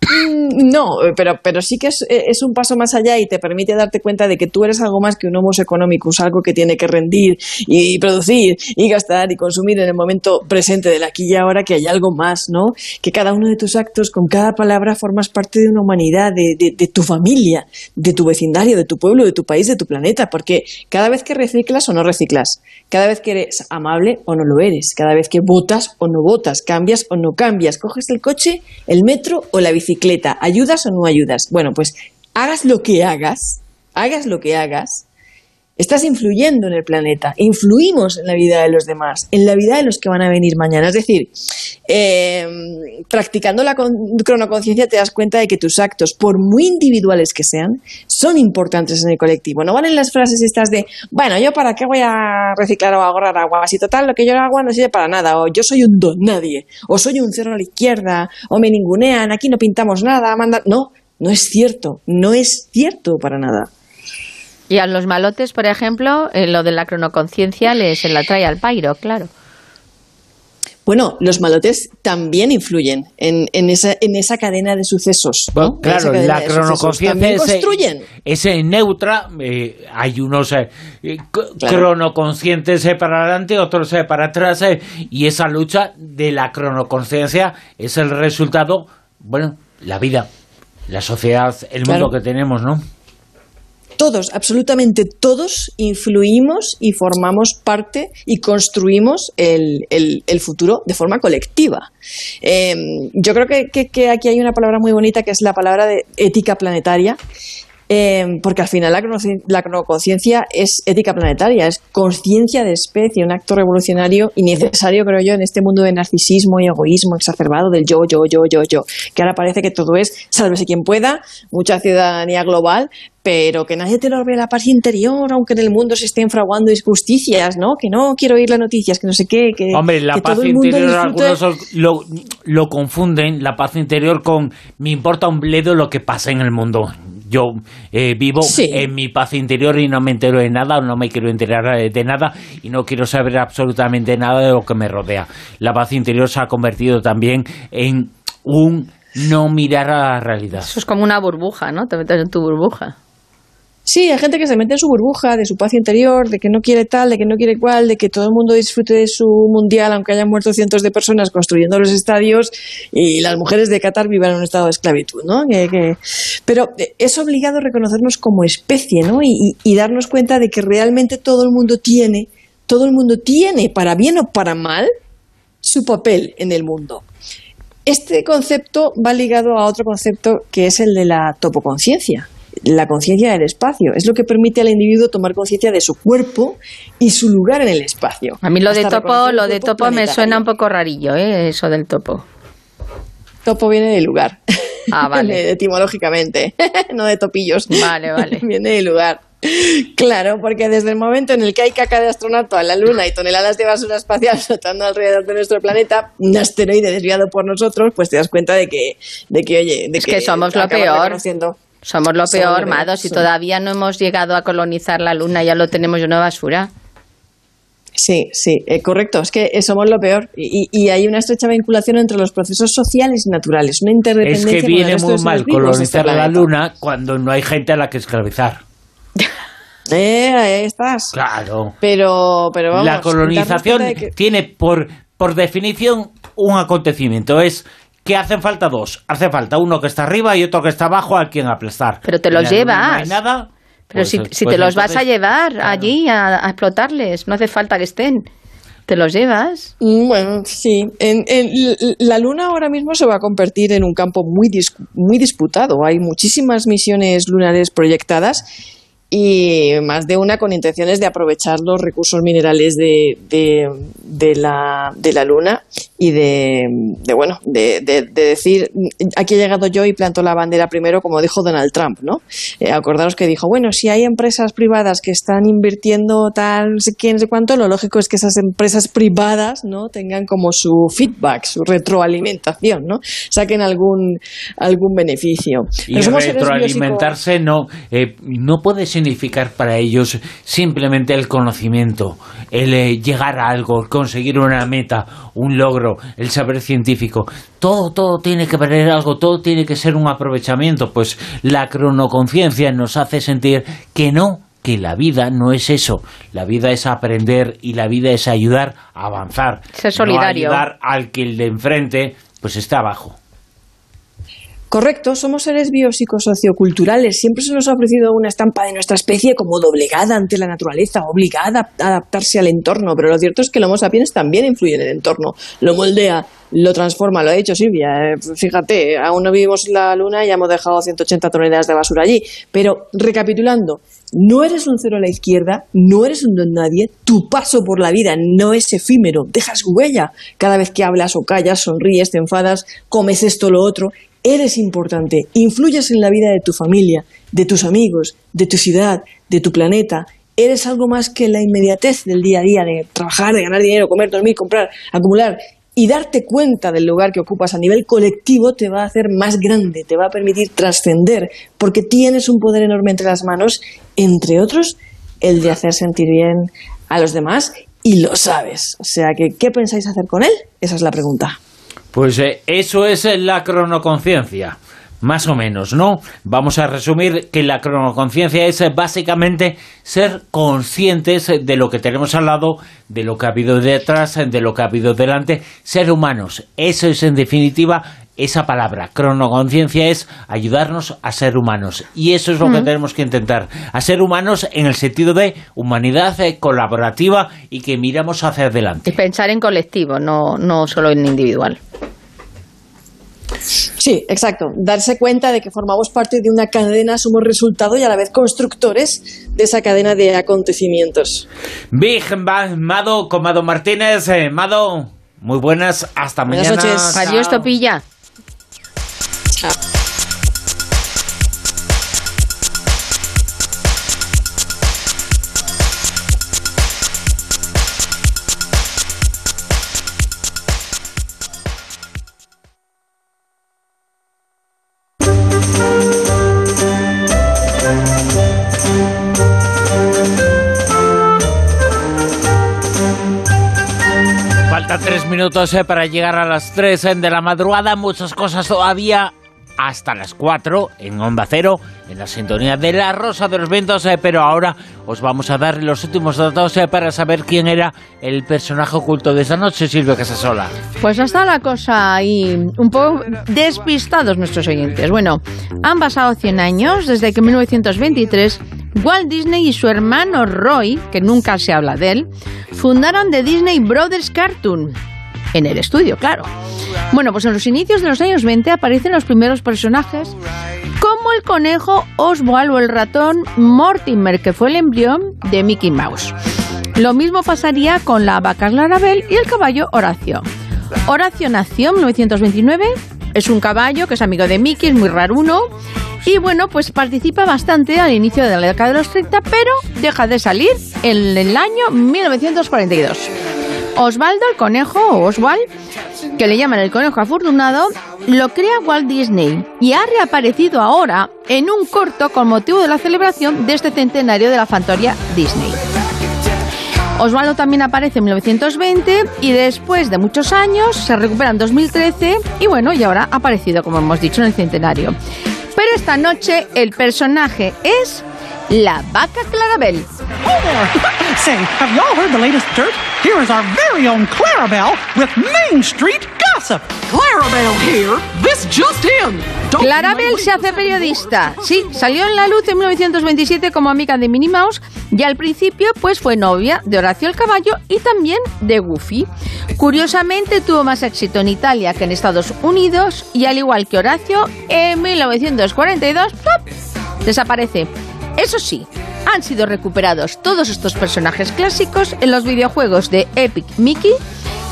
Mm, No, eh, pero, pero sí que es, eh, es un paso más allá y te permite darte cuenta de que tú eres algo más que un homus economicus, algo que tiene que rendir y producir y gastar y consumir en el momento presente del aquí y ahora, que hay algo más, ¿no? Que cada uno de tus actos, con cada palabra, formas parte de una humanidad, de, de- de tu familia, de tu vecindario, de tu pueblo, de tu país, de tu planeta, porque cada vez que reciclas o no reciclas, cada vez que eres amable o no lo eres, cada vez que votas o no votas, cambias o no cambias, coges el coche, el metro o la bicicleta, ayudas o no ayudas. Bueno, pues hagas lo que hagas, hagas lo que hagas, estás influyendo en el planeta, influimos en la vida de los demás, en la vida de los que van a venir mañana. Es decir, eh, practicando la con- cronoconciencia te das cuenta de que tus actos, por muy individuales que sean, son importantes en el colectivo. No valen las frases estas de, bueno, yo para qué voy a reciclar o ahorrar agua, si total lo que yo hago no sirve para nada, o yo soy un don nadie, o soy un cero a la izquierda, o me ningunean, aquí no pintamos nada, manda... No, no es cierto, no es cierto para nada. Y a los malotes, por ejemplo, eh, lo de la cronoconciencia les se la trae al pairo, claro. Bueno, los malotes también influyen en, en, esa, en esa cadena de sucesos. ¿no? Claro, la cronoconciencia es, construyen. es eh, neutra. eh, hay unos eh, eh, eh, para adelante, otros eh, para atrás. eh, y esa lucha de la cronoconciencia es el resultado, bueno, la vida, la sociedad, el mundo Claro. que tenemos, ¿no? Todos, absolutamente todos, influimos y formamos parte y construimos el, el- futuro de forma colectiva. Eh, yo creo que, que- aquí hay una palabra muy bonita que es la palabra de ética planetaria. eh, porque al final la cronoconciencia es ética planetaria, es conciencia de especie, un acto revolucionario y necesario, creo yo, en este mundo de narcisismo y egoísmo exacerbado del yo, yo, yo, yo, yo, que ahora parece que todo es sálvese quien pueda, mucha ciudadanía global, pero que nadie te lo ve la paz interior, aunque en el mundo se estén fraguando injusticias, ¿no? Que no quiero oír las noticias, que no sé qué, que, Hombre, la que paz todo el mundo interior disfrute- algunos lo, lo confunden, la paz interior con me importa un bledo lo que pasa en el mundo. Yo eh, vivo Sí. en mi paz interior y no me entero de nada, no me quiero enterar eh, de nada y no quiero saber absolutamente nada de lo que me rodea. La paz interior se ha convertido también en un no mirar a la realidad. Eso es como una burbuja, ¿no? Te metes en tu burbuja. Sí, hay gente que se mete en su burbuja de su paz interior, de que no quiere tal, de que no quiere cual, de que todo el mundo disfrute de su mundial, aunque hayan muerto cientos de personas construyendo los estadios y las mujeres de Qatar vivan en un estado de esclavitud, ¿no? Que- Pero eh, es obligado reconocernos como especie, ¿no? Y, y- y darnos cuenta de que realmente todo el mundo tiene, todo el mundo tiene, para bien o para mal, su papel en el mundo. Este concepto va ligado a otro concepto que es el de la topoconciencia, la conciencia del espacio. Es lo que permite al individuo tomar conciencia de su cuerpo y su lugar en el espacio. A mí lo de topo, lo de topo me suena un poco rarillo, ¿eh? Eso del topo. Topo viene de lugar. Ah, vale. Etimológicamente, no de topillos. Vale, vale. viene de lugar. Claro, porque desde el momento en el que hay caca de astronauta en la Luna y toneladas de basura espacial flotando alrededor de nuestro planeta, un asteroide desviado por nosotros, pues te das cuenta de que, de que oye, de Es que somos lo peor. reconociendo. Somos lo peor, peor, Mado. Si sí. todavía no hemos llegado a colonizar la luna, ya lo tenemos lleno de basura. Sí, sí, eh, correcto. Es que eh, somos lo peor. Y, y hay una estrecha vinculación entre los procesos sociales y naturales, una Es interdependencia que con el viene muy mal de este colonizar la luna cuando no hay gente a la que esclavizar. Eh, ahí estás. Claro. Pero, pero vamos. la colonización que- tiene por, por definición un acontecimiento. Es que hacen falta dos. Hace falta uno que está arriba y otro que está abajo a quien aplastar. Pero te los luna No hay llevas. nada. Pero pues, si, si pues te los vas a llevar allí a, a explotarles, no hace falta que estén. Te los llevas. Mm, Bueno, sí. En, en- l- la Luna ahora mismo se va a convertir en un campo muy, dis- muy disputado. Hay muchísimas misiones lunares proyectadas y más de una con intenciones de aprovechar los recursos minerales de, de, de la, de la Luna y de, de bueno, de, de- de decir, aquí he llegado yo y planto la bandera primero, como dijo Donald Trump, ¿no? Eh, acordaros que dijo, bueno, si hay empresas privadas que están invirtiendo tal, no sé qué, no sé cuánto, lo lógico es que esas empresas privadas, ¿no? Tengan como su feedback, su retroalimentación, ¿no? Saquen algún, algún beneficio. Y retroalimentarse no, eh, no puede significar para ellos simplemente el conocimiento, el eh, llegar a algo, conseguir una meta, un logro, el saber científico. Todo, todo tiene que valer algo, todo tiene que ser un aprovechamiento. Pues la cronoconciencia nos hace sentir que no, que la vida no es eso. La vida es aprender y la vida es ayudar a avanzar. Ser solidario. No ayudar al que el de enfrente pues está abajo. Correcto, somos seres biopsicosocioculturales. Siempre se nos ha ofrecido una estampa de nuestra especie como doblegada ante la naturaleza, obligada a adaptarse al entorno. Pero lo cierto es que el Homo sapiens también influye en el entorno, lo moldea, lo transforma. Lo ha dicho Silvia. eh, Fíjate, aún no vivimos la Luna y hemos dejado 180 toneladas de basura allí. Pero recapitulando, no eres un cero a la izquierda, no eres un don nadie, tu paso por la vida no es efímero, dejas huella cada vez que hablas o callas, sonríes, te enfadas, comes esto lo otro. Eres importante, influyes en la vida de tu familia, de tus amigos, de tu ciudad, de tu planeta. Eres algo más que la inmediatez del día a día de trabajar, de ganar dinero, comer, dormir, comprar, acumular. y darte cuenta del lugar que ocupas a nivel colectivo te va a hacer más grande, te va a permitir trascender, porque tienes un poder enorme entre las manos, entre otros, el de hacer sentir bien a los demás y lo sabes. O sea que, ¿qué pensáis hacer con él? Esa es la pregunta. Pues eh, eso es eh, la cronoconciencia. Más o menos, ¿no? Vamos a resumir que la cronoconciencia es eh, básicamente ser conscientes de lo que tenemos al lado, de lo que ha habido detrás, de lo que ha habido delante, ser humanos. Eso es en definitiva esa palabra, cronoconciencia es ayudarnos a ser humanos. Y eso es lo que Mm. tenemos que intentar, a ser humanos en el sentido de humanidad eh, colaborativa y que miramos hacia adelante. Y pensar en colectivo, no, no solo en individual. Sí, exacto. Darse cuenta de que formamos parte de una cadena, somos resultado y a la vez constructores de esa cadena de acontecimientos. Big Bang, Mado, con Mado Martínez. eh, Mado, muy buenas, hasta Buenas mañana. noches. Adiós, Chao. Topilla. Faltan tres minutos eh, para llegar a las tres eh, de la madrugada. Muchas cosas todavía hasta las cuatro en Onda Cero, en la sintonía de La Rosa de los Vientos. eh, pero ahora os vamos a dar los últimos datos eh, para saber quién era el personaje oculto de esa noche, Silvia Casasola. Pues hasta la cosa ahí un poco despistados nuestros oyentes. Bueno, han pasado 100 años desde que en 1923 Walt Disney y su hermano Roy, que nunca se habla de él, fundaron The Disney Brothers Cartoon. En el estudio, claro. Bueno, pues en los inicios de los años 20 aparecen los primeros personajes, como el conejo Oswald o el ratón Mortimer, que fue el embrión de Mickey Mouse. Lo mismo pasaría con la vaca Clarabel y el caballo Horacio. Horacio nació en 1929, es un caballo que es amigo de Mickey, es muy raruno. Y bueno, pues participa bastante al inicio de la década de los 30, pero deja de salir en el año 1942. Osvaldo, el conejo, o Oswald, que le llaman el conejo afortunado, lo crea Walt Disney y ha reaparecido ahora en un corto con motivo de la celebración de este centenario de la Fantoria Disney. Osvaldo también aparece en 1920 y después de muchos años se recupera en 2013 y bueno, y ahora ha aparecido, como hemos dicho, en el centenario. Pero esta noche el personaje es la vaca Clarabel. Say, have y'all heard the latest dirt? Here is our very own Clarabelle with Main Street gossip. Clarabelle here. This just in. Don't Clarabel se hace periodista. Sí, salió en la luz en 1927 como amiga de Minnie Mouse y al principio pues fue novia de Horacio el Caballo y también de Goofy. Curiosamente tuvo más éxito en Italia que en Estados Unidos y al igual que Horacio, en 1942 ¡plop! desaparece. Eso sí, han sido recuperados todos estos personajes clásicos en los videojuegos de Epic Mickey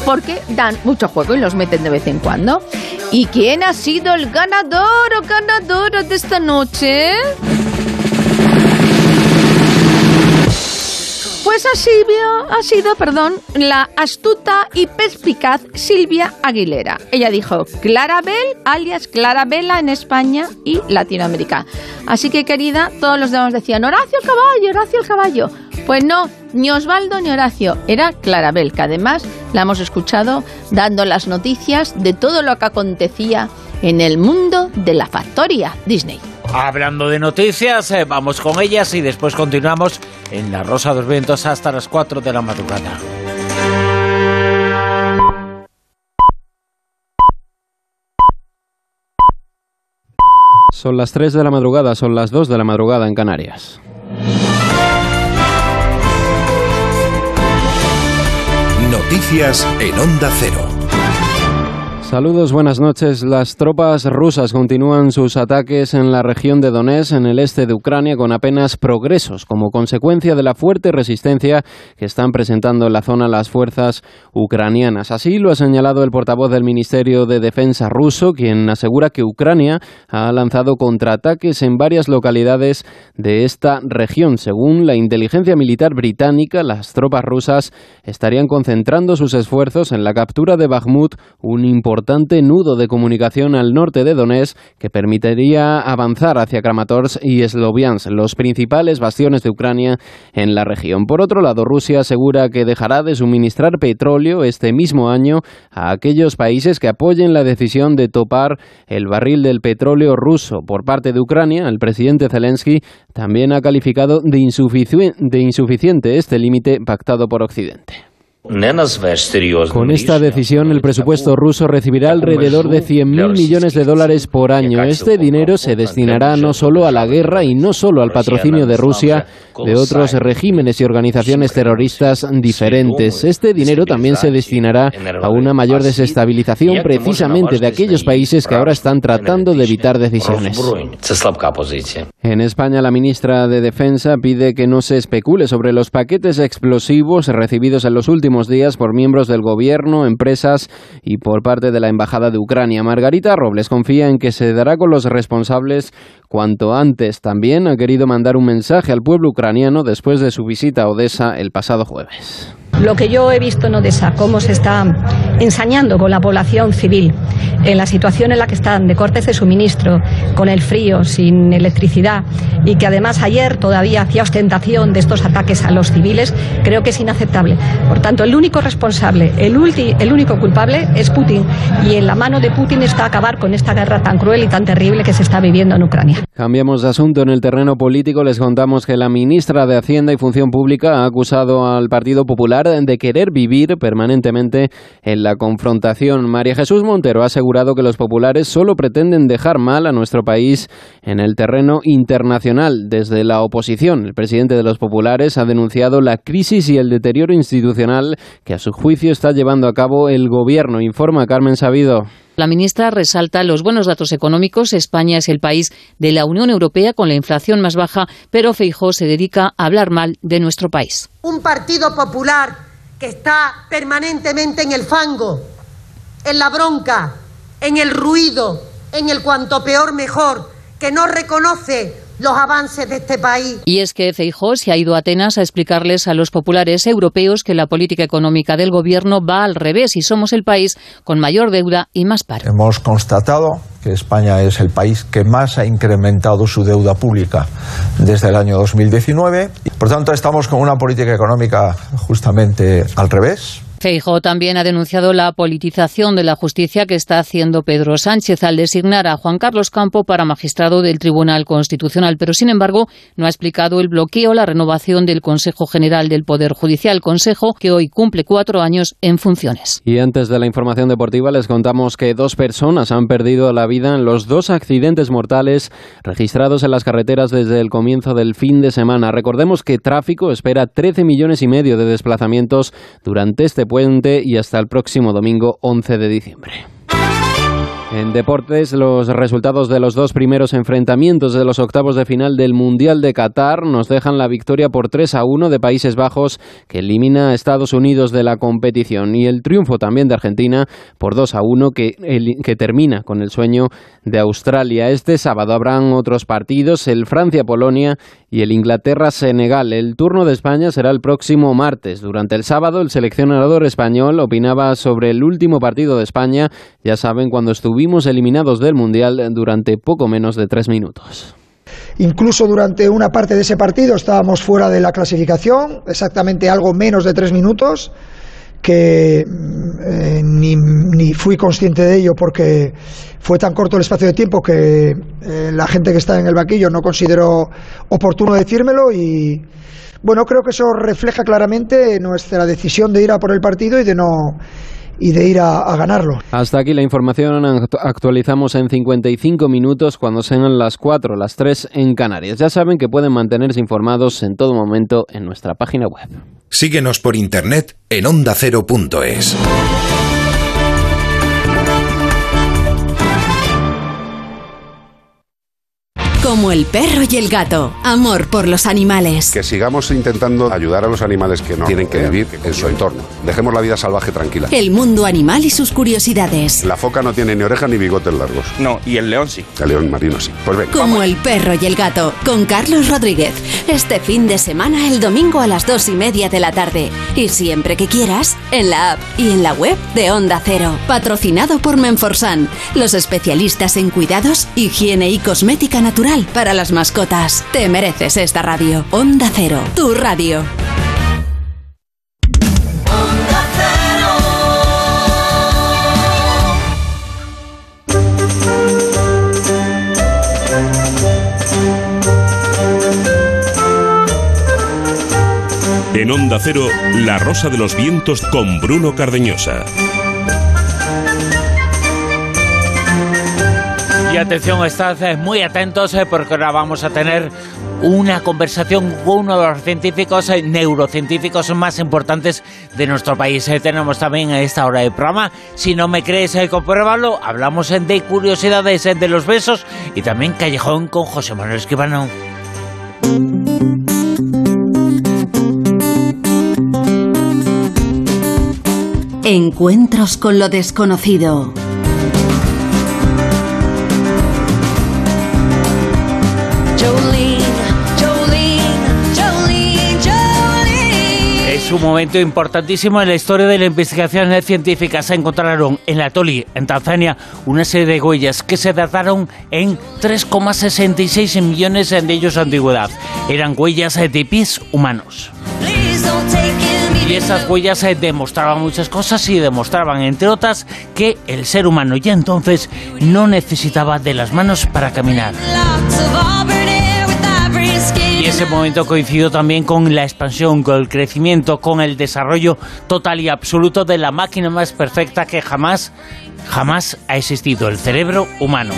porque dan mucho juego y los meten de vez en cuando. ¿Y quién ha sido el ganador o ganadora de esta noche? Pues sido, ha sido, perdón, la astuta y perspicaz Silvia Aguilera. Ella dijo Clarabel, alias Clarabella en España y Latinoamérica. Así que, querida, todos los demás decían Horacio el caballo, Horacio el caballo. Pues no, ni Osvaldo ni Horacio, era Clarabel, que además la hemos escuchado dando las noticias de todo lo que acontecía en el mundo de la factoría Disney. Hablando de noticias, eh, vamos con ellas y después continuamos en La Rosa de los Vientos hasta las 4 de la madrugada. Son las 3 de la madrugada, son las 2 de la madrugada en Canarias. Noticias en Onda Cero. Saludos, buenas noches. Las tropas rusas continúan sus ataques en la región de Donetsk, en el este de Ucrania, con apenas progresos, como consecuencia de la fuerte resistencia que están presentando en la zona las fuerzas ucranianas. Así lo ha señalado el portavoz del Ministerio de Defensa ruso, quien asegura que Ucrania ha lanzado contraataques en varias localidades de esta región. Según la inteligencia militar británica, las tropas rusas estarían concentrando sus esfuerzos en la captura de Bakhmut, un importante importante nudo de comunicación al norte de Donetsk que permitiría avanzar hacia Kramatorsk y Sloviansk, los principales bastiones de Ucrania en la región. Por otro lado, Rusia asegura que dejará de suministrar petróleo este mismo año a aquellos países que apoyen la decisión de topar el barril del petróleo ruso. Por parte de Ucrania, el presidente Zelensky también ha calificado de, de insuficiente este límite pactado por Occidente. Con esta decisión, el presupuesto ruso recibirá alrededor de 100.000 millones de dólares por año. Este dinero se destinará no solo a la guerra y no solo al patrocinio de Rusia de otros regímenes y organizaciones terroristas diferentes. Este dinero también se destinará a una mayor desestabilización precisamente de aquellos países que ahora están tratando de evitar decisiones. En España, la ministra de Defensa pide que no se especule sobre los paquetes explosivos recibidos en los últimos días por miembros del gobierno, empresas y por parte de la Embajada de Ucrania. Margarita Robles confía en que se dará con los responsables cuanto antes. También ha querido mandar un mensaje al pueblo ucraniano después de su visita a Odessa el pasado jueves. Lo que yo he visto en Odessa, cómo se está ensañando con la población civil, en la situación en la que están de cortes de suministro, con el frío, sin electricidad, y que además ayer todavía hacía ostentación de estos ataques a los civiles, creo que es inaceptable. Por tanto, el único responsable, el, el único culpable es Putin, y en la mano de Putin está acabar con esta guerra tan cruel y tan terrible que se está viviendo en Ucrania. Cambiamos de asunto. En el terreno político les contamos que la ministra de Hacienda y Función Pública ha acusado al Partido Popular de querer vivir permanentemente en la confrontación. María Jesús Montero ha asegurado que los populares solo pretenden dejar mal a nuestro país en el terreno internacional. Desde la oposición, el presidente de los populares ha denunciado la crisis y el deterioro institucional que a su juicio está llevando a cabo el gobierno. Informa Carmen Sabido. La ministra resalta los buenos datos económicos. España es el país de la Unión Europea con la inflación más baja, pero Feijó se dedica a hablar mal de nuestro país. Un partido popular que está permanentemente en el fango, en la bronca, en el ruido, en el cuanto peor mejor, que no reconoce los avances de este país. Y es que Feijó se ha ido a Atenas a explicarles a los populares europeos que la política económica del gobierno va al revés y somos el país con mayor deuda y más paro. Hemos constatado que España es el país que más ha incrementado su deuda pública desde el año 2019. Por tanto, estamos con una política económica justamente al revés Feijo también ha denunciado la politización de la justicia que está haciendo Pedro Sánchez al designar a Juan Carlos Campo para magistrado del Tribunal Constitucional, pero sin embargo no ha explicado el bloqueo, la renovación del Consejo General del Poder Judicial, Consejo que hoy cumple cuatro años en funciones. Y antes de la información deportiva les contamos que dos personas han perdido la vida en los dos accidentes mortales registrados en las carreteras desde el comienzo del fin de semana. Recordemos que tráfico espera 13 millones y medio de desplazamientos durante este y hasta el próximo domingo 11 de diciembre. En deportes, los resultados de los dos primeros enfrentamientos de los octavos de final del Mundial de Qatar nos dejan la victoria por 3 a 1 de Países Bajos, que elimina a Estados Unidos de la competición, y el triunfo también de Argentina por 2 a 1, que, que termina con el sueño de Australia. Este sábado habrán otros partidos, el Francia-Polonia y el Inglaterra-Senegal. El turno de España será el próximo martes. Durante el sábado, el seleccionador español opinaba sobre el último partido de España, ya saben, cuando estuvimos eliminados del Mundial durante poco menos de tres minutos. Incluso durante una parte de ese partido estábamos fuera de la clasificación, exactamente algo menos de tres minutos, que eh, ni, ni, fui consciente de ello porque fue tan corto el espacio de tiempo que eh, la gente que está en el vaquillo no consideró oportuno decírmelo y bueno, creo que eso refleja claramente nuestra decisión de ir a por el partido y de no y de ir a, ganarlo. Hasta aquí la información. Actualizamos en 55 minutos cuando sean las 4, las 3 en Canarias. Ya saben que pueden mantenerse informados en todo momento en nuestra página web. Síguenos por internet en ondacero.es. Como el perro y el gato. Amor por los animales. Que sigamos intentando ayudar a los animales que no tienen que vivir en su entorno. Dejemos la vida salvaje tranquila. El mundo animal y sus curiosidades. La foca no tiene ni orejas ni bigotes largos. No, y el león sí. El león marino sí. Pues venga. Como el perro y el gato. Con Carlos Rodríguez. Este fin de semana, el domingo a las dos y media de la tarde. Y siempre que quieras, en la app y en la web de Onda Cero. Patrocinado por Menforsan. Los especialistas en cuidados, higiene y cosmética natural para las mascotas. Te mereces esta radio. Onda Cero. Tu radio. En Onda Cero, La Rosa de los Vientos con Bruno Cardeñosa. Y atención, estad eh, muy atentos eh, porque ahora vamos a tener una conversación con uno de los científicos, eh, neurocientíficos más importantes de nuestro país. Tenemos también a esta hora de programa. Si no me crees, compruébalo. Hablamos de curiosidades de los besos y también Callejón con José Manuel Esquivano. Encuentros con lo desconocido. Un momento importantísimo en la historia de la investigación científica. Se encontraron en la Toli, en Tanzania, una serie de huellas que se dataron en 3,66 millones de ellos de antigüedad. Eran huellas de pies humanos. Y esas huellas eh, demostraban muchas cosas y demostraban, entre otras, que el ser humano ya entonces no necesitaba de las manos para caminar. Y ese momento coincidió también con la expansión, con el crecimiento, con el desarrollo total y absoluto de la máquina más perfecta que jamás, jamás ha existido, el cerebro humano.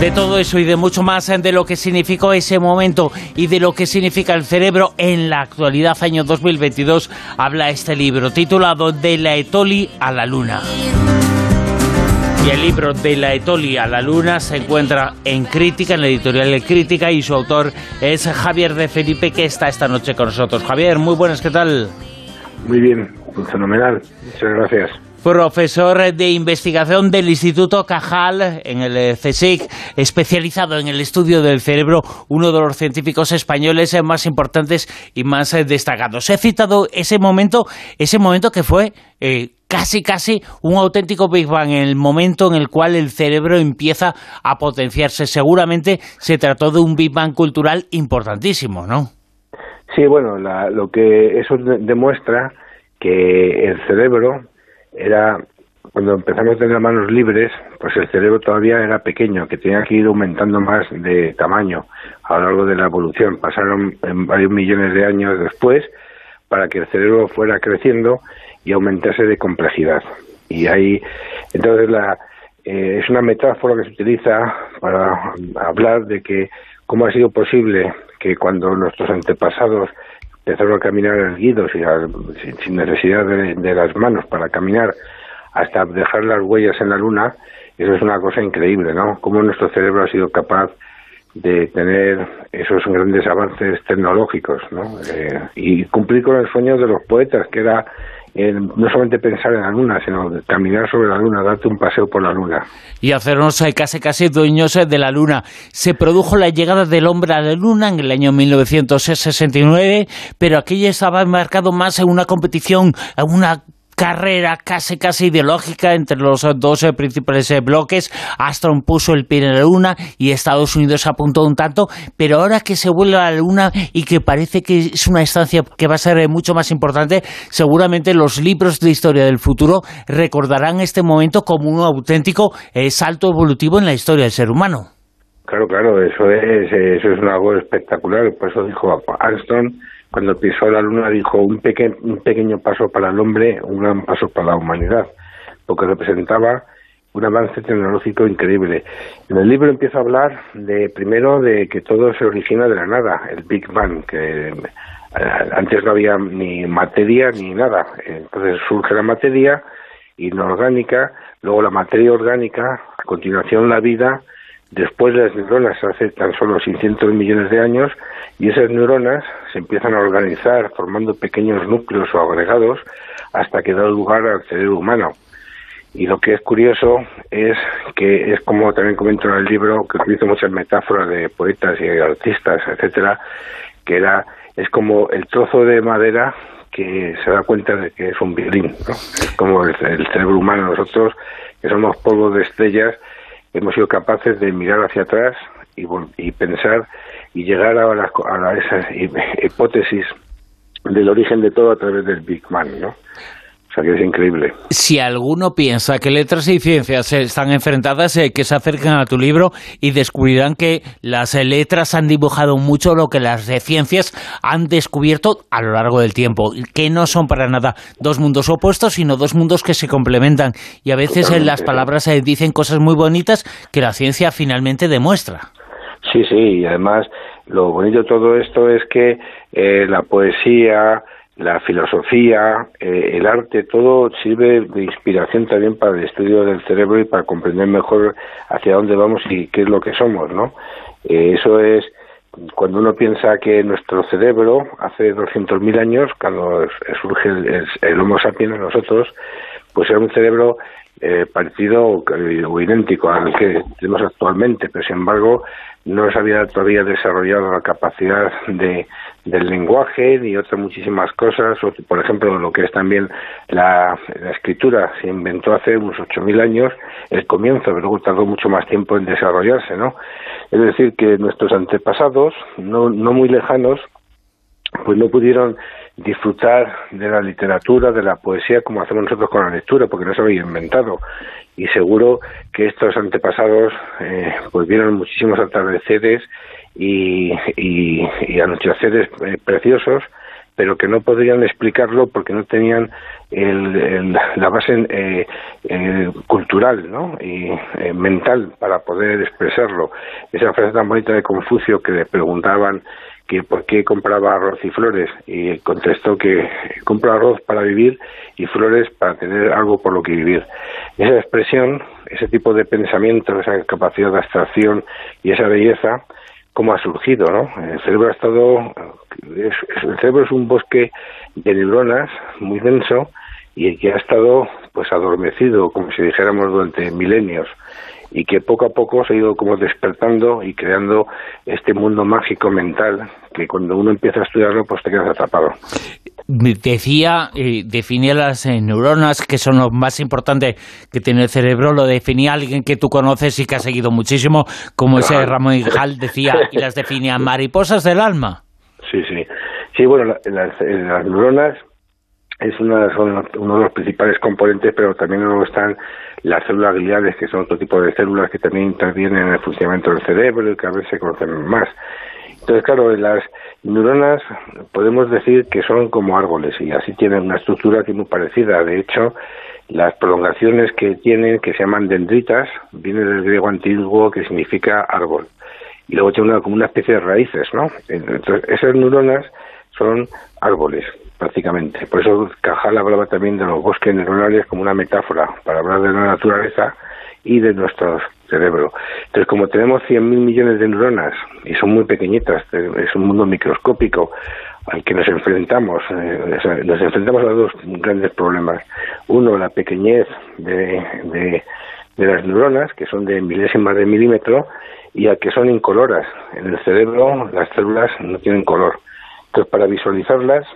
De todo eso y de mucho más de lo que significó ese momento y de lo que significa el cerebro en la actualidad, año 2022, habla este libro titulado De la Etoli a la Luna. Y el libro De la Etoli a la Luna se encuentra en Crítica, en la editorial de Crítica, y su autor es Javier de Felipe, que está esta noche con nosotros. Javier, muy buenas, ¿qué tal? Muy bien, fenomenal. Muchas gracias. Profesor de investigación del Instituto Cajal en el eh, CSIC, especializado en el estudio del cerebro, uno de los científicos españoles eh, más importantes y más eh, destacados. He citado ese momento, ese momento que fue eh, casi casi un auténtico Big Bang, el momento en el cual el cerebro empieza a potenciarse. Seguramente se trató de un Big Bang cultural importantísimo, ¿no? Sí, bueno, la- lo que eso de- demuestra que el cerebro era cuando empezamos a tener manos libres, pues el cerebro todavía era pequeño, que tenía que ir aumentando más de tamaño a lo largo de la evolución. Pasaron en varios millones de años después para que el cerebro fuera creciendo y aumentase de complejidad. Y ahí, entonces, la, eh, es una metáfora que se utiliza para hablar de que cómo ha sido posible que cuando nuestros antepasados empezaron a caminar erguidos y a- sin, sin necesidad de, de las manos para caminar hasta dejar las huellas en la luna, eso es una cosa increíble, ¿no? Cómo nuestro cerebro ha sido capaz de tener esos grandes avances tecnológicos, ¿no? Eh, y cumplir con el sueño de los poetas, que era no solamente pensar en la luna, sino caminar sobre la luna, darte un paseo por la luna. y hacernos eh, casi casi dueños eh, de la Luna. Se produjo la llegada del hombre a la Luna en el año 1969, pero aquello estaba marcado más en una competición, en una carrera casi casi ideológica entre los dos principales eh, bloques. Astron puso el pie en la Luna y Estados Unidos apuntó un tanto, pero ahora que se vuelve a la Luna y que parece que es una estancia que va a ser eh, mucho más importante, seguramente los libros de historia del futuro recordarán este momento como un auténtico eh, salto evolutivo en la historia del ser humano. Claro, claro, eso es, eso es algo espectacular. Por eso dijo Armstrong, cuando pisó la luna, dijo un, peque- un pequeño paso para el hombre, un gran paso para la humanidad, lo que representaba un avance tecnológico increíble. En el libro empieza a hablar de primero de que todo se origina de la nada, el Big Bang, que eh, antes no había ni materia ni nada. Entonces surge la materia inorgánica, luego la materia orgánica a continuación la vida después de las neuronas hace tan solo 600 millones de años y esas neuronas se empiezan a organizar formando pequeños núcleos o agregados hasta que da lugar al cerebro humano. Y lo que es curioso es que es como también comento en el libro, que utilizo muchas metáforas de poetas y artistas, etcétera, que era es como el trozo de madera que se da cuenta de que es un violín, ¿no? Es como el, el cerebro humano, nosotros que somos polvo de estrellas, hemos sido capaces de mirar hacia atrás y, y pensar y llegar a, la, a esa hipótesis del origen de todo a través del Big Bang, ¿no? O sea que es increíble. Si alguno piensa que letras y ciencias están enfrentadas, eh, que se acerquen a tu libro y descubrirán que las eh, letras han dibujado mucho lo que las de ciencias han descubierto a lo largo del tiempo, que no son para nada dos mundos opuestos, sino dos mundos que se complementan. Y a veces en las palabras se dicen cosas muy bonitas que la ciencia finalmente demuestra. Sí, sí, y además lo bonito de todo esto es que eh, la poesía, la filosofía, eh, el arte, todo sirve de inspiración también para el estudio del cerebro y para comprender mejor hacia dónde vamos y qué es lo que somos, ¿no? Eh, eso es cuando uno piensa que nuestro cerebro hace 200.000 años, cuando surge el, el, Homo sapiens en nosotros, pues era un cerebro eh, parecido o idéntico al que tenemos actualmente, pero sin embargo no se había todavía desarrollado la capacidad de, del lenguaje ni otras muchísimas cosas, o, por ejemplo lo que es también la, escritura, se inventó hace unos 8.000 años el comienzo, pero luego tardó mucho más tiempo en desarrollarse, ¿no? Es decir, que nuestros antepasados, no, no muy lejanos, pues no pudieron disfrutar de la literatura, de la poesía, como hacemos nosotros con la lectura, porque no se había inventado. Y seguro que estos antepasados eh, pues vieron muchísimos atardeceres y, y, anocheceres eh, preciosos, pero que no podrían explicarlo porque no tenían el, la base eh, cultural ¿no? y mental para poder expresarlo. Esa frase tan bonita de Confucio que le preguntaban que por qué compraba arroz y flores y contestó que compra arroz para vivir y flores para tener algo por lo que vivir. Esa expresión, ese tipo de pensamiento, esa capacidad de abstracción y esa belleza, ¿cómo ha surgido? ¿no? El cerebro ha estado, el cerebro es un bosque de neuronas muy denso y que ha estado pues adormecido, como si dijéramos, durante milenios y que poco a poco se ha ido como despertando y creando este mundo mágico mental que cuando uno empieza a estudiarlo pues te quedas atrapado. Decía, eh, definía las eh, neuronas que son lo más importante que tiene el cerebro, lo definía alguien que tú conoces y que ha seguido muchísimo, como ese Ramón Hall decía, y las definía mariposas del alma. Sí, sí. Sí, bueno, las, las neuronas es una, son uno de los principales componentes, pero también luego están las células gliales, que son otro tipo de células que también intervienen en el funcionamiento del cerebro y que a veces se conocen más. Entonces, claro, las neuronas podemos decir que son como árboles y así tienen una estructura que muy parecida. De hecho, las prolongaciones que tienen, que se llaman dendritas, vienen del griego antiguo que significa árbol. Y luego tiene una, como una especie de raíces, ¿no? Entonces, esas neuronas son árboles prácticamente. Por eso Cajal hablaba también de los bosques neuronales como una metáfora para hablar de la naturaleza y de nuestro cerebro. Entonces, como tenemos 100.000 millones de neuronas y son muy pequeñitas, es un mundo microscópico al que nos enfrentamos, eh, nos enfrentamos a dos grandes problemas. Uno, la pequeñez de, de, de las neuronas, que son de milésimas de milímetro, y a que son incoloras. En el cerebro las células no tienen color. Entonces, para visualizarlas,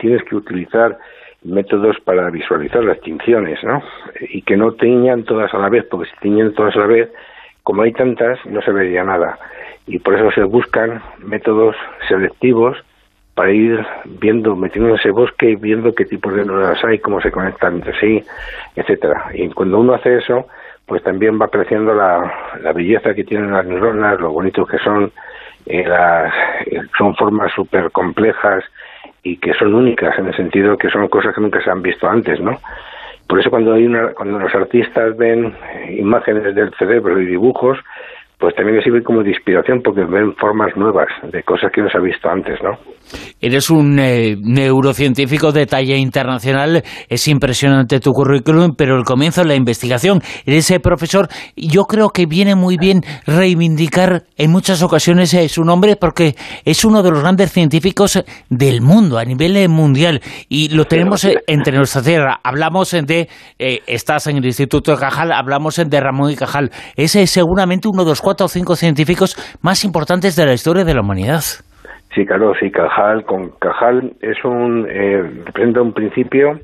tienes que utilizar métodos para visualizar las tinciones, ¿no? Y que no teñan todas a la vez, porque si teñen todas a la vez, como hay tantas, no se vería nada. Y por eso se buscan métodos selectivos para ir viendo, metiendo en ese bosque y viendo qué tipos de neuronas hay, cómo se conectan entre sí, etcétera. Y cuando uno hace eso, pues también va creciendo la, la belleza que tienen las neuronas, lo bonitos que son, eh, las, son formas súper complejas y que son únicas en el sentido que son cosas que nunca se han visto antes, ¿no? Por eso cuando hay una, cuando los artistas ven imágenes del cerebro y dibujos, pues también le sirve como de inspiración porque ven formas nuevas de cosas que no se ha visto antes, ¿no? Eres un eh, neurocientífico de talla internacional, es impresionante tu currículum, pero el comienzo de la investigación, eres eh, profesor, yo creo que viene muy bien reivindicar en muchas ocasiones eh, su nombre porque es uno de los grandes científicos del mundo, a nivel mundial, y lo tenemos entre nuestra tierra. Hablamos de, estás en el Instituto de Cajal, hablamos de Ramón y Cajal, ese es seguramente uno de los cuatro o cinco científicos más importantes de la historia de la humanidad. Sí, claro, sí, Cajal, con Cajal es un, eh, representa un principio,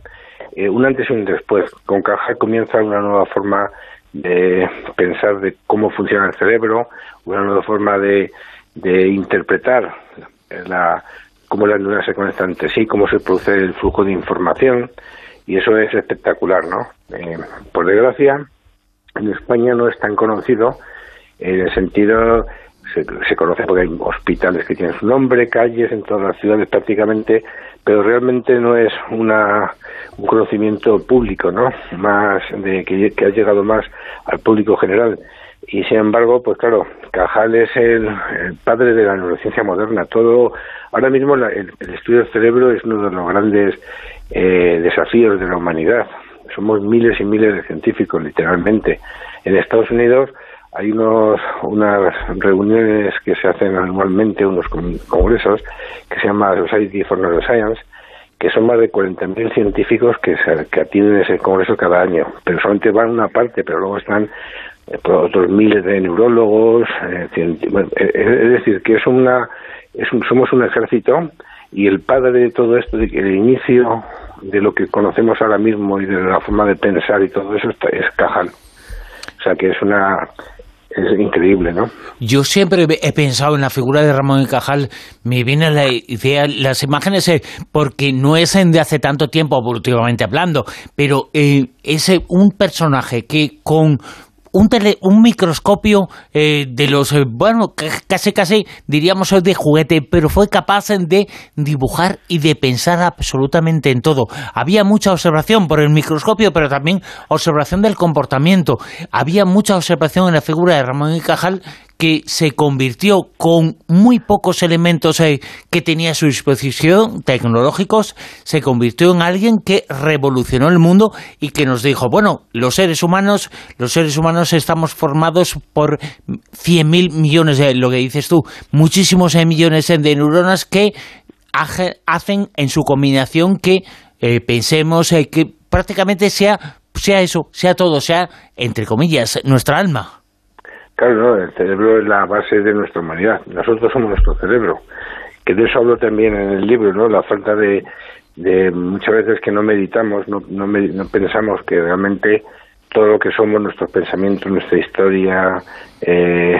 eh, un antes y un después. Con Cajal comienza una nueva forma de pensar de cómo funciona el cerebro, una nueva forma de, de interpretar la, cómo las neuronas se conectan entre sí, cómo se produce el flujo de información, y eso es espectacular, ¿no? Eh, por desgracia, en España no es tan conocido en el sentido se, conoce porque hay hospitales que tienen su nombre, calles en todas las ciudades prácticamente, pero realmente no es una, un conocimiento público, ¿no? Más de que, ha llegado más al público general. Y sin embargo, pues claro, Cajal es el, padre de la neurociencia moderna. Todo, ahora mismo el, estudio del cerebro es uno de los grandes eh, desafíos de la humanidad. Somos miles y miles de científicos, literalmente. En Estados Unidos hay unos, unas reuniones que se hacen anualmente, unos congresos, que se llama Society for Neuroscience, que son más de 40.000 científicos que, que atienden ese congreso cada año, pero solamente van una parte, pero luego están eh, otros miles de neurólogos, eh, eh, es decir, que es una, es somos un ejército y el padre de todo esto, de, el inicio de lo que conocemos ahora mismo y de la forma de pensar y todo eso es Cajal. O sea que es una es increíble, ¿no? Yo siempre he pensado en la figura de Ramón y Cajal, me viene la idea, las imágenes, eh, porque no es de hace tanto tiempo, evolutivamente hablando, pero eh, es un personaje que con un, un microscopio eh, de los, eh, bueno, casi casi diríamos de juguete, pero fue capaz de dibujar y de pensar absolutamente en todo. Había mucha observación por el microscopio, pero también observación del comportamiento. Había mucha observación en la figura de Ramón y Cajal que se convirtió con muy pocos elementos eh, que tenía a su disposición tecnológicos, se convirtió en alguien que revolucionó el mundo y que nos dijo, bueno, los seres humanos, los seres humanos estamos formados por 100.000 millones de, lo que dices tú, muchísimos eh, millones de neuronas que hacen en su combinación que eh, pensemos que prácticamente sea, sea eso, sea todo, sea, entre comillas, nuestra alma. Claro, no, el cerebro es la base de nuestra humanidad. Nosotros somos nuestro cerebro. Que de eso hablo también en el libro, ¿no? La falta de, de muchas veces que no meditamos, no, no, no pensamos que realmente todo lo que somos, nuestros pensamientos, nuestra historia, eh,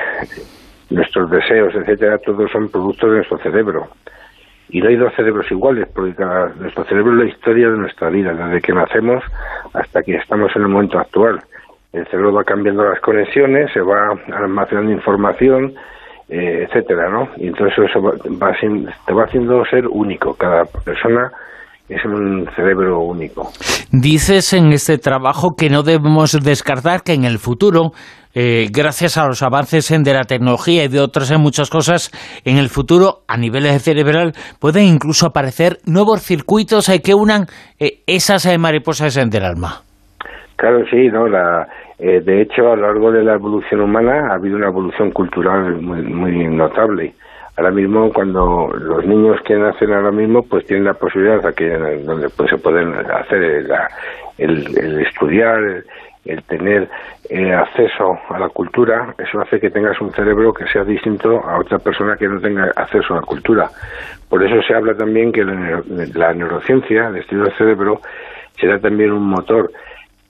nuestros deseos, etcétera, todos son productos de nuestro cerebro. Y no hay dos cerebros iguales, porque cada, nuestro cerebro es la historia de nuestra vida, desde que nacemos hasta que estamos en el momento actual el cerebro va cambiando las conexiones, se va almacenando información, eh, etcétera, ¿no? Y entonces eso va, te va haciendo ser único. Cada persona es un cerebro único. Dices en este trabajo que no debemos descartar que en el futuro, eh, gracias a los avances en de la tecnología y de otras en muchas cosas, en el futuro, a nivel cerebral, pueden incluso aparecer nuevos circuitos eh, que unan esas mariposas del alma. Claro, sí, ¿no? La, eh, de hecho, a lo largo de la evolución humana ha habido una evolución cultural muy, muy notable. Ahora mismo, cuando los niños que nacen ahora mismo, pues tienen la posibilidad de que donde pues se pueden hacer el, estudiar, el, tener eh, acceso a la cultura, eso hace que tengas un cerebro que sea distinto a otra persona que no tenga acceso a la cultura. Por eso se habla también que la, la neurociencia, el estudio del cerebro, será también un motor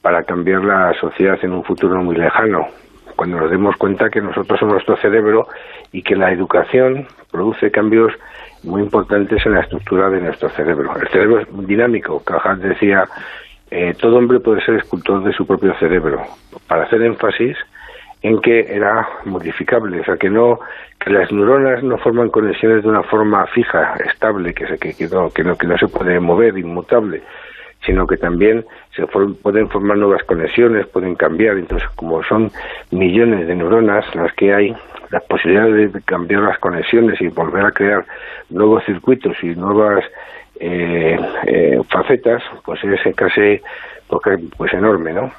para cambiar la sociedad en un futuro muy lejano, cuando nos demos cuenta que nosotros somos nuestro cerebro y que la educación produce cambios muy importantes en la estructura de nuestro cerebro. El cerebro es dinámico. Cajal decía, eh, todo hombre puede ser escultor de su propio cerebro, para hacer énfasis en que era modificable, o sea, que no que las neuronas no forman conexiones de una forma fija, estable, que, se, que, no, que, no, que no se puede mover, inmutable, sino que también se pueden formar nuevas conexiones, pueden cambiar. Entonces, como son millones de neuronas las que hay, las posibilidades de cambiar las conexiones y volver a crear nuevos circuitos y nuevas eh, eh, facetas, pues es casi pues enorme, ¿no?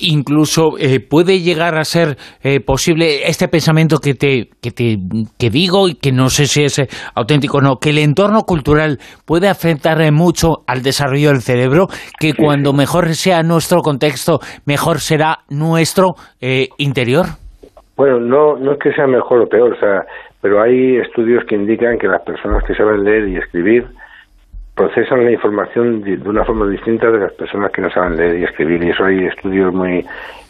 Incluso eh, puede llegar a ser eh, posible este pensamiento que te, que te que digo y que no sé si es eh, auténtico o no, que el entorno cultural puede afectar mucho al desarrollo del cerebro, que cuando mejor sea nuestro contexto, mejor será nuestro interior. Bueno, no, no es que sea mejor o peor, o sea, pero hay estudios que indican que las personas que saben leer y escribir procesan la información de, una forma distinta de las personas que no saben leer y escribir. Y eso hay estudios muy,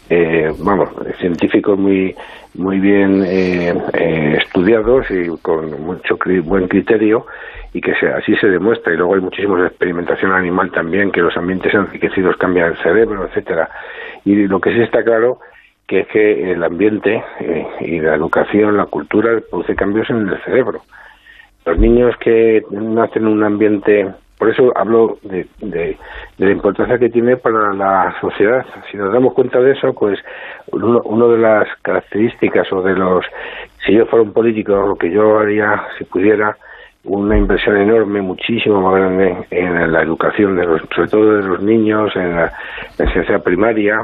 eh, vamos, científicos muy, muy bien eh, eh, estudiados y con mucho buen criterio y que así se demuestra. Y luego hay muchísimos de experimentación animal también, que los ambientes enriquecidos cambian el cerebro, etcétera. Y lo que sí está claro que es que el ambiente y la educación, la cultura, produce cambios en el cerebro los niños que nacen en un ambiente, por eso hablo de, de, la importancia que tiene para la sociedad. Si nos damos cuenta de eso, pues uno, de las características o de los, si yo fuera un político, lo que yo haría si pudiera, una inversión enorme, muchísimo más grande en la educación, de los, sobre todo de los niños, en la, enseñanza primaria,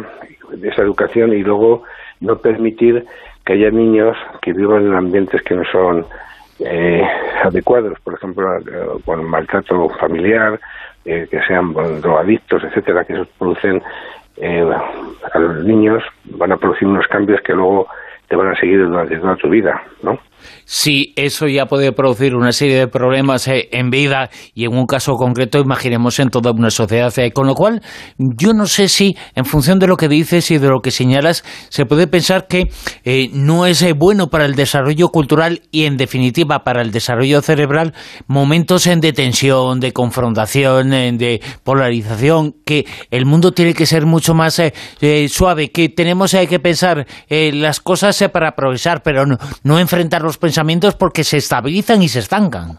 de esa educación y luego no permitir que haya niños que vivan en ambientes que no son eh, adecuados, por ejemplo, eh, con maltrato familiar, eh, que sean drogadictos, etcétera, que eso producen eh, a los niños, van a producir unos cambios que luego te van a seguir durante toda tu vida, ¿no? Sí, eso ya puede producir una serie de problemas eh, en vida y en un caso concreto imaginemos en toda una sociedad. Eh, con lo cual, yo no sé si en función de lo que dices y de lo que señalas, se puede pensar que eh, no es bueno para el desarrollo cultural y en definitiva para el desarrollo cerebral momentos en de tensión, de confrontación, de polarización, que el mundo tiene que ser mucho más suave, que tenemos que pensar las cosas para progresar, pero no, no enfrentar los pensamientos porque se estabilizan y se estancan.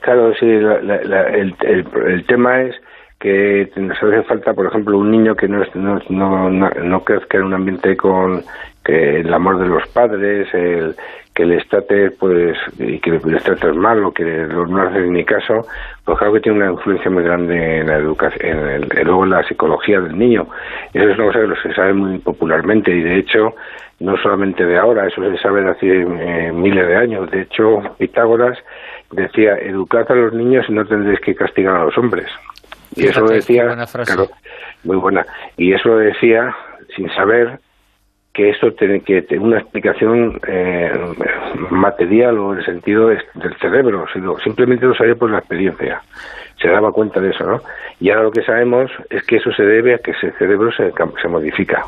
Claro, sí, el, el, tema es que nos hace falta, por ejemplo, un niño que no, no, no, no crezca en un ambiente con que el amor de los padres, el, que le trate, pues, y que le trates mal o que no hace ni caso, pues claro que tiene una influencia muy grande en la educación, en el, luego en la psicología del niño. Eso es una cosa que se sabe muy popularmente y de hecho no solamente de ahora, eso se sabe de hace eh, miles de años. De hecho, Pitágoras decía, educad a los niños y no tendréis que castigar a los hombres. Y eso lo decía, claro, muy buena. Y eso lo decía sin saber que esto tiene que tener una explicación eh, material o en el sentido del cerebro, sino simplemente lo sabía por la experiencia. Se daba cuenta de eso, ¿no? Y ahora lo que sabemos es que eso se debe a que ese cerebro se, se modifica.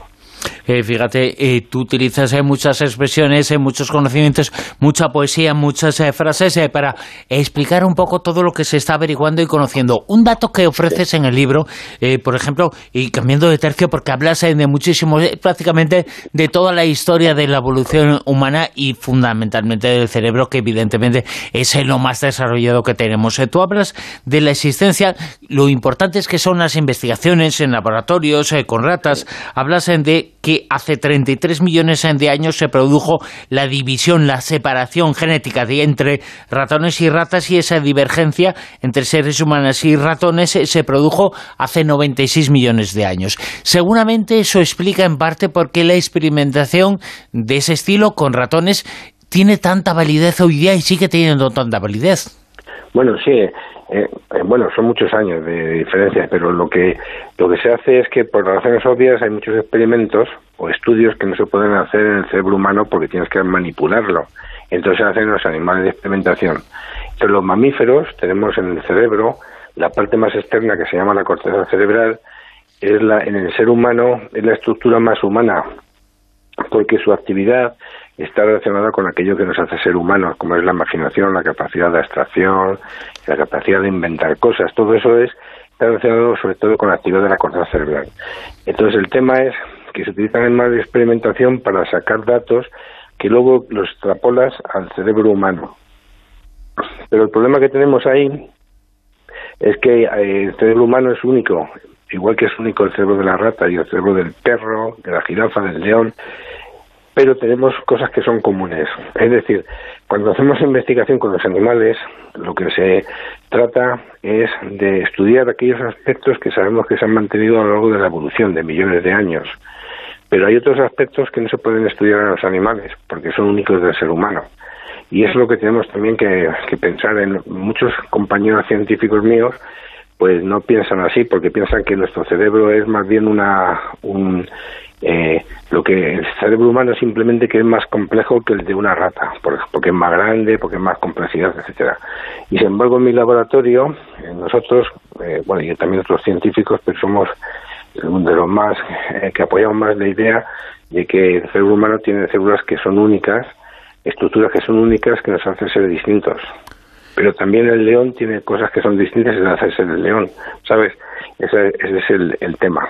Eh, fíjate, eh, tú utilizas eh, muchas expresiones, muchos conocimientos, mucha poesía, muchas frases para explicar un poco todo lo que se está averiguando y conociendo. Un dato que ofreces en el libro, por ejemplo, y cambiando de tercio, porque hablas de muchísimo, prácticamente de toda la historia de la evolución humana y fundamentalmente del cerebro, que evidentemente es lo más desarrollado que tenemos. tú hablas de la existencia, lo importante es que son las investigaciones en laboratorios, con ratas, hablas de que hace 33 millones de años se produjo la división, la separación genética de entre ratones y ratas y esa divergencia entre seres humanos y ratones se produjo hace 96 millones de años. Seguramente eso explica en parte por qué la experimentación de ese estilo con ratones tiene tanta validez hoy día y sigue teniendo tanta validez. Bueno, sí, eh, eh, bueno, son muchos años de diferencia, pero lo que lo que se hace es que por razones obvias hay muchos experimentos o estudios que no se pueden hacer en el cerebro humano porque tienes que manipularlo. Entonces se hacen los animales de experimentación. Entre los mamíferos tenemos en el cerebro la parte más externa que se llama la corteza cerebral, es la en el ser humano es la estructura más humana porque su actividad está relacionada con aquello que nos hace ser humanos, como es la imaginación, la capacidad de abstracción, la capacidad de inventar cosas. Todo eso es está relacionado sobre todo con la actividad de la corteza cerebral. Entonces el tema es que se utilizan en más de experimentación para sacar datos que luego los extrapolas al cerebro humano. Pero el problema que tenemos ahí es que eh, el cerebro humano es único, igual que es único el cerebro de la rata y el cerebro del perro, de la jirafa, del león, pero tenemos cosas que son comunes. Es decir, cuando hacemos investigación con los animales, lo que se trata es de estudiar aquellos aspectos que sabemos que se han mantenido a lo largo de la evolución de millones de años. Pero hay otros aspectos que no se pueden estudiar en los animales, porque son únicos del ser humano. Y es lo que tenemos también que, pensar en muchos compañeros científicos míos pues no piensan así porque piensan que nuestro cerebro es más bien una un, eh, lo que el cerebro humano simplemente que es más complejo que el de una rata porque es más grande porque es más complejidad etcétera y sin embargo en mi laboratorio eh, nosotros eh, bueno y también otros científicos pero somos de los más que apoyamos más la idea de que el cerebro humano tiene células que son únicas estructuras que son únicas que nos hacen ser distintos pero también el león tiene cosas que son distintas y hace ser el león, ¿sabes? Ese, es el, tema.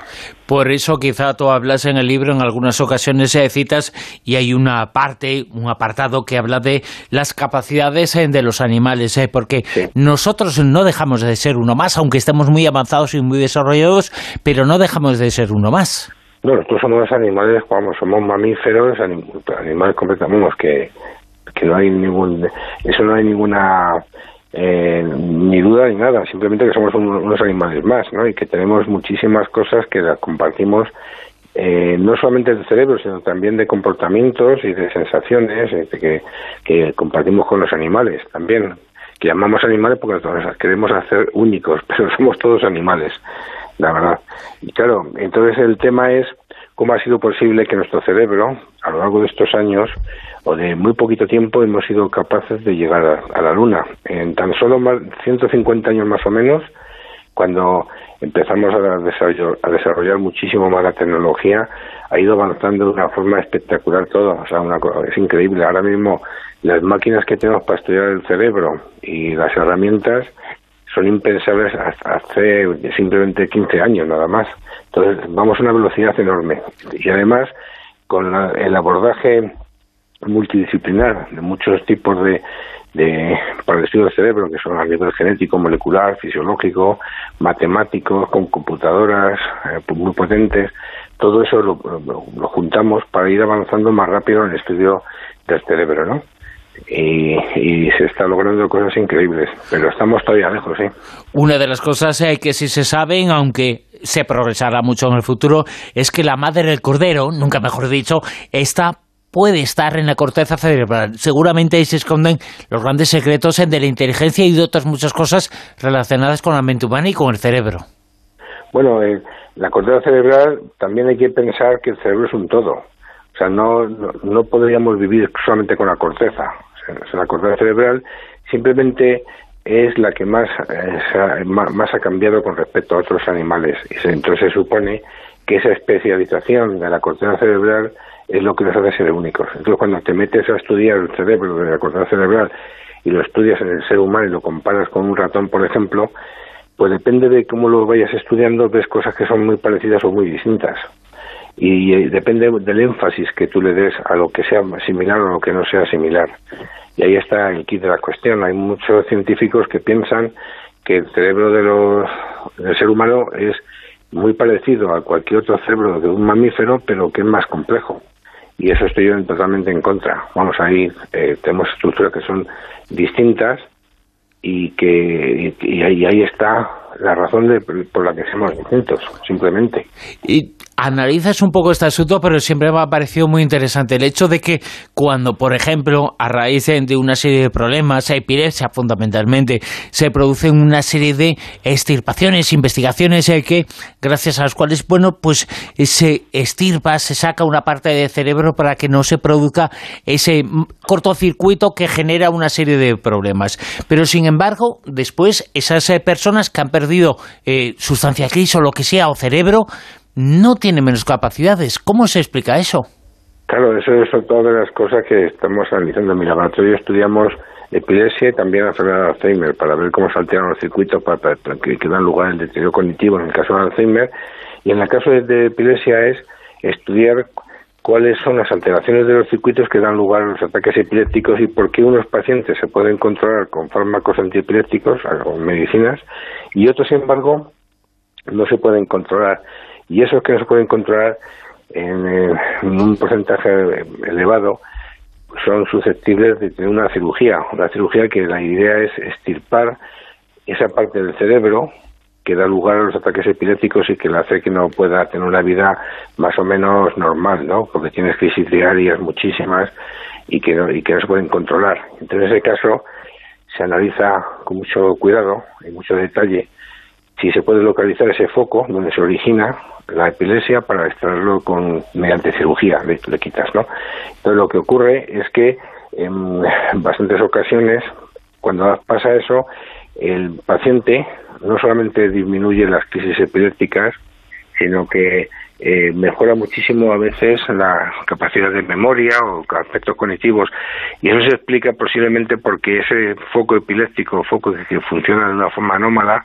Por eso quizá tú hablas en el libro en algunas ocasiones de citas y hay una parte, un apartado que habla de las capacidades eh, de los animales, ¿eh? porque nosotros no dejamos de ser uno más, aunque estemos muy avanzados y muy desarrollados, pero no dejamos de ser uno más. No, nosotros somos animales, vamos, somos mamíferos, animales completamente, que que no hay ningún eso no hay ninguna eh, ni duda ni nada simplemente que somos unos animales más no y que tenemos muchísimas cosas que las compartimos eh, no solamente del cerebro sino también de comportamientos y de sensaciones este, que, compartimos con los animales también. Que llamamos animales porque queremos hacer únicos pero somos todos animales la verdad. Y claro entonces el tema es cómo ha sido posible que nuestro cerebro a lo largo de estos años o de muy poquito tiempo hemos sido capaces de llegar a, la Luna. En tan solo más, 150 años más o menos, cuando empezamos a desarrollar, a desarrollar muchísimo más la tecnología, ha ido avanzando de una forma espectacular todo. O sea, una, es increíble. Ahora mismo las máquinas que tenemos para estudiar el cerebro y las herramientas son impensables hace simplemente 15 años nada más. Entonces, vamos a una velocidad enorme. Y además, con el abordaje multidisciplinar de muchos tipos de, de para el estudio del cerebro, que son a nivel genético, molecular, fisiológico, matemáticos, con computadoras eh, muy potentes, todo eso lo, juntamos para ir avanzando más rápido en el estudio del cerebro, ¿no? Y, y, se está logrando cosas increíbles, pero estamos todavía lejos, sí. Una de las cosas eh, que sí se saben, aunque se progresará mucho en el futuro, es que la madre del cordero, nunca mejor dicho, está puede estar en la corteza cerebral. Seguramente ahí se esconden los grandes secretos de la inteligencia y de otras muchas cosas relacionadas con la mente humana y con el cerebro. Bueno, eh, la corteza cerebral también hay que pensar que el cerebro es un todo. O sea, no, no, podríamos vivir solamente con la corteza. La corteza cerebral simplemente es la que más, eh, más, ha cambiado con respecto a otros animales. Entonces se supone que esa especialización de la corteza cerebral es lo que nos hace ser únicos. Entonces, cuando te metes a estudiar el cerebro de la corteza cerebral y lo estudias en el ser humano y lo comparas con un ratón, por ejemplo, pues depende de cómo lo vayas estudiando, ves cosas que son muy parecidas o muy distintas. Y eh, depende del énfasis que tú le des a lo que sea similar o a lo que no sea similar. Y ahí está el kit de la cuestión. Hay muchos científicos que piensan que el cerebro de los, del ser humano es muy parecido a cualquier otro cerebro de un mamífero, pero que es más complejo y eso estoy yo totalmente en contra. Vamos a ir, eh, tenemos estructuras que son distintas y que y, ahí, ahí, está la razón de, por la que somos distintos, simplemente. Y analizas un poco este asunto, pero siempre me ha parecido muy interesante el hecho de que cuando, por ejemplo, a raíz de una serie de problemas, epilepsia fundamentalmente, se producen una serie de extirpaciones, investigaciones eh, que, gracias a las cuales, bueno, pues se estirpa, se saca una parte del cerebro para que no se produzca ese cortocircuito que genera una serie de problemas. Pero, sin embargo, después, esas eh, personas que han perdido eh, sustancia gris o lo que sea, o cerebro, no tiene menos capacidades. ¿Cómo se explica eso? Claro, eso son todas las cosas que estamos analizando. En mi laboratorio estudiamos epilepsia y también enfermedad de Alzheimer para ver cómo se alteran los circuitos para, que, dan lugar al deterioro cognitivo en el caso de Alzheimer. Y en el caso de, epilepsia es estudiar cuáles son las alteraciones de los circuitos que dan lugar a los ataques epilépticos y por qué unos pacientes se pueden controlar con fármacos antiepilépticos o medicinas y otros, sin embargo, no se pueden controlar. Y esos que no se pueden controlar en, eh, un porcentaje elevado son susceptibles de tener una cirugía. Una cirugía que la idea es estirpar esa parte del cerebro que da lugar a los ataques epilépticos y que le hace que no pueda tener una vida más o menos normal, ¿no? Porque tienes crisis diarias muchísimas y que no, y que no se pueden controlar. Entonces, en ese caso, se analiza con mucho cuidado y mucho detalle si se puede localizar ese foco donde se origina la epilepsia para extraerlo con mediante cirugía, le, le quitas, ¿no? Entonces, lo que ocurre es que en bastantes ocasiones, cuando pasa eso, el paciente no solamente disminuye las crisis epilépticas, sino que eh, mejora muchísimo a veces la capacidad de memoria o aspectos cognitivos y eso se explica posiblemente porque ese foco epiléptico, foco que funciona de una forma anómala,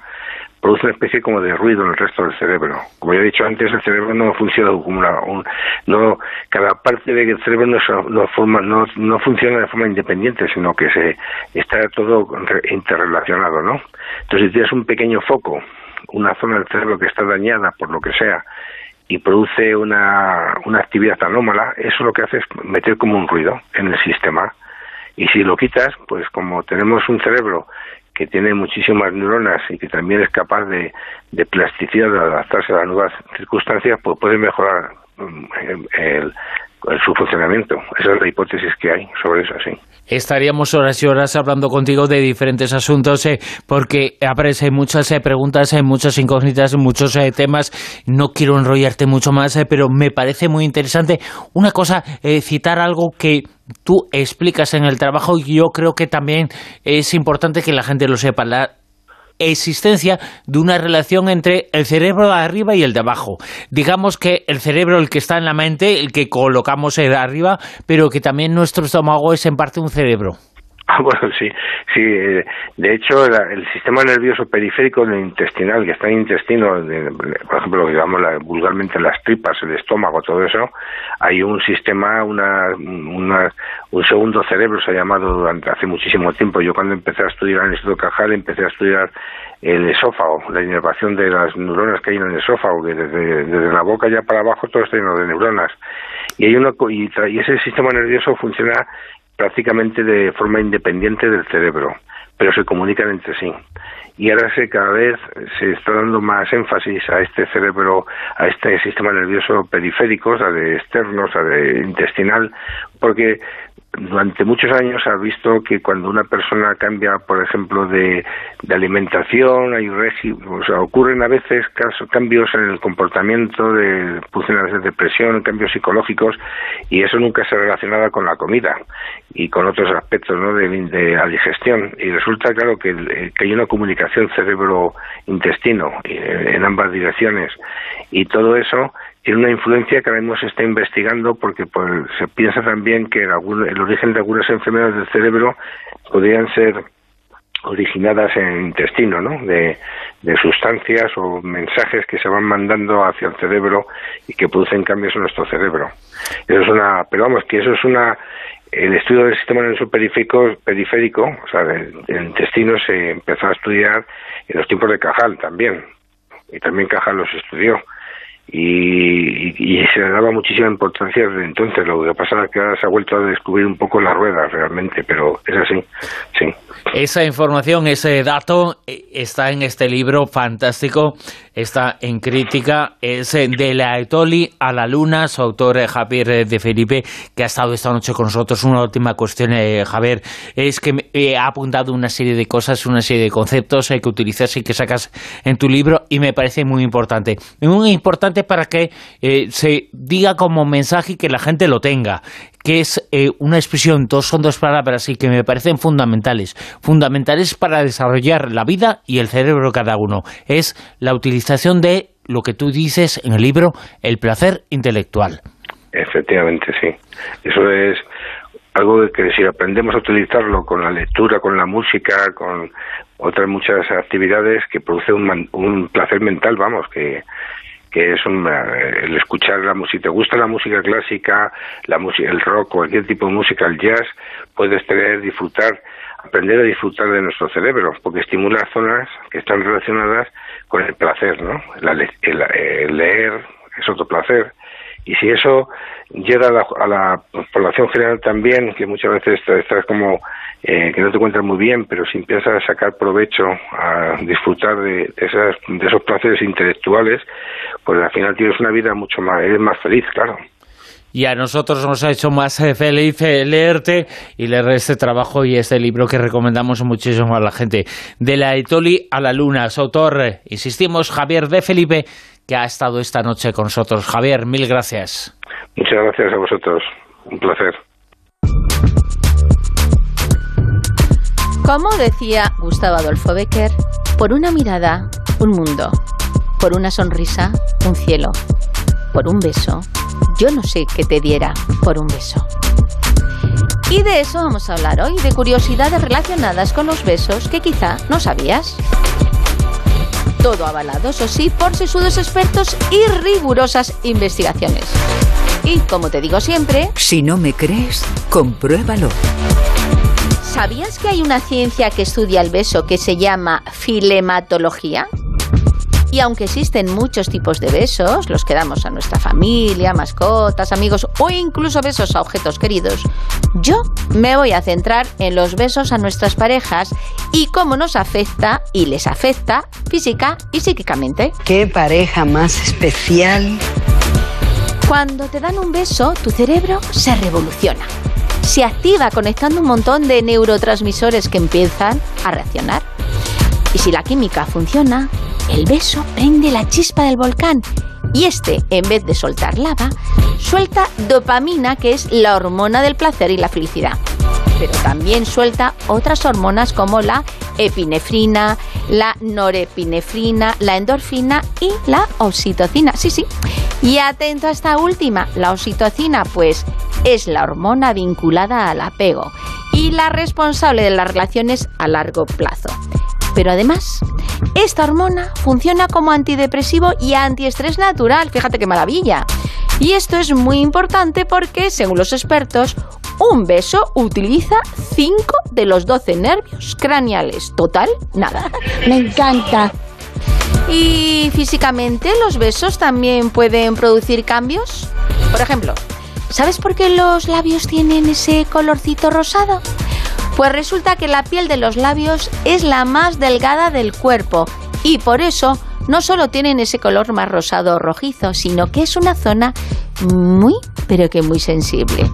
produce una especie como de ruido en el resto del cerebro. Como ya he dicho antes, el cerebro no funciona como una, no cada parte del cerebro no, no, forma, no, no funciona de forma independiente, sino que se está todo interrelacionado, ¿no? Entonces, si tienes un pequeño foco, una zona del cerebro que está dañada por lo que sea y produce una, una actividad anómala, eso lo que hace es meter como un ruido en el sistema. Y si lo quitas, pues como tenemos un cerebro que tiene muchísimas neuronas y que también es capaz de, de plasticidad, de adaptarse a las nuevas circunstancias, pues puede mejorar mm, el, su funcionamiento. Esa es la hipótesis que hay sobre eso, sí. Estaríamos horas y horas hablando contigo de diferentes asuntos eh, porque aparecen muchas eh, preguntas, eh, muchas incógnitas, muchos eh, temas. No quiero enrollarte mucho más, eh, pero me parece muy interesante una cosa, eh, citar algo que tú explicas en el trabajo y yo creo que también es importante que la gente lo sepa. La existencia de una relación entre el cerebro de arriba y el de abajo. Digamos que el cerebro, el que está en la mente, el que colocamos arriba, pero que también nuestro estómago es en parte un cerebro. Ah, bueno, sí, sí. Eh, de hecho, el sistema nervioso periférico del intestinal, que está en el intestino, por ejemplo, lo que llamamos vulgarmente las tripas, el estómago, todo eso, hay un sistema, una, un segundo cerebro se ha llamado durante hace muchísimo tiempo. Yo cuando empecé a estudiar en el Instituto Cajal empecé a estudiar el esófago, la inervación de las neuronas que hay en el esófago, que desde, desde la boca ya para abajo todo está lleno de neuronas. Y, hay uno, y ese sistema nervioso funciona prácticamente de forma independiente del cerebro, pero se comunican entre sí. Y ahora se, cada vez se está dando más énfasis a este cerebro, a este sistema nervioso periférico, o sea, de externo, o sea, de intestinal, porque durante muchos años ha visto que cuando una persona cambia, por ejemplo, de, alimentación, hay o sea, ocurren a veces cambios en el comportamiento, de, de depresión, cambios psicológicos, y eso nunca se relacionaba con la comida y con otros aspectos ¿no? de, la digestión. Y resulta, claro, que, que hay una comunicación cerebro-intestino eh, en ambas direcciones, y todo eso tiene una influencia que ahora mismo se está investigando porque pues, se piensa también que el, origen de algunas enfermedades del cerebro podrían ser originadas en el intestino, ¿no? De, de, sustancias o mensajes que se van mandando hacia el cerebro y que producen cambios en nuestro cerebro. Eso es una, pero vamos, que eso es una, el estudio del sistema nervioso periférico, periférico o sea, del, del intestino se empezó a estudiar en los tiempos de Cajal también, y también Cajal los estudió y, se le daba muchísima importancia desde entonces. Lo que pasa es que ahora se ha vuelto a descubrir un poco la rueda realmente, pero es así, sí. Esa información, ese dato eh, está en este libro fantástico, está en crítica, es eh, de la Etoli a la Luna, su autor eh, Javier de Felipe, que ha estado esta noche con nosotros. Una última cuestión, Javier, es que ha apuntado una serie de cosas, una serie de conceptos que utilizas y que sacas en tu libro y me parece muy importante. Muy importante para que se diga como mensaje y que la gente lo tenga que es eh, una expresión, dos son dos palabras y que me parecen fundamentales, fundamentales para desarrollar la vida y el cerebro de cada uno. Es la utilización de lo que tú dices en el libro, el placer intelectual. Efectivamente, sí. Eso es algo que si aprendemos a utilizarlo con la lectura, con la música, con otras muchas actividades que produce un, un placer mental, vamos, que, que es un, eh, el escuchar la música. Si te gusta la música clásica, la música, el rock, cualquier tipo de música, el jazz, puedes tener, disfrutar, aprender a disfrutar de nuestro cerebro, porque estimula zonas que están relacionadas con el placer, ¿no? La el, leer es otro placer. Y si eso llega a la, a la población general también, que muchas veces estás, estás como eh, que no te encuentras muy bien, pero si empiezas a sacar provecho, a disfrutar de, esas, de esos placeres intelectuales, pues al final tienes una vida mucho más, eres más feliz, claro. Y a nosotros nos ha hecho más eh, feliz eh, leerte y leer este trabajo y este libro que recomendamos muchísimo a la gente. De la Etoli a la Luna, su autor, eh, insistimos, Javier de Felipe, que ha estado esta noche con nosotros. Javier, mil gracias. Muchas gracias a vosotros. Un placer. Como decía Gustavo Adolfo Becker, por una mirada, un mundo. Por una sonrisa, un cielo. Por un beso, yo no sé qué te diera por un beso. Y de eso vamos a hablar hoy, de curiosidades relacionadas con los besos que quizá no sabías. Todo avalado, eso sí, por sesudos expertos y rigurosas investigaciones. Y como te digo siempre, Si no me crees, compruébalo. ¿sabías que hay una ciencia que estudia el beso que se llama filematología? Y aunque existen muchos tipos de besos, los que damos a nuestra familia, mascotas, amigos o incluso besos a objetos queridos, yo me voy a centrar en los besos a nuestras parejas y cómo nos afecta y les afecta física y psíquicamente. Qué pareja más especial. Cuando te dan un beso, tu cerebro se revoluciona. Se activa conectando un montón de neurotransmisores que empiezan a reaccionar. Y si la química funciona, el beso prende la chispa del volcán y este, en vez de soltar lava, suelta dopamina, que es la hormona del placer y la felicidad. Pero también suelta otras hormonas como la epinefrina, la norepinefrina, la endorfina y la oxitocina. Sí, sí. Y atento a esta última, la oxitocina, pues es la hormona vinculada al apego y la responsable de las relaciones a largo plazo. Pero además, esta hormona funciona como antidepresivo y antiestrés natural. Fíjate qué maravilla. Y esto es muy importante porque, según los expertos, un beso utiliza 5 de los 12 nervios craneales. Total, nada. Me encanta. Y físicamente los besos también pueden producir cambios. Por ejemplo, ¿sabes por qué los labios tienen ese colorcito rosado? Pues resulta que la piel de los labios es la más delgada del cuerpo y por eso no solo tienen ese color más rosado o rojizo, sino que es una zona muy, pero que muy sensible.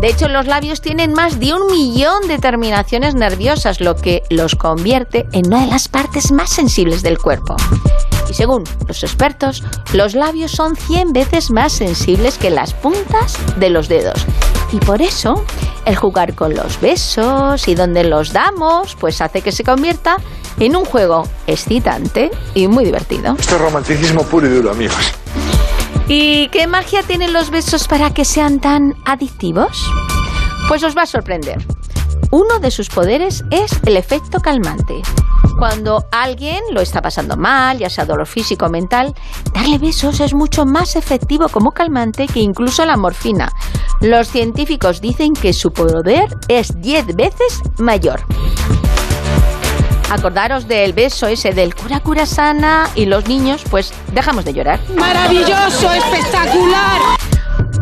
De hecho, los labios tienen más de un millón de terminaciones nerviosas, lo que los convierte en una de las partes más sensibles del cuerpo. Y según los expertos, los labios son 100 veces más sensibles que las puntas de los dedos. Y por eso, el jugar con los besos y donde los damos, pues hace que se convierta en un juego excitante y muy divertido. Esto es romanticismo puro y duro, amigos. ¿Y qué magia tienen los besos para que sean tan adictivos? Pues os va a sorprender. Uno de sus poderes es el efecto calmante. Cuando alguien lo está pasando mal, ya sea dolor físico o mental, darle besos es mucho más efectivo como calmante que incluso la morfina. Los científicos dicen que su poder es 10 veces mayor. Acordaros del beso ese del cura cura sana y los niños, pues dejamos de llorar. ¡Maravilloso! ¡Espectacular!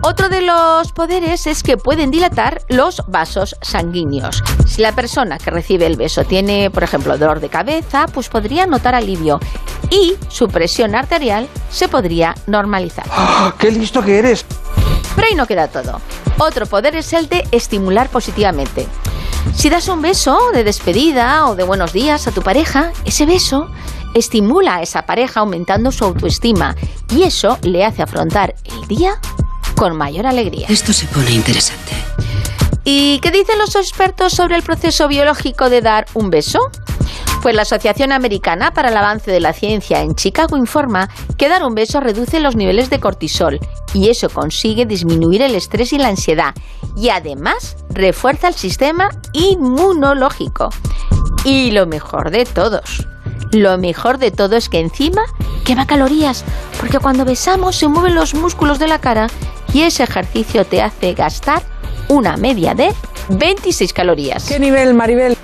Otro de los poderes es que pueden dilatar los vasos sanguíneos. Si la persona que recibe el beso tiene, por ejemplo, dolor de cabeza, pues podría notar alivio y su presión arterial se podría normalizar. ¡Qué listo que eres! Pero ahí no queda todo. Otro poder es el de estimular positivamente. Si das un beso de despedida o de buenos días a tu pareja, ese beso estimula a esa pareja aumentando su autoestima y eso le hace afrontar el día con mayor alegría. Esto se pone interesante. ¿Y qué dicen los expertos sobre el proceso biológico de dar un beso? Pues la Asociación Americana para el Avance de la Ciencia en Chicago informa que dar un beso reduce los niveles de cortisol y eso consigue disminuir el estrés y la ansiedad y además refuerza el sistema inmunológico. Y lo mejor de todos, lo mejor de todo es que encima quema calorías, porque cuando besamos se mueven los músculos de la cara y ese ejercicio te hace gastar una media de 26 calorías. ¿Qué nivel, Maribel?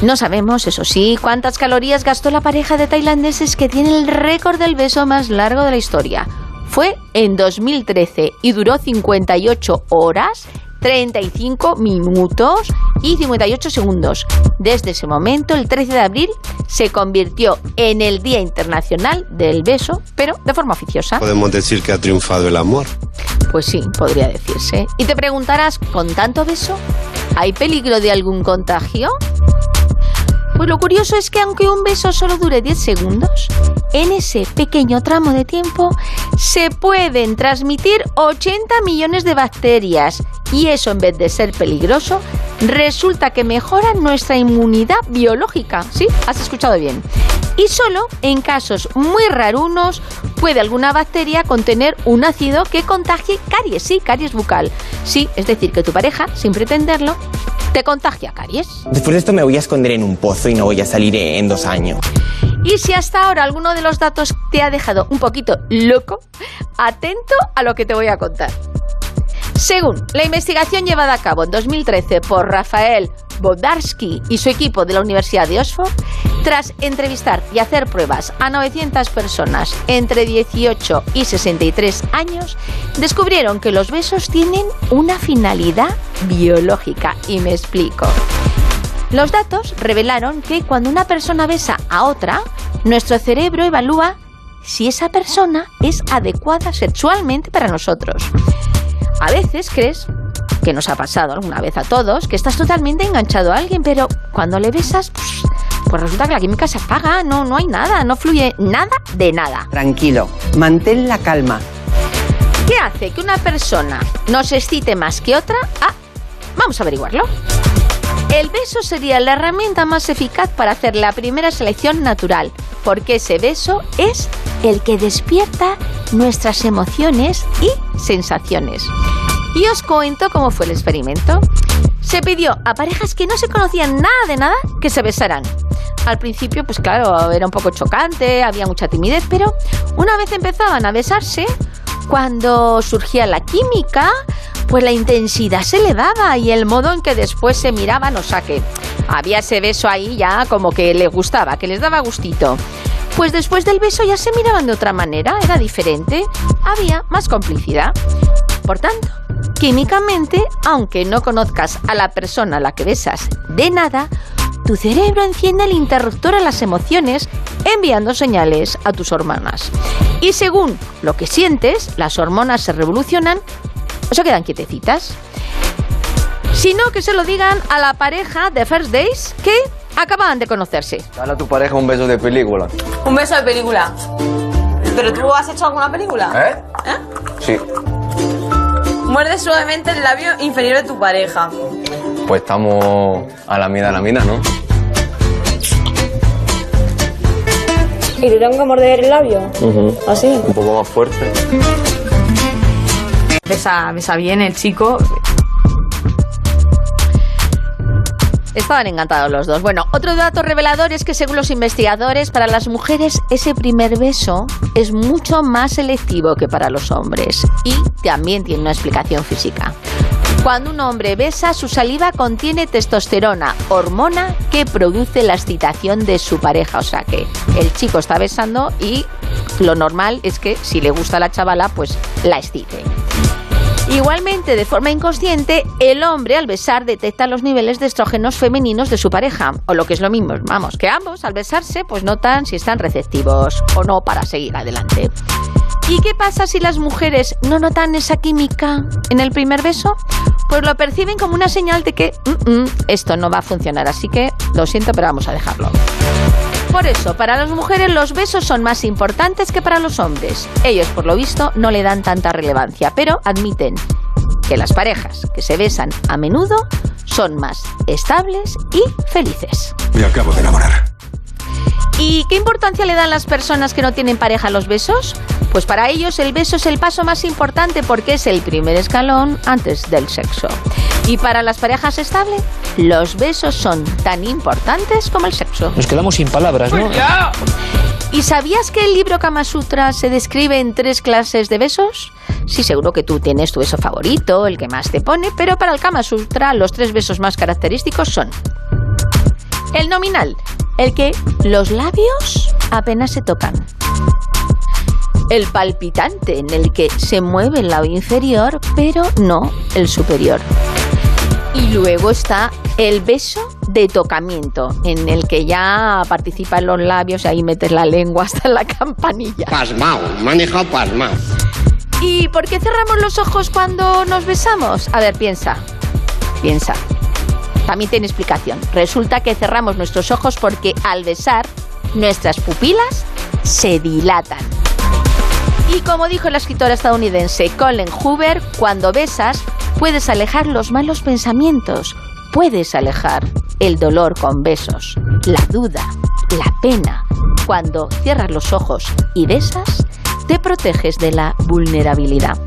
No sabemos, eso sí, cuántas calorías gastó la pareja de tailandeses que tiene el récord del beso más largo de la historia. Fue en 2013 y duró 58 horas 35 minutos y 58 segundos. Desde ese momento, el 13 de abril, se convirtió en el Día Internacional del Beso, pero de forma oficiosa. Podemos decir que ha triunfado el amor. Pues sí, podría decirse. Y te preguntarás, ¿con tanto beso? ¿Hay peligro de algún contagio? Pues lo curioso es que aunque un beso solo dure 10 segundos, en ese pequeño tramo de tiempo se pueden transmitir 80 millones de bacterias. Y eso en vez de ser peligroso, resulta que mejora nuestra inmunidad biológica. ¿Sí? ¿Has escuchado bien? Y solo en casos muy rarunos puede alguna bacteria contener un ácido que contagie caries, sí, caries bucal. Sí, es decir, que tu pareja, sin pretenderlo, te contagia caries. Después de esto me voy a esconder en un pozo y no voy a salir en dos años. Y si hasta ahora alguno de los datos te ha dejado un poquito loco, atento a lo que te voy a contar. Según la investigación llevada a cabo en 2013 por Rafael Bodarsky y su equipo de la Universidad de Oxford, tras entrevistar y hacer pruebas a 900 personas entre 18 y 63 años, descubrieron que los besos tienen una finalidad biológica. Y me explico. Los datos revelaron que cuando una persona besa a otra, nuestro cerebro evalúa si esa persona es adecuada sexualmente para nosotros. A veces crees que nos ha pasado alguna vez a todos, que estás totalmente enganchado a alguien, pero cuando le besas, pues, pues resulta que la química se apaga, no, no hay nada, no fluye nada de nada. Tranquilo, mantén la calma. ¿Qué hace que una persona nos excite más que otra? Ah, vamos a averiguarlo. El beso sería la herramienta más eficaz para hacer la primera selección natural, porque ese beso es el que despierta nuestras emociones y sensaciones. Y os cuento cómo fue el experimento. Se pidió a parejas que no se conocían nada de nada que se besaran. Al principio, pues claro, era un poco chocante, había mucha timidez, pero una vez empezaban a besarse, cuando surgía la química, pues la intensidad se elevaba y el modo en que después se miraban, o sea que había ese beso ahí ya como que les gustaba, que les daba gustito. Pues después del beso ya se miraban de otra manera, era diferente, había más complicidad. Por tanto, químicamente, aunque no conozcas a la persona a la que besas de nada, tu cerebro enciende el interruptor a las emociones enviando señales a tus hormonas. Y según lo que sientes, las hormonas se revolucionan o se quedan quietecitas. Sino que se lo digan a la pareja de First Days que acaban de conocerse. Dale a tu pareja un beso de película. Un beso de película. ¿Pero tú has hecho alguna película? ¿Eh? ¿Eh? Sí. Muerde suavemente el labio inferior de tu pareja. Pues estamos a la mida a la mina, ¿no? ¿Y te tengo que morder el labio? ¿Así? Un poco más fuerte. Besa, besa bien el chico. Estaban encantados los dos. Bueno, otro dato revelador es que según los investigadores, para las mujeres ese primer beso es mucho más selectivo que para los hombres y también tiene una explicación física. Cuando un hombre besa, su saliva contiene testosterona, hormona que produce la excitación de su pareja. O sea que el chico está besando y lo normal es que si le gusta a la chavala, pues la excite. Igualmente, de forma inconsciente, el hombre al besar detecta los niveles de estrógenos femeninos de su pareja, o lo que es lo mismo, vamos, que ambos al besarse pues notan si están receptivos o no para seguir adelante. ¿Y qué pasa si las mujeres no notan esa química en el primer beso? Pues lo perciben como una señal de que "Mm, mm, esto no va a funcionar, así que lo siento, pero vamos a dejarlo. Por eso, para las mujeres los besos son más importantes que para los hombres. Ellos, por lo visto, no le dan tanta relevancia, pero admiten que las parejas que se besan a menudo son más estables y felices. Me acabo de enamorar. ¿Y qué importancia le dan las personas que no tienen pareja a los besos? Pues para ellos el beso es el paso más importante porque es el primer escalón antes del sexo. Y para las parejas estables, los besos son tan importantes como el sexo. Nos quedamos sin palabras, ¿no? ¿Y sabías que el libro Kama Sutra se describe en tres clases de besos? Sí, seguro que tú tienes tu beso favorito, el que más te pone, pero para el Kama Sutra los tres besos más característicos son El nominal, el que los labios apenas se tocan. El palpitante, en el que se mueve el lado inferior, pero no el superior. Y luego está el beso de tocamiento, en el que ya participan los labios y ahí metes la lengua hasta la campanilla. Pasmao, maneja pasmao. ¿Y por qué cerramos los ojos cuando nos besamos? A ver, piensa, piensa. También tiene explicación. Resulta que cerramos nuestros ojos porque al besar, nuestras pupilas se dilatan. Y como dijo la escritora estadounidense Colin Hoover, cuando besas, puedes alejar los malos pensamientos, puedes alejar el dolor con besos, la duda, la pena. Cuando cierras los ojos y besas, te proteges de la vulnerabilidad.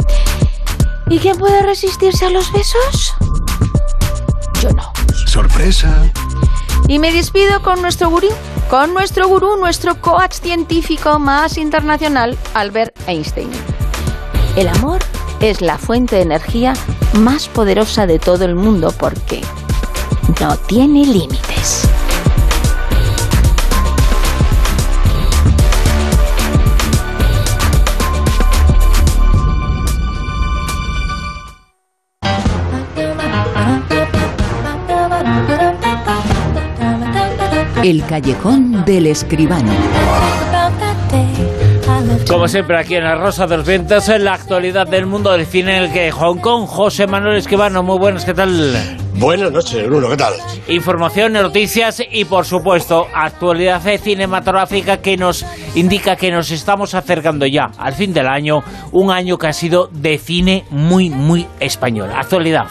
¿Y quién puede resistirse a los besos? Yo no. Sorpresa. Y me despido con nuestro gurú, con nuestro gurú, nuestro coach científico más internacional, Albert Einstein. El amor es la fuente de energía más poderosa de todo el mundo porque no tiene límites. El callejón del escribano. Como siempre aquí en la Rosa de los Vientos, en la actualidad del mundo del cine en el que Hong Kong, José Manuel Escribano, muy buenas, ¿qué tal? Buenas noches, Bruno, ¿qué tal? Información, noticias y por supuesto actualidad cinematográfica que nos indica que nos estamos acercando ya al fin del año, un año que ha sido de cine muy, muy español. Actualidad.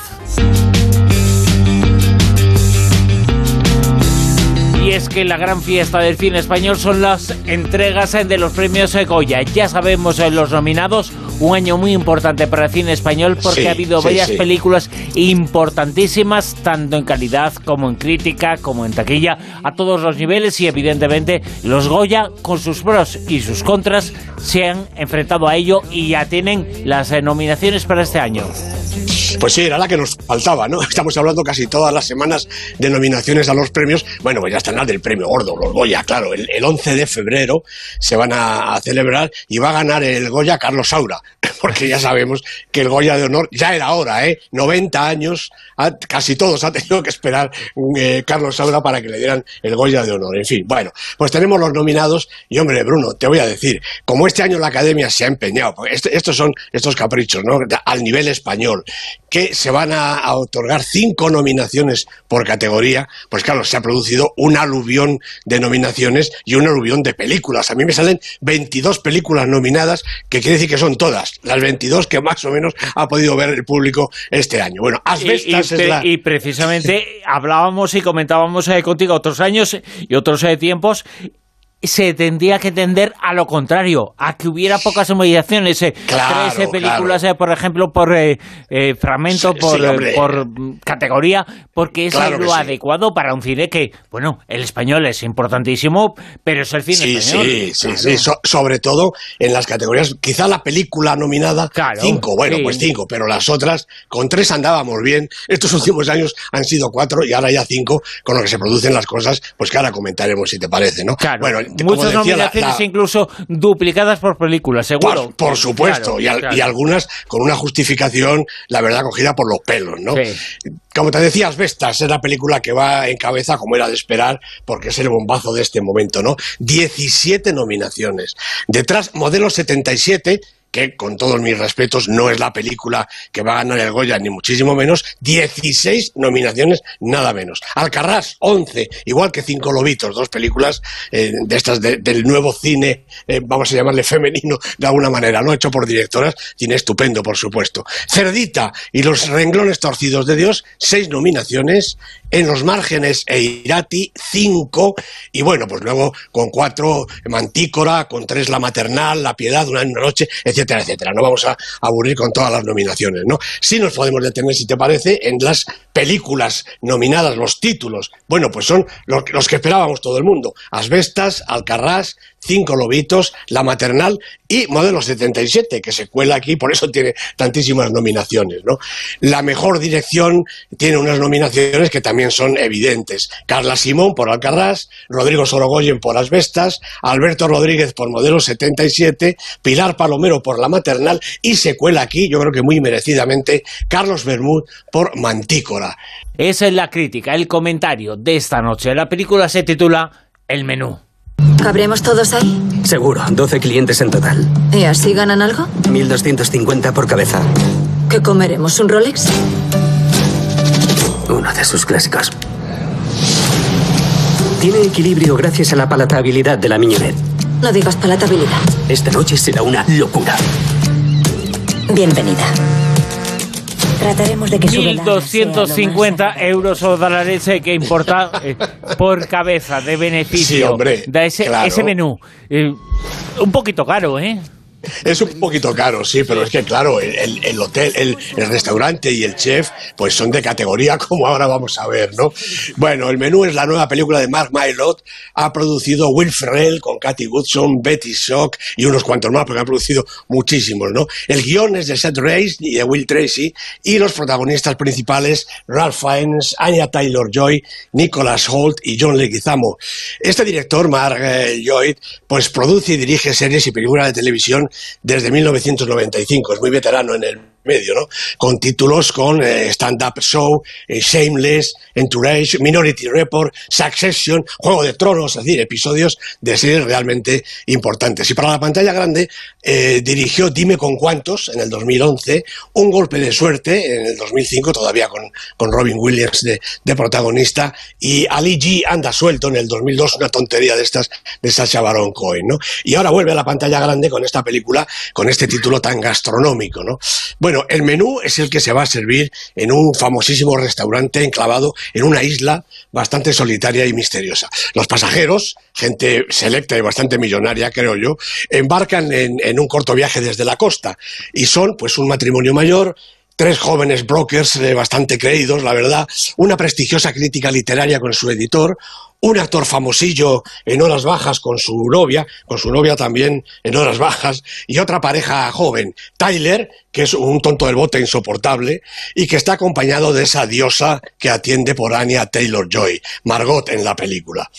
Y es que la gran fiesta del cine español son las entregas de los premios Goya. Ya sabemos eh, los nominados, un año muy importante para el cine español porque Sí, ha habido sí, varias sí. películas importantísimas, tanto en calidad como en crítica, como en taquilla, a todos los niveles y evidentemente los Goya con sus pros y sus contras se han enfrentado a ello y ya tienen las eh, nominaciones para este año. Pues sí, era la que nos faltaba, ¿no? Estamos hablando casi todas las semanas de nominaciones a los premios. Bueno, pues ya están las del premio gordo, los Goya, claro. El, el 11 de febrero se van a, a celebrar y va a ganar el Goya Carlos Saura, porque ya sabemos que el Goya de honor ya era hora, ¿eh? 90 años, casi todos ha tenido que esperar eh, Carlos Saura para que le dieran el Goya de honor. En fin, bueno, pues tenemos los nominados y hombre, Bruno, te voy a decir, como este año la Academia se ha empeñado, porque este- estos son estos caprichos, ¿no? Al nivel español, que se van a, a otorgar cinco nominaciones por categoría, pues claro, se ha producido un aluvión de nominaciones y un aluvión de películas. A mí me salen 22 películas nominadas, que quiere decir que son todas, las 22 que más o menos ha podido ver el público este año. Bueno, Y, y Asbestas es pre- la... y precisamente hablábamos y comentábamos eh, contigo otros años y otros eh, tiempos. Se tendría que tender a lo contrario, a que hubiera pocas nominaciones. eh, Claro, Tres eh, películas, eh, por ejemplo, por eh, eh, fragmento, Sí, por, sí, hombre. por mm, categoría, porque es Claro lo sí. adecuado para un cine que, bueno, el español es importantísimo, pero es el cine español. sí, sí, sí, so- sobre todo en las categorías, quizá la película nominada, cinco, bueno, pues cinco, pero las otras, con tres andábamos bien, estos últimos años han sido cuatro y ahora ya cinco, con lo que se producen las cosas, pues que ahora comentaremos si te parece, ¿no? Claro, bueno, muchas la- nominaciones la- incluso duplicadas por películas, seguro. por, por supuesto, Claro, y, al- claro. y algunas con una justificación, la verdad, cogida por los pelos, ¿no? Como te decías, Vestas es la película que va en cabeza, como era de esperar, porque es el bombazo de este momento, ¿no? 17 nominaciones. Detrás, Modelo 77, que con todos mis respetos no es la película que va a ganar el Goya, ni muchísimo menos, 16 nominaciones, nada menos. Alcarrás, 11, igual que Cinco Lobitos, dos películas eh, de estas de- del nuevo cine, eh, vamos a llamarle femenino de alguna manera, no hecho por directoras, cine estupendo, por supuesto. Cerdita y los renglones torcidos de Dios, seis nominaciones. En los márgenes e Irati, cinco. Y bueno, pues luego con cuatro Mantícora, con tres La Maternal, La Piedad, Una noche, etcétera, etcétera. No vamos a aburrir con todas las nominaciones, ¿no? Sí nos podemos detener, si te parece, en las películas nominadas, los títulos. Bueno, pues son los, que esperábamos todo el mundo. Asbestas, Alcarrás, Cinco Lobitos, La Maternal y Modelo 77, que se cuela aquí, por eso tiene tantísimas nominaciones. ¿no? La mejor dirección tiene unas nominaciones que también son evidentes. Carla Simón por Alcarrás, Rodrigo Sorogoyen por Asbestas, Alberto Rodríguez por Modelo 77, Pilar Palomero por La Maternal y se cuela aquí, yo creo que muy merecidamente, Carlos Bermud por Mantícora. Esa es la crítica, el comentario de esta noche. La película se titula El menú. ¿Cabremos todos ahí? Seguro, 12 clientes en total. ¿Y así ganan algo? 1.250 por cabeza. ¿Qué comeremos? ¿Un Rolex? Uno de sus clásicos. Tiene equilibrio gracias a la palatabilidad de la miñonet. No digas palatabilidad. Esta noche será una locura. Bienvenida. Trataremos de que su 1.250 euros o dólares eh, que importa eh, por cabeza de beneficio. Sí, hombre, Da ese, claro. ese menú. Eh, un poquito caro, ¿eh? Es un poquito caro, sí, pero es que claro, el, el hotel, el, el restaurante y el chef, pues son de categoría, como ahora vamos a ver, ¿no? Bueno, el menú es la nueva película de Mark Mylod, ha producido Will Ferrell con Kathy Woodson, Betty Shock y unos cuantos más, porque ha producido muchísimos, ¿no? El guion es de Seth Race y de Will Tracy, y los protagonistas principales, Ralph Fiennes, Anya Taylor-Joy, Nicholas Holt y John Leguizamo. Este director, Mark eh, Lloyd, pues produce y dirige series y películas de televisión desde 1995, es muy veterano en el medio, ¿no? Con títulos con eh, Stand Up Show, eh, Shameless, Entourage, Minority Report, Succession, Juego de Tronos, es decir, episodios de series realmente importantes. Y para la pantalla grande eh, dirigió Dime con cuántos en el 2011, Un golpe de suerte en el 2005, todavía con, con Robin Williams de, de protagonista, y Ali G anda suelto en el 2002, una tontería de estas de Sacha Baron Cohen, ¿no? Y ahora vuelve a la pantalla grande con esta película, con este título tan gastronómico, ¿no? Bueno, el menú es el que se va a servir en un famosísimo restaurante enclavado en una isla bastante solitaria y misteriosa. Los pasajeros, gente selecta y bastante millonaria, creo yo, embarcan en, en un corto viaje desde la costa y son pues un matrimonio mayor, tres jóvenes brokers eh, bastante creídos, la verdad, una prestigiosa crítica literaria con su editor, un actor famosillo en horas bajas con su novia, con su novia también en horas bajas, y otra pareja joven, Tyler, que es un tonto del bote insoportable, y que está acompañado de esa diosa que atiende por Anya Taylor-Joy, Margot en la película.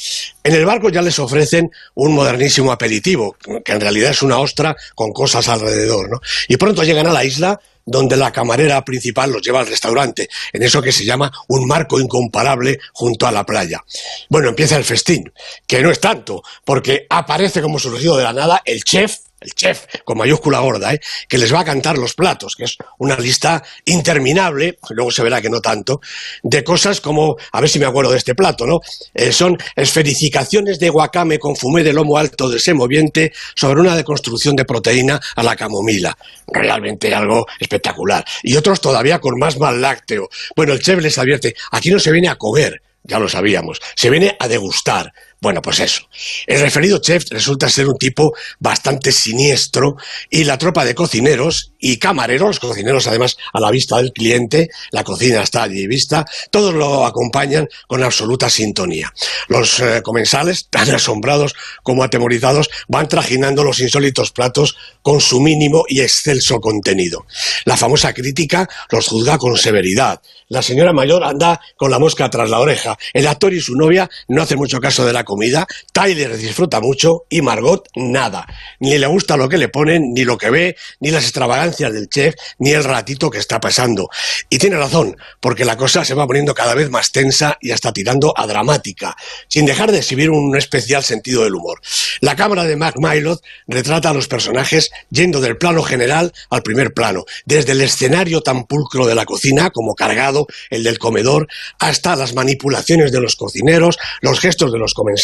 En el barco ya les ofrecen un modernísimo aperitivo, que en realidad es una ostra con cosas alrededor, ¿no? Y pronto llegan a la isla donde la camarera principal los lleva al restaurante, en eso que se llama un marco incomparable junto a la playa. Bueno, empieza el festín, que no es tanto, porque aparece como surgido de la nada el chef, el chef con mayúscula gorda, ¿eh? que les va a cantar los platos, que es una lista interminable, luego se verá que no tanto, de cosas como, a ver si me acuerdo de este plato, ¿no? Eh, son esferificaciones de guacame con fumé de lomo alto de semoviente sobre una deconstrucción de proteína a la camomila. Realmente algo espectacular. Y otros todavía con más mal lácteo. Bueno, el chef les advierte, aquí no se viene a comer, ya lo sabíamos, se viene a degustar. Bueno, pues eso. El referido chef resulta ser un tipo bastante siniestro y la tropa de cocineros y camareros, los cocineros además a la vista del cliente, la cocina está allí vista, todos lo acompañan con absoluta sintonía. Los eh, comensales, tan asombrados como atemorizados, van trajinando los insólitos platos con su mínimo y excelso contenido. La famosa crítica los juzga con severidad. La señora mayor anda con la mosca tras la oreja. El actor y su novia no hacen mucho caso de la comida. Tyler disfruta mucho y Margot nada. Ni le gusta lo que le ponen, ni lo que ve, ni las extravagancias del chef, ni el ratito que está pasando. Y tiene razón, porque la cosa se va poniendo cada vez más tensa y hasta tirando a dramática, sin dejar de exhibir un especial sentido del humor. La cámara de Mac Mylod retrata a los personajes yendo del plano general al primer plano, desde el escenario tan pulcro de la cocina, como cargado el del comedor, hasta las manipulaciones de los cocineros, los gestos de los comensales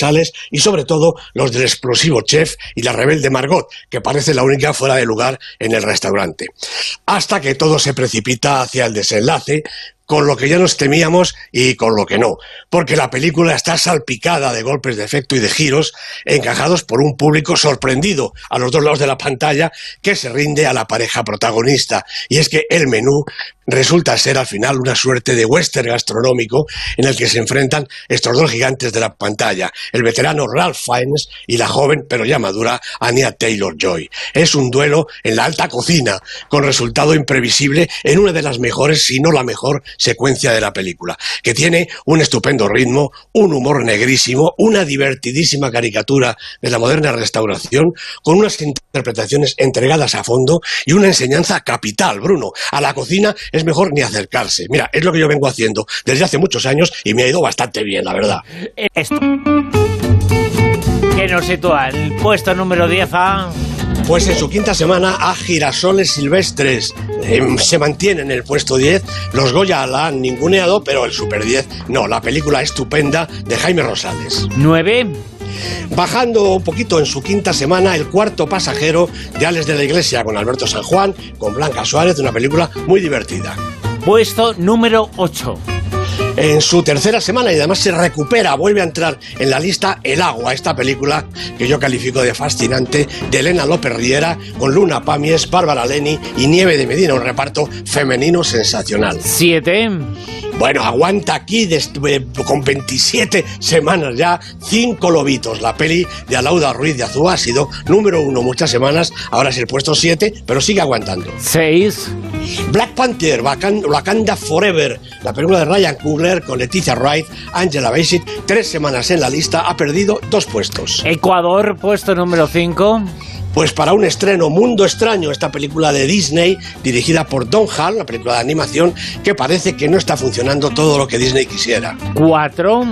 y sobre todo los del explosivo chef y la rebelde Margot, que parece la única fuera de lugar en el restaurante. Hasta que todo se precipita hacia el desenlace, con lo que ya nos temíamos y con lo que no, porque la película está salpicada de golpes de efecto y de giros encajados por un público sorprendido a los dos lados de la pantalla que se rinde a la pareja protagonista. Y es que el menú resulta ser al final una suerte de western gastronómico en el que se enfrentan estos dos gigantes de la pantalla, el veterano Ralph Fiennes y la joven pero ya madura Anya Taylor-Joy. Es un duelo en la alta cocina, con resultado imprevisible en una de las mejores, si no la mejor, secuencia de la película, que tiene un estupendo ritmo, un humor negrísimo, una divertidísima caricatura de la moderna restauración, con unas interpretaciones entregadas a fondo y una enseñanza capital, Bruno. A la cocina es mejor ni acercarse. Mira, es lo que yo vengo haciendo desde hace muchos años y me ha ido bastante bien, la verdad. Esto. ¿Qué nos sitúa? El puesto número 10 a... Pues en su quinta semana a Girasoles Silvestres. Eh, se mantiene en el puesto 10. Los Goya la han ninguneado, pero el Super 10 no. La película estupenda de Jaime Rosales. 9. Bajando un poquito en su quinta semana, El cuarto pasajero de Ales de la Iglesia con Alberto San Juan, con Blanca Suárez, una película muy divertida. Puesto número 8 en su tercera semana y además se recupera, vuelve a entrar en la lista El agua, esta película que yo califico de fascinante, de Elena López Riera, con Luna Pamies, Bárbara Leni y Nieve de Medina, un reparto femenino sensacional. Siete. Bueno, aguanta aquí con 27 semanas ya, cinco lobitos. La peli de Alauda Ruiz de Azúa ha sido número uno muchas semanas, ahora es el puesto 7, pero sigue aguantando. 6. Black Panther, Wakanda Forever, la película de Ryan Coogler con Leticia Wright, Angela Bassett, tres semanas en la lista, ha perdido dos puestos. Ecuador, puesto número 5. Pues para un estreno Mundo Extraño, esta película de Disney, dirigida por Don Hall, una película de animación que parece que no está funcionando todo lo que Disney quisiera. Cuatro.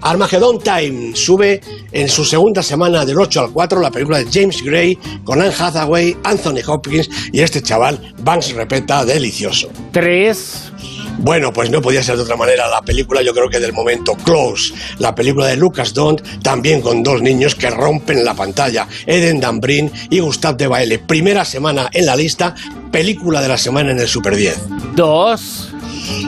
Armageddon Time sube en su segunda semana del 8 al 4 la película de James Gray con Anne Hathaway, Anthony Hopkins y este chaval Banks Repeta delicioso. Tres. Bueno, pues no podía ser de otra manera la película, yo creo que del momento, Close, la película de Lucas Dont, también con dos niños que rompen la pantalla, Eden Dambrin y Gustave de Baile. Primera semana en la lista, película de la semana en el Super 10. Dos.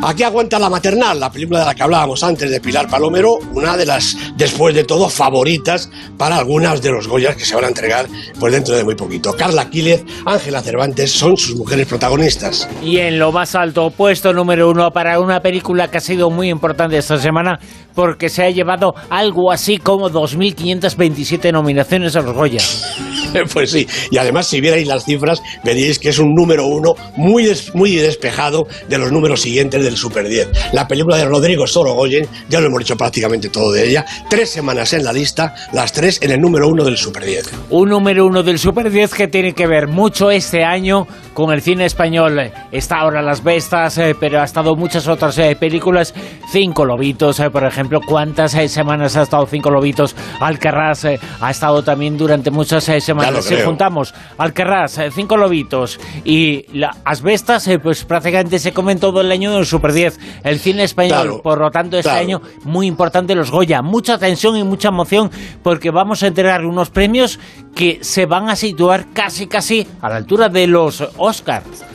Aquí aguanta la maternal, la película de la que hablábamos antes de Pilar Palomero, una de las, después de todo, favoritas para algunas de los Goyas que se van a entregar pues dentro de muy poquito. Carla Quílez, Ángela Cervantes son sus mujeres protagonistas. Y en lo más alto, puesto número uno para una película que ha sido muy importante esta semana porque se ha llevado algo así como 2.527 nominaciones a los Goya. Pues sí, y además si vierais las cifras veríais que es un número uno muy, muy despejado de los números siguientes del Super 10. La película de Rodrigo Sorogoyen, ya lo hemos dicho prácticamente todo de ella, tres semanas en la lista, las tres en el número uno del Super 10. Un número uno del Super 10 que tiene que ver mucho este año con el cine español. Está ahora Las Bestas, eh, pero ha estado muchas otras eh, películas. Cinco Lobitos, eh, por ejemplo. ¿Cuántas semanas ha estado Cinco Lobitos? Alcarrás ha estado también durante muchas semanas si juntamos Alcarrás, eh, cinco lobitos y las Asbestas, eh, pues prácticamente se comen todo el año en el Super 10. El cine español, por lo tanto, este año muy importante los Goya. Mucha tensión y mucha emoción porque vamos a entregar unos premios que se van a situar casi, casi a la altura de los Oscars.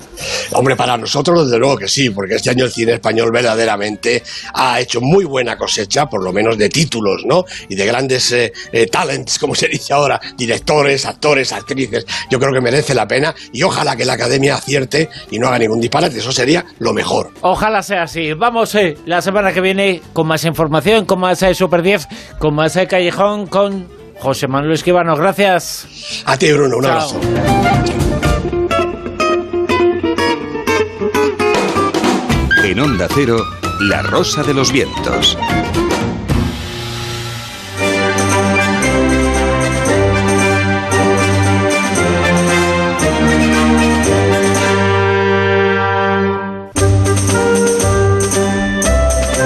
Hombre, para nosotros desde luego que sí, porque este año el cine español verdaderamente ha hecho muy buena cosecha, por lo menos de títulos, ¿no? Y de grandes eh, eh, talents, como se dice ahora, directores, actores, actrices. Yo creo que merece la pena y ojalá que la academia acierte y no haga ningún disparate, eso sería lo mejor. Ojalá sea así. Vamos eh, la semana que viene con más información, con más Super 10, con más Callejón, con José Manuel Esquivano. Gracias. A ti, Bruno, un abrazo. En Onda Cero, La Rosa de los Vientos.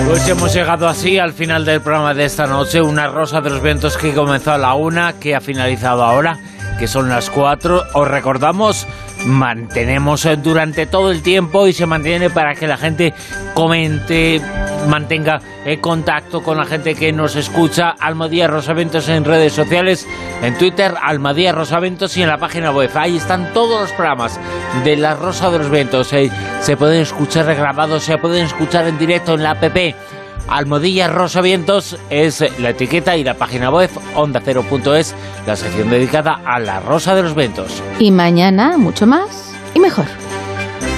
Pues hemos llegado así al final del programa de esta noche, una rosa de los vientos que comenzó a la una, que ha finalizado ahora, que son las cuatro. Os recordamos mantenemos eh, durante todo el tiempo y se mantiene para que la gente comente, mantenga eh, contacto con la gente que nos escucha. Almadía Rosaventos en redes sociales, en Twitter, Almadía Rosaventos y en la página web. Ahí están todos los programas de La Rosa de los Ventos. Eh, se pueden escuchar regrabados, se pueden escuchar en directo en la app. Almodilla Rosa Vientos es la etiqueta y la página web onda0.es, la sección dedicada a la Rosa de los Vientos. Y mañana mucho más y mejor.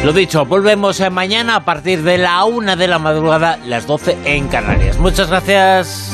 Lo dicho, volvemos mañana a partir de la una de la madrugada, las 12 en Canarias. Muchas gracias.